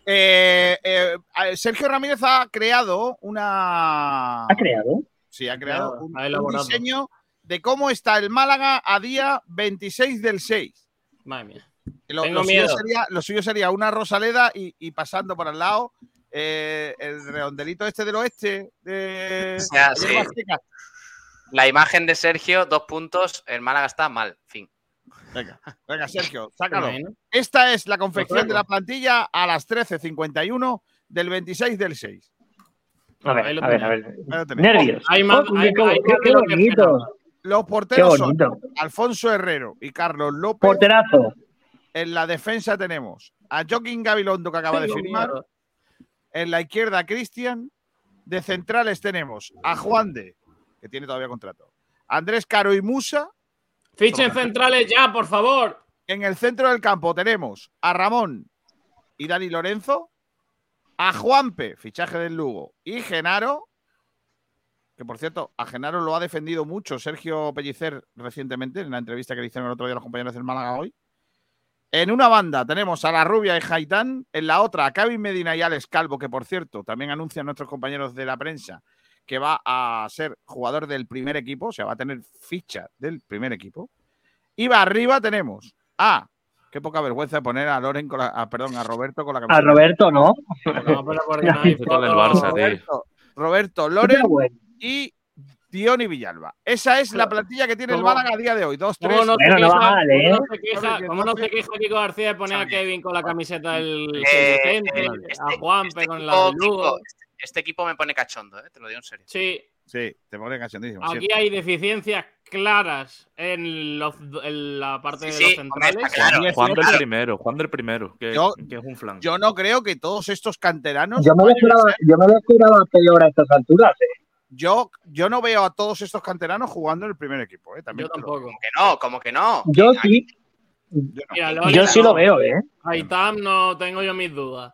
Eh, eh, Sergio Ramírez ha creado una. ¿Ha creado? Sí, ha creado un, ha un diseño de cómo está el Málaga a día 26 del 6. Madre mía. Lo, Tengo lo suyo, sería, lo suyo sería una Rosaleda y, y pasando por al lado eh, el redondelito este del oeste. De, O sea, sí. La imagen de Sergio, dos puntos, el Málaga está mal. Fin. Venga, venga, Sergio, sácalo. Esta es la confección de la plantilla a las 13.51 del 26 del 6. A ver, a ver, a ver. Nervios. Hay más- Oh, hay- qué, hay bonito. Los porteros son. Alfonso Herrero y Carlos López. Porterazo. En la defensa tenemos a Joaquín Gabilondo, que acaba de firmar. En la izquierda, Cristian. De centrales tenemos a Juan de, que tiene todavía contrato. Andrés Caro y Musa. Fichen centrales ya, por favor. En el centro del campo tenemos a Ramón y Dani Lorenzo. A Juanpe, fichaje del Lugo. Y Genaro, que por cierto, a Genaro lo ha defendido mucho Sergio Pellicer recientemente en la entrevista que le hicieron el otro día los compañeros del Málaga hoy. En una banda tenemos a La Rubia y Jaitán. En la otra, a Kevin Medina y Alex Calvo, que por cierto, también anuncian nuestros compañeros de la prensa que va a ser jugador del primer equipo, o sea, va a tener ficha del primer equipo. Y va arriba tenemos a, qué poca vergüenza de poner a Loren con la, a- perdón, a Roberto con la A camiseta. Roberto, ¿no? No, pero porque no hay Con el foto. Barça, tío. Roberto, Roberto Loren y Diony Villalba. Esa es la plantilla que tiene el. Málaga a día de hoy. Dos, tres. ¿Cómo no, Bueno, se no va queja, mal, ¿eh? ¿cómo no se queja, cómo no se queja Kiko García de poner a Kevin con la camiseta del Eh, centro, eh, a este- Juanpe este con la equipo- del Lugo? Este, este equipo me pone cachondo, eh, te lo digo en serio. Sí, Sí, te pone cachondísimo. aquí hay deficiencias claras en, los- en la parte Sí, de los sí, centrales. claro. Juan del primero, Juan del primero, que, Yo- que es un flan. Yo no creo que todos estos canteranos. Yo me lo esperaba, yo me lo esperaba peor a estas alturas. ¿eh? Yo, yo no veo a todos estos canteranos jugando en el primer equipo. eh, también Yo lo- tampoco. Como que no, como que no. Yo Que sí, yo no. Mira, yo sí lo veo, ¿eh? Aitam no tengo yo mis dudas.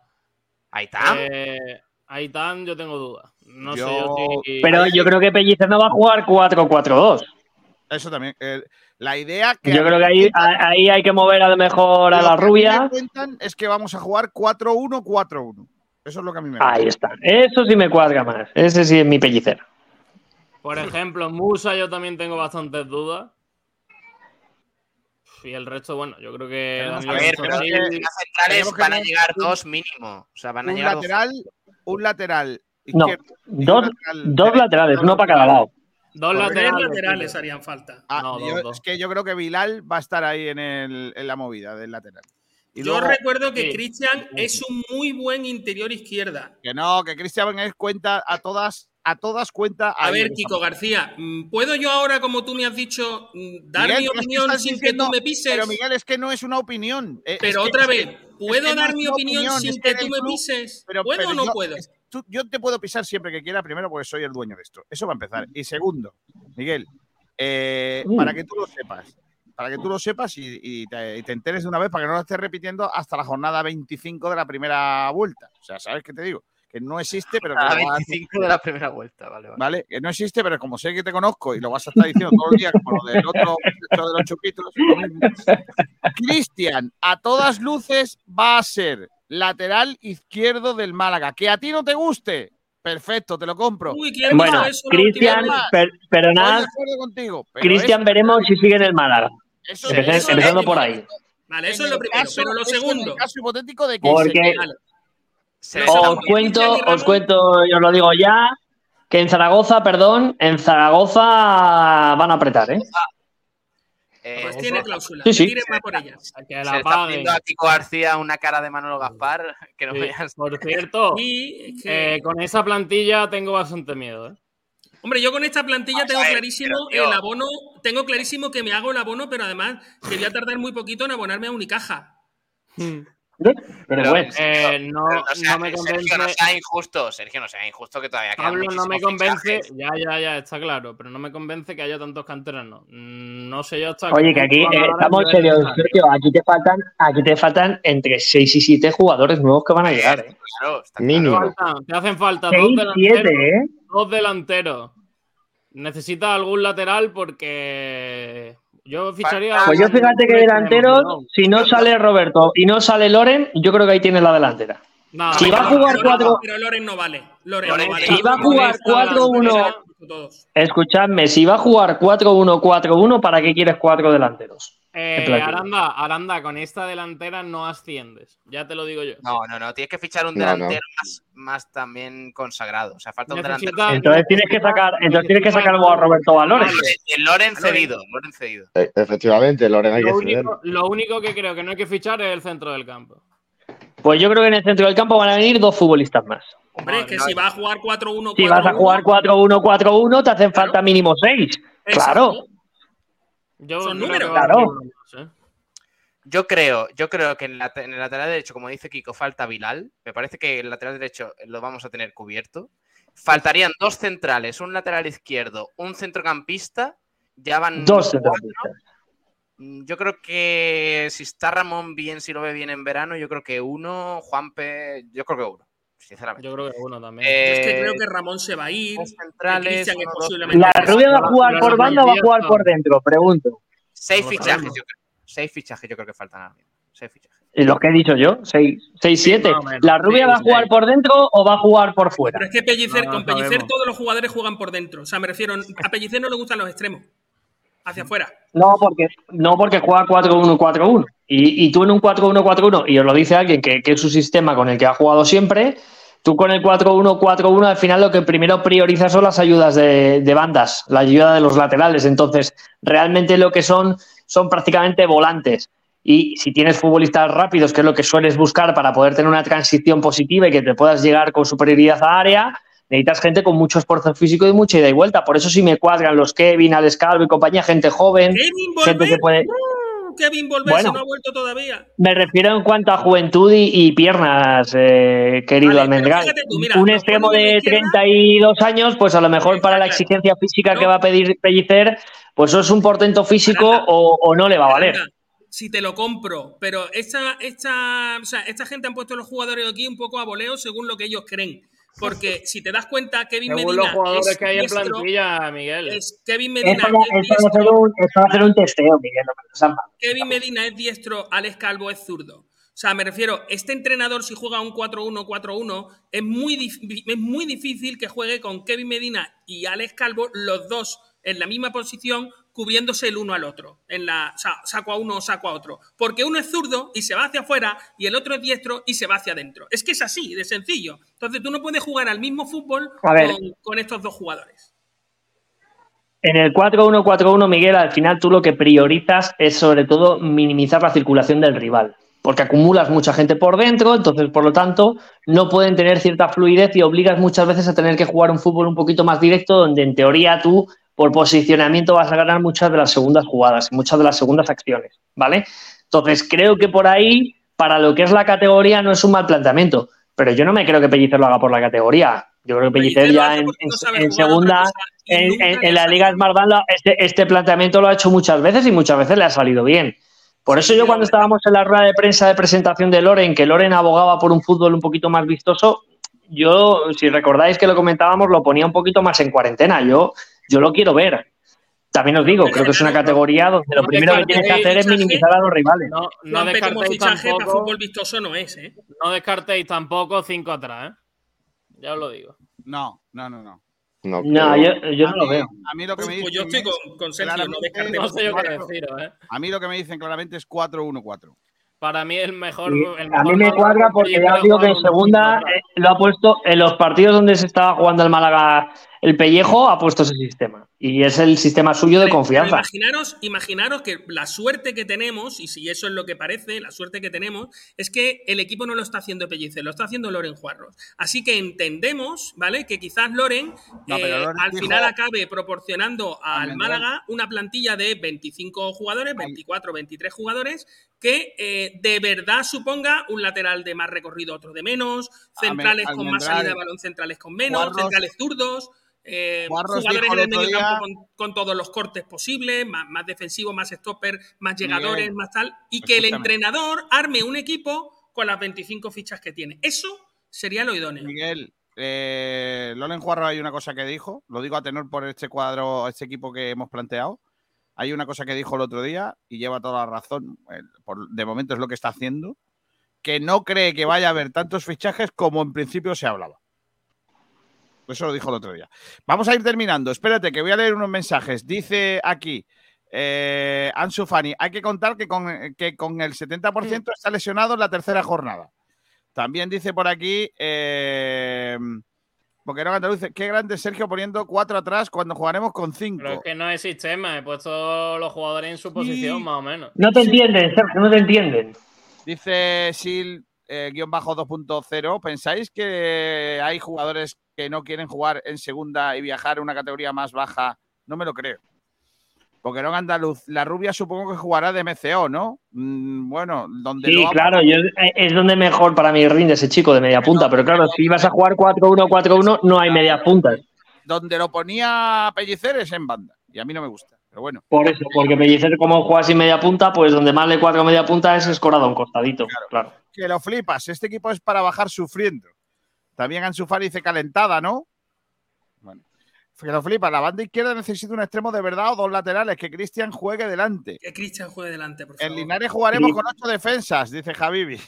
Ahí está. Eh, Aitam yo tengo dudas. No Yo- sé yo si... Pero yo creo que Pellicer no va a jugar 4-4-2. Eso también. eh, la idea que. Yo creo que ahí, ahí hay que mover a lo mejor a lo la que rubia. me cuentan es que vamos a jugar 4-1-4-1. Eso es lo que a mí me cuentan. Ahí está. Eso sí me cuadra más. Ese sí es mi Pellicer. Por ejemplo, Musa yo también tengo bastantes dudas. Y el resto, bueno, yo creo que... A ver, pero sí. centrales van a llegar un- dos mínimo. O sea, van a Un llegar dos. lateral, un lateral No, izquierdo dos, lateral dos laterales, uno para cada lado. Dos laterales. laterales harían falta. Ah, No, yo- dos, dos. Es que yo creo que Bilal va a estar ahí en, el, en la movida del lateral. Y Yo luego, recuerdo que Sí. Cristian es un muy buen interior izquierda. que no, que Cristian Benítez cuenta a todas, a todas cuenta. A ver, Kiko García, mm, ¿puedo yo ahora, como tú me has dicho, mm, dar Miguel, mi es opinión sin diciendo- que tú me pises? Pero Miguel, es que no es una opinión. eh, es Pero otra es que- vez, ¿puedo que dar es mi opinión opinión, sin es que tú me pises? Pero- ¿Puedo pero o no yo- puedo? es- tú- yo te puedo pisar siempre que quiera, primero porque soy el dueño de esto. Eso va a empezar. Y segundo, Miguel, eh, Mm. para que tú lo sepas, para que tú lo sepas y, y te, y te enteres de una vez, para que no lo estés repitiendo hasta la jornada 25 de la primera vuelta. O sea, ¿sabes qué te digo? Que no existe, pero que A lo vas a- 25 de la primera vuelta, vale, vale. ¿Vale? Que no existe, pero como sé que te conozco y lo vas a estar diciendo todo el día, como lo del otro de los chupitos. Cristian, a todas luces va a ser lateral izquierdo del Málaga. Que a ti no te guste, perfecto, te lo compro. Uy, ¿quién Bueno, Cristian, per- pero Cristian veremos si sigue en el Málaga. Eso- Empecé- eso- empezando eso- por ahí. Vale, eso en es lo primero. caso- Pero lo en el segundo. caso hipotético de que Porque- se. Vale. Se Os segundo, cuento, os cuento, y os lo digo ya, que en Zaragoza, perdón, en Zaragoza van a apretar, ¿eh? eh, Pues se tiene cláusula. Sí, sí. Más por ellas. Que se la le está poniendo a Kiko García una cara de Manolo Gaspar que no Sí. Por cierto, Y es que, eh, con esa plantilla tengo bastante miedo. ¿eh? Hombre, yo con esta plantilla tengo ver, clarísimo el abono, tengo clarísimo que me hago el abono, pero además que voy a tardar muy poquito en abonarme a Unicaja. Pero Pero, bueno, Eh, no, pero sea- no me Sergio, no convence. sea injusto. Sergio, no sea injusto que todavía quedan Pablo no me convence, fichajes. ya, ya, ya, está claro, pero no me convence que haya tantos canteranos. Mm, No sé yo hasta oye, que aquí eh, estamos serios. Sergio, aquí te faltan, aquí te faltan entre 6 y 7 jugadores nuevos que van a llegar, ¿eh? Claro, está claro. Te hacen falta 6, dos 7, delanteros. ¿eh? Dos delanteros. Necesita algún lateral porque yo ficharía. Pues yo fíjate que delanteros, ¿no? si no sale Roberto y no sale Loren, yo creo que ahí tiene la delantera. No, Si va a jugar no, cuatro- Pero Loren no vale. Loren, Loren no vale. Si va a jugar Esta 4-1, delantera- Todos. escuchadme, si va a jugar 4-1-4-1, ¿para qué quieres cuatro delanteros? Eh, Aranda, Aranda, con esta delantera no asciendes. Ya te lo digo yo. No, no, no. Tienes que fichar un No, no. delantero Más, más también consagrado. O sea, falta un Necesita- delantero. Entonces tienes que sacar, entonces tienes que sacar a Roberto Valores. El Loren cedido. Loren cedido. E- Efectivamente, Loren hay que Lo único, lo único que creo que no hay que fichar es el centro del campo. Pues yo creo que en el centro del campo van a venir dos futbolistas más. Hombre, es que no, si no. va a jugar 4-1, Si vas a jugar 4-1-4-1, te hacen falta mínimo 6. Claro. Yo Son creo números. Claro. Yo creo, yo creo que en, la- en el lateral derecho, como dice Kiko, falta Bilal. Me parece que el lateral derecho lo vamos a tener cubierto. Faltarían dos centrales, un lateral izquierdo, un centrocampista. Ya van Dos cuatro. centralistas. Mm, Yo creo que si está Ramón bien, si lo ve bien en verano, yo creo que uno, Juanpe, yo creo que uno, sinceramente. Yo creo que uno también. Yo es que Eh, creo que Ramón se va a ir. centrales, uno, posiblemente. ¿La rubia va a jugar por banda o va a jugar por dentro? Pregunto. Seis fichajes, yo creo. Seis fichajes, yo creo que faltan ahora mismo. Seis fichajes. Y Lo que he dicho yo, 6-7. más o menos. ¿La rubia Sí, va a sí. jugar por dentro o va a jugar por fuera? Pero es que Pellicer, No, con Pellicer sabemos. todos los jugadores juegan por dentro. O sea, me refiero, a Pellicer no le gustan los extremos. Hacia afuera. No, porque, no porque juega 4-1-4-1. Y, y tú en un 4-1-4-1, y os lo dice alguien que, que es su sistema con el que ha jugado siempre, tú con el 4-1-4-1 al final lo que primero priorizas son las ayudas de, de bandas, la ayuda de los laterales. Entonces, realmente lo que son son prácticamente volantes. Y si tienes futbolistas rápidos, que es lo que sueles buscar para poder tener una transición positiva y que te puedas llegar con superioridad a área, necesitas gente con mucho esfuerzo físico y mucha ida y vuelta. Por eso sí me cuadran los Kevin, Alex Calvo y compañía, gente joven, gente que puede... Kevin Volver Bueno. no ha vuelto todavía. Me refiero en cuanto a juventud y, y piernas, eh, querido Vale, Almendral. fíjate tú, mira, Un extremo de izquierda. 32 años, pues a lo mejor para la exigencia física No. que va a pedir Pellicer, pues eso es un portento físico o, o no le va a valer. Si te lo compro, pero esta, esta, o sea, esta gente han puesto los jugadores aquí un poco a voleo según lo que ellos creen. Porque si te das cuenta, Kevin Según Medina los jugadores es que hay en diestro, plantilla, Miguel. es- Kevin Medina Esto, es esto va un, esto va a ser un testeo, Miguel. no. Kevin Medina es diestro, Alex Calvo es zurdo. O sea, me refiero, este entrenador si juega un 4-1-4-1, es muy, es muy difícil que juegue con Kevin Medina y Alex Calvo, los dos en la misma posición, cubriéndose el uno al otro. En la, saco a uno o saco a otro. Porque uno es zurdo y se va hacia afuera y el otro es diestro y se va hacia adentro. Es que es así, de sencillo. Entonces tú no puedes jugar al mismo fútbol con, con estos dos jugadores. En el 4-1-4-1, Miguel, al final tú lo que priorizas es sobre todo minimizar la circulación del rival. Porque acumulas mucha gente por dentro, entonces por lo tanto no pueden tener cierta fluidez y obligas muchas veces a tener que jugar un fútbol un poquito más directo, donde en teoría tú por posicionamiento vas a ganar muchas de las segundas jugadas y muchas de las segundas acciones, ¿vale? Entonces creo que por ahí, para lo que es la categoría, no es un mal planteamiento. Pero yo no me creo que Pellicer lo haga por la categoría. Yo creo que Pellicer ya en, segunda, en, la. Liga Smartband este, este planteamiento lo ha hecho muchas veces y muchas veces le ha salido bien. Por eso yo cuando estábamos en la rueda de prensa de presentación de Loren, que Loren abogaba por un fútbol un poquito más vistoso, yo, si recordáis que lo comentábamos, lo ponía un poquito más en cuarentena. Yo, yo lo quiero ver. También os digo, creo que es una categoría donde lo primero que tienes que hacer es minimizar a los rivales. No, no descartéis tampoco, fútbol vistoso no es, ¿eh? no descartéis tampoco cinco atrás, ¿eh? Ya os lo digo. No, no, no, no. No, No, yo, yo no lo veo. A mí lo que me Pues, dicen pues yo estoy es con, con Sergio, no descartemos No sé yo qué cuatro. deciros, ¿eh? A mí lo que me dicen claramente es 4-1-4. Para mí el mejor. Sí, el a mí mejor me cuadra porque ya os digo que en segunda eh, lo ha puesto en los partidos donde se estaba jugando el Málaga el pellejo, ha puesto ese sistema. Y es el sistema suyo de confianza. pero imaginaros, imaginaros que la suerte que tenemos, y si eso es lo que parece, la suerte que tenemos, es que el equipo no lo está haciendo Pellicer, lo está haciendo Loren Juarros. Así que entendemos, ¿vale? Que quizás Loren, No, eh, Loren al dijo- final acabe proporcionando al. Málaga una plantilla de 25 jugadores, 24, 23 jugadores, que eh, de verdad suponga un lateral de más recorrido, otro de menos, centrales con más salida de balón, centrales con menos, Juarros- centrales zurdos. Eh, jugadores en el medio campo con, con todos los cortes posibles, más, más defensivos, más stopper, más llegadores, Miguel, más tal, y que el entrenador arme un equipo con las 25 fichas que tiene. Eso sería lo idóneo. Miguel, eh, Loren Juarro hay una cosa que dijo, lo digo a tenor por este cuadro, este equipo que hemos planteado. Hay una cosa que dijo el otro día y lleva toda la razón, por- de momento es lo que está haciendo, que no cree que vaya a haber tantos fichajes como en principio se hablaba. Eso lo dijo el otro día. Vamos a ir terminando. Espérate, que voy a leer unos mensajes. Dice aquí eh, Ansu Fani, hay que contar que con, que con el 70% está lesionado en la tercera jornada. También dice por aquí, eh, Andaluz, qué grande es Sergio poniendo cuatro atrás cuando jugaremos con cinco. Pero es que no hay sistema, he puesto los jugadores en su posición, más o menos. No te entienden, Sergio, no te entienden. Dice Sil, eh, guion bajo 2.0, ¿pensáis que hay jugadores que no quieren jugar en segunda y viajar a una categoría más baja? No me lo creo. Boquerón Andaluz, la rubia supongo que jugará de MCO, ¿no? Mm, bueno, donde Sí, claro, yo, eh, es donde mejor para mí rinde ese chico de media punta. Pero claro, si vas a jugar 4-1, 4-1, no hay medias puntas. donde lo ponía Pellicer es en banda. Y a mí no me gusta. Pero bueno, Por eso, porque Pellicer, como juega sin media punta, pues donde más le cuatro media punta es escorado a un costadito. Claro. que lo flipas. Este equipo es para bajar sufriendo. También Ansu Fati dice calentada, ¿no? Bueno, que lo flipas. La banda izquierda necesita un extremo de verdad o dos laterales. Que Cristian juegue delante. Que Cristian juegue delante, por En favor. Linares jugaremos con ocho defensas, dice Javibi.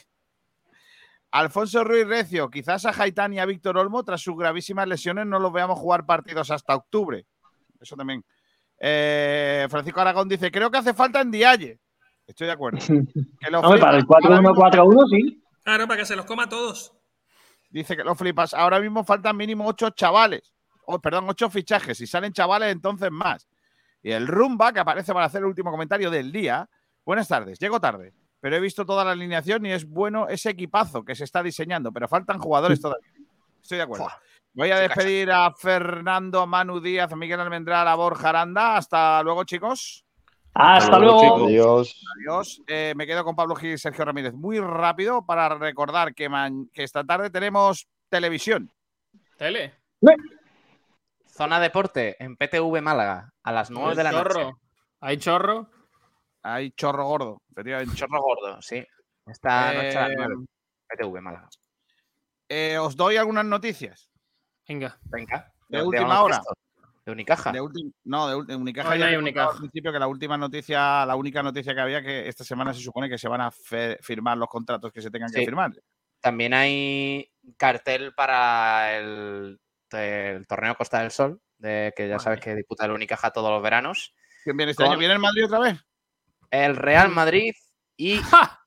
Alfonso Ruiz Recio, quizás a Jaitán y a Víctor Olmo, tras sus gravísimas lesiones, no los veamos jugar partidos hasta octubre. Eso también. Eh, Francisco Aragón dice: Creo que hace falta en Dialle. Estoy de acuerdo. Que lo Hombre, para el flipas. Ahora mismo- 4-1-4-1, sí. Claro, para que se los coma a todos. Dice que lo flipas. Ahora mismo faltan mínimo ocho chavales. Oh, perdón, ocho fichajes. Si salen chavales, entonces más. Y el Rumba, que aparece para hacer el último comentario del día. Buenas tardes, llego tarde, pero he visto toda la alineación y es bueno ese equipazo que se está diseñando, pero faltan jugadores todavía. Estoy de acuerdo. Voy a despedir a Fernando, a Manu Díaz, a Miguel Almendral, a Borja Aranda. Hasta luego, chicos. Hasta luego. Adiós. Adiós. Eh, me quedo con Pablo Gil y Sergio Ramírez. Muy rápido para recordar que, man- que esta tarde tenemos televisión. Tele. Zona Deporte en PTV Málaga a las 9 de la noche. ¿Hay chorro? Hay chorro gordo, efectivamente. Chorro gordo, sí. Esta noche a las Eh, 9. PTV Málaga. Eh, os doy algunas noticias. Venga. Venga. De última hora. De Unicaja. De ulti- no, de, Unicaja Hoy no ya hay Unicaja. al principio que la última noticia, la única noticia que había que esta semana se supone que se van a fe- firmar los contratos que se tengan que firmar. También hay cartel para el, el torneo Costa del Sol, de que ya sabes que disputa el Unicaja todos los veranos. ¿Quién viene este Con- año? ¿Viene el Madrid otra vez? El Real Madrid y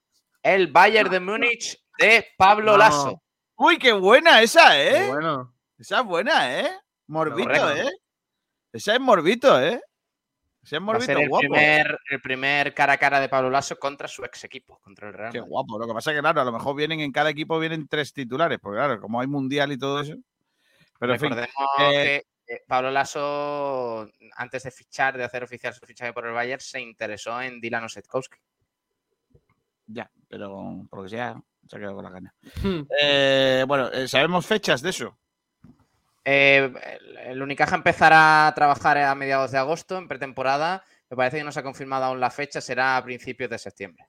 el Bayern de Múnich de Pablo No. Lasso. Uy, qué buena esa, ¿eh? Qué Bueno. Esa es buena, ¿eh? Morbito. ¿eh? Esa es morbito, ¿eh? Esa es Va a morbito, ser el guapo. primer, el primer cara a cara de Pablo Lasso contra su ex equipo, contra el Real Qué Madrid. guapo. Lo que pasa es que, claro, a lo mejor vienen en cada equipo vienen tres titulares, porque claro, como hay mundial y todo eso. Pero en fin, Recordemos eh, que eh, Pablo Lasso, antes de fichar, de hacer oficial su fichaje por el Bayern, se interesó en Dylan Osetkowski. ya, pero por lo que sea, se ha quedado con la gana. Hmm. Eh, bueno, eh, ¿sabemos fechas de eso? Eh, el, Unicaja empezará a trabajar a mediados de agosto, en pretemporada. Me parece que no se ha confirmado aún la fecha, será a principios de septiembre.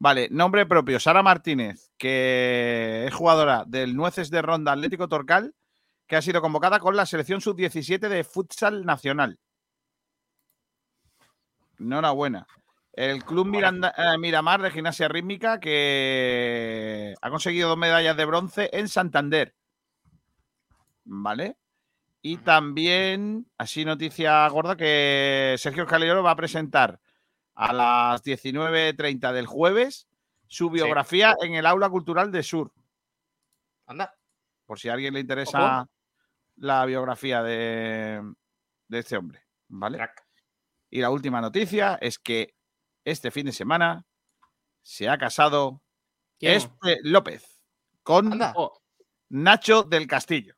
Vale, nombre propio, Sara Martínez, que es jugadora del Nueces de Ronda Atlético Torcal, que ha sido convocada con la selección sub-17 de futsal nacional. Enhorabuena. El Club Miranda- eh, Miramar de Gimnasia Rítmica, que ha conseguido dos medallas de bronce en Santander. ¿Vale? Y también, así noticia gorda, que Sergio Calero va a presentar a las 19.30 del jueves su biografía en el Aula Cultural de Sur. Anda. Por si a alguien le interesa la biografía de, de este hombre, ¿vale? Y la última noticia es que este fin de semana se ha casado ¿Quién? Espe López con Nacho del Castillo.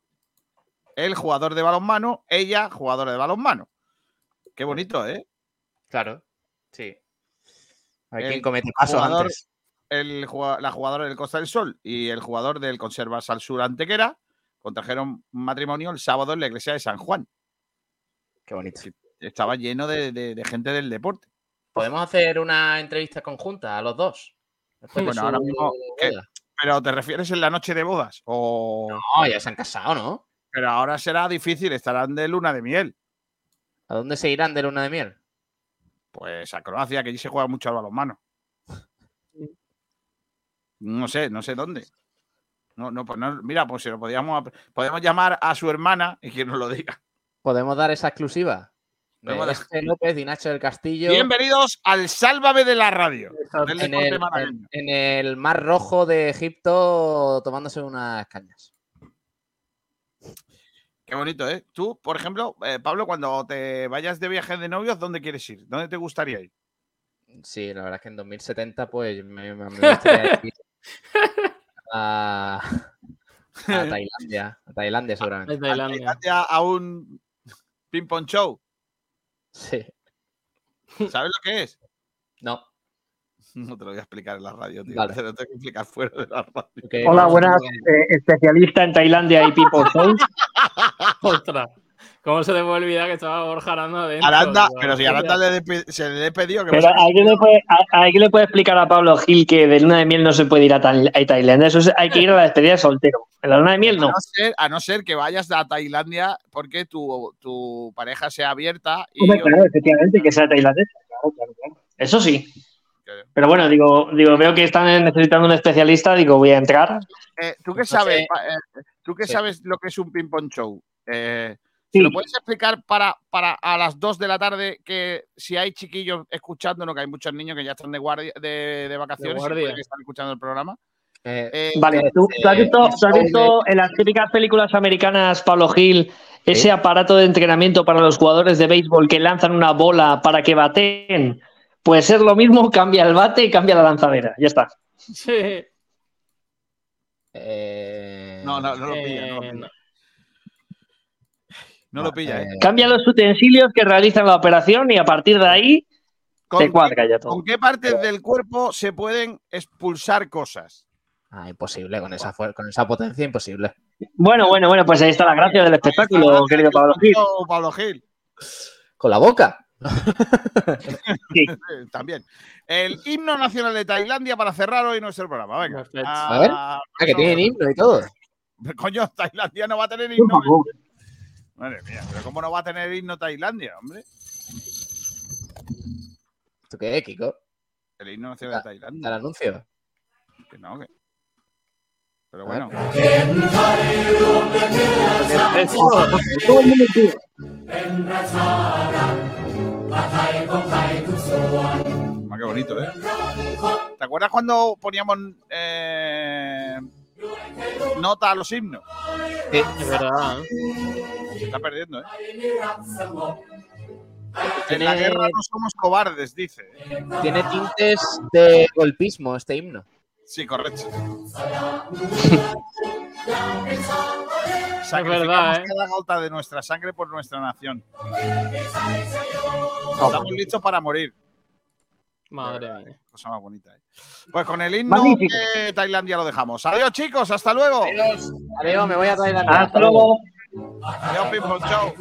El jugador de balonmano, ella jugadora de balonmano. Qué bonito, ¿eh? Claro. Sí. A ver El quién comete pasos jugador- antes. el la jugadora del Costa del Sol y el jugador del Conservas al Sur Antequera contrajeron matrimonio el sábado en la iglesia de San Juan. Qué bonito. Estaba lleno de, de- de gente del deporte. ¿Podemos hacer una entrevista conjunta a los dos? Bueno, ahora mismo. ¿Pero te refieres en la noche de bodas? O... No, ya se han casado, ¿no? Pero ahora será difícil, estarán de luna de miel. ¿A dónde se irán de luna de miel? Pues a Croacia, que allí se juega mucho al balonmano. No sé, no sé dónde. No, no, pues no, mira, pues si lo podíamos, podemos llamar a su hermana y que nos lo diga. ¿Podemos dar esa exclusiva? De este López y Nacho del Castillo. Bienvenidos al Sálvame de la Radio. el, en el Mar Rojo de Egipto tomándose unas cañas. Qué bonito, ¿eh? Tú, por ejemplo, eh, Pablo, cuando te vayas de viaje de novios, ¿dónde quieres ir? ¿Dónde te gustaría ir? Sí, la verdad es que en 2070 pues me, me- gustaría ir a, a Tailandia. A Tailandia seguramente. de Tailandia. Tailandia a un ping-pong show. Sí. ¿Sabes lo que es? No. No te lo voy a explicar en la radio, tío. Vale. Te lo tengo que explicar fuera de la radio. Hola, buenas. eh, especialista en Tailandia y People Shows. Ostras. ¿Cómo se te puede olvidar que estaba Borja Aranda dentro? Aranda, tío? pero si Aranda le se le pedido que Pero ¿alguien le, puede, a- ¿alguien le puede explicar a Pablo Gil que de luna de miel no se puede ir a, Tai- a Tailandia? Eso es- hay que ir a la despedida de soltero. En la luna de miel A no. ser, a no ser que vayas a Tailandia porque tu, tu pareja sea abierta y Hombre, claro, efectivamente, que sea tailandesa. Claro, claro, claro. Eso sí. Pero bueno, digo, digo, veo que están necesitando un especialista, digo, voy a entrar. Eh, ¿Tú qué No sabes? sé. Eh, ¿Tú qué Sí. sabes lo que es un ping-pong show? Eh, Sí. ¿se ¿Lo puedes explicar para, para a las 2 de la tarde que si hay chiquillos escuchándonos, que hay muchos niños que ya están de guardia de, de vacaciones y que están escuchando el programa? Eh, Eh, Vale, ¿tú, tú has eh, visto, tú has visto en las típicas películas americanas, Pablo Gil, ese aparato de entrenamiento para los jugadores de béisbol que lanzan una bola para que baten? Pues es lo mismo, cambia el bate y cambia la lanzadera. Ya está. Sí. eh, no, no, no lo pilla. No, lo Eh, pilla. No lo pilla, ¿eh? Cambia los utensilios que realizan la operación y a partir de ahí ¿Con te qué- cuadra ya todo. ¿Con qué partes del cuerpo se pueden expulsar cosas? Ah, imposible, con esa, con esa potencia imposible. Bueno, bueno, bueno, pues ahí está la gracia del espectáculo, querido Pablo Gil. Pablo Gil. ¿Con la boca? Sí. Eh, También. El himno nacional de Tailandia para cerrar hoy nuestro programa. Venga. Perfecto. A ver. Ah, Ah, que tienen himno y todo. Coño, Tailandia no va a tener himno. favor. Madre mía, pero ¿cómo no va a tener himno Tailandia, hombre? ¿Tú qué, Kiko? El himno nacional de ¿Al Tailandia. anuncio? Que no, que- Pero A ver. bueno. Todo el mundo tío. Ah, qué bonito, ¿eh? ¿Te acuerdas cuando poníamos eh, nota a los himnos? Es verdad. ¿eh? Se está perdiendo, ¿eh? En la guerra no somos cobardes, dice. tiene tintes de golpismo este himno. Sí, correcto. Es verdad, ¿eh? cada gota de nuestra sangre por nuestra nación. Estamos listos para morir. Madre mía. Cosa más bonita. ¿eh? Pues con el himno Magnífico. de Tailandia lo dejamos. Adiós, chicos. Hasta luego. Adiós, adiós, me voy a Tailandia. Hasta luego. Adiós, People Show.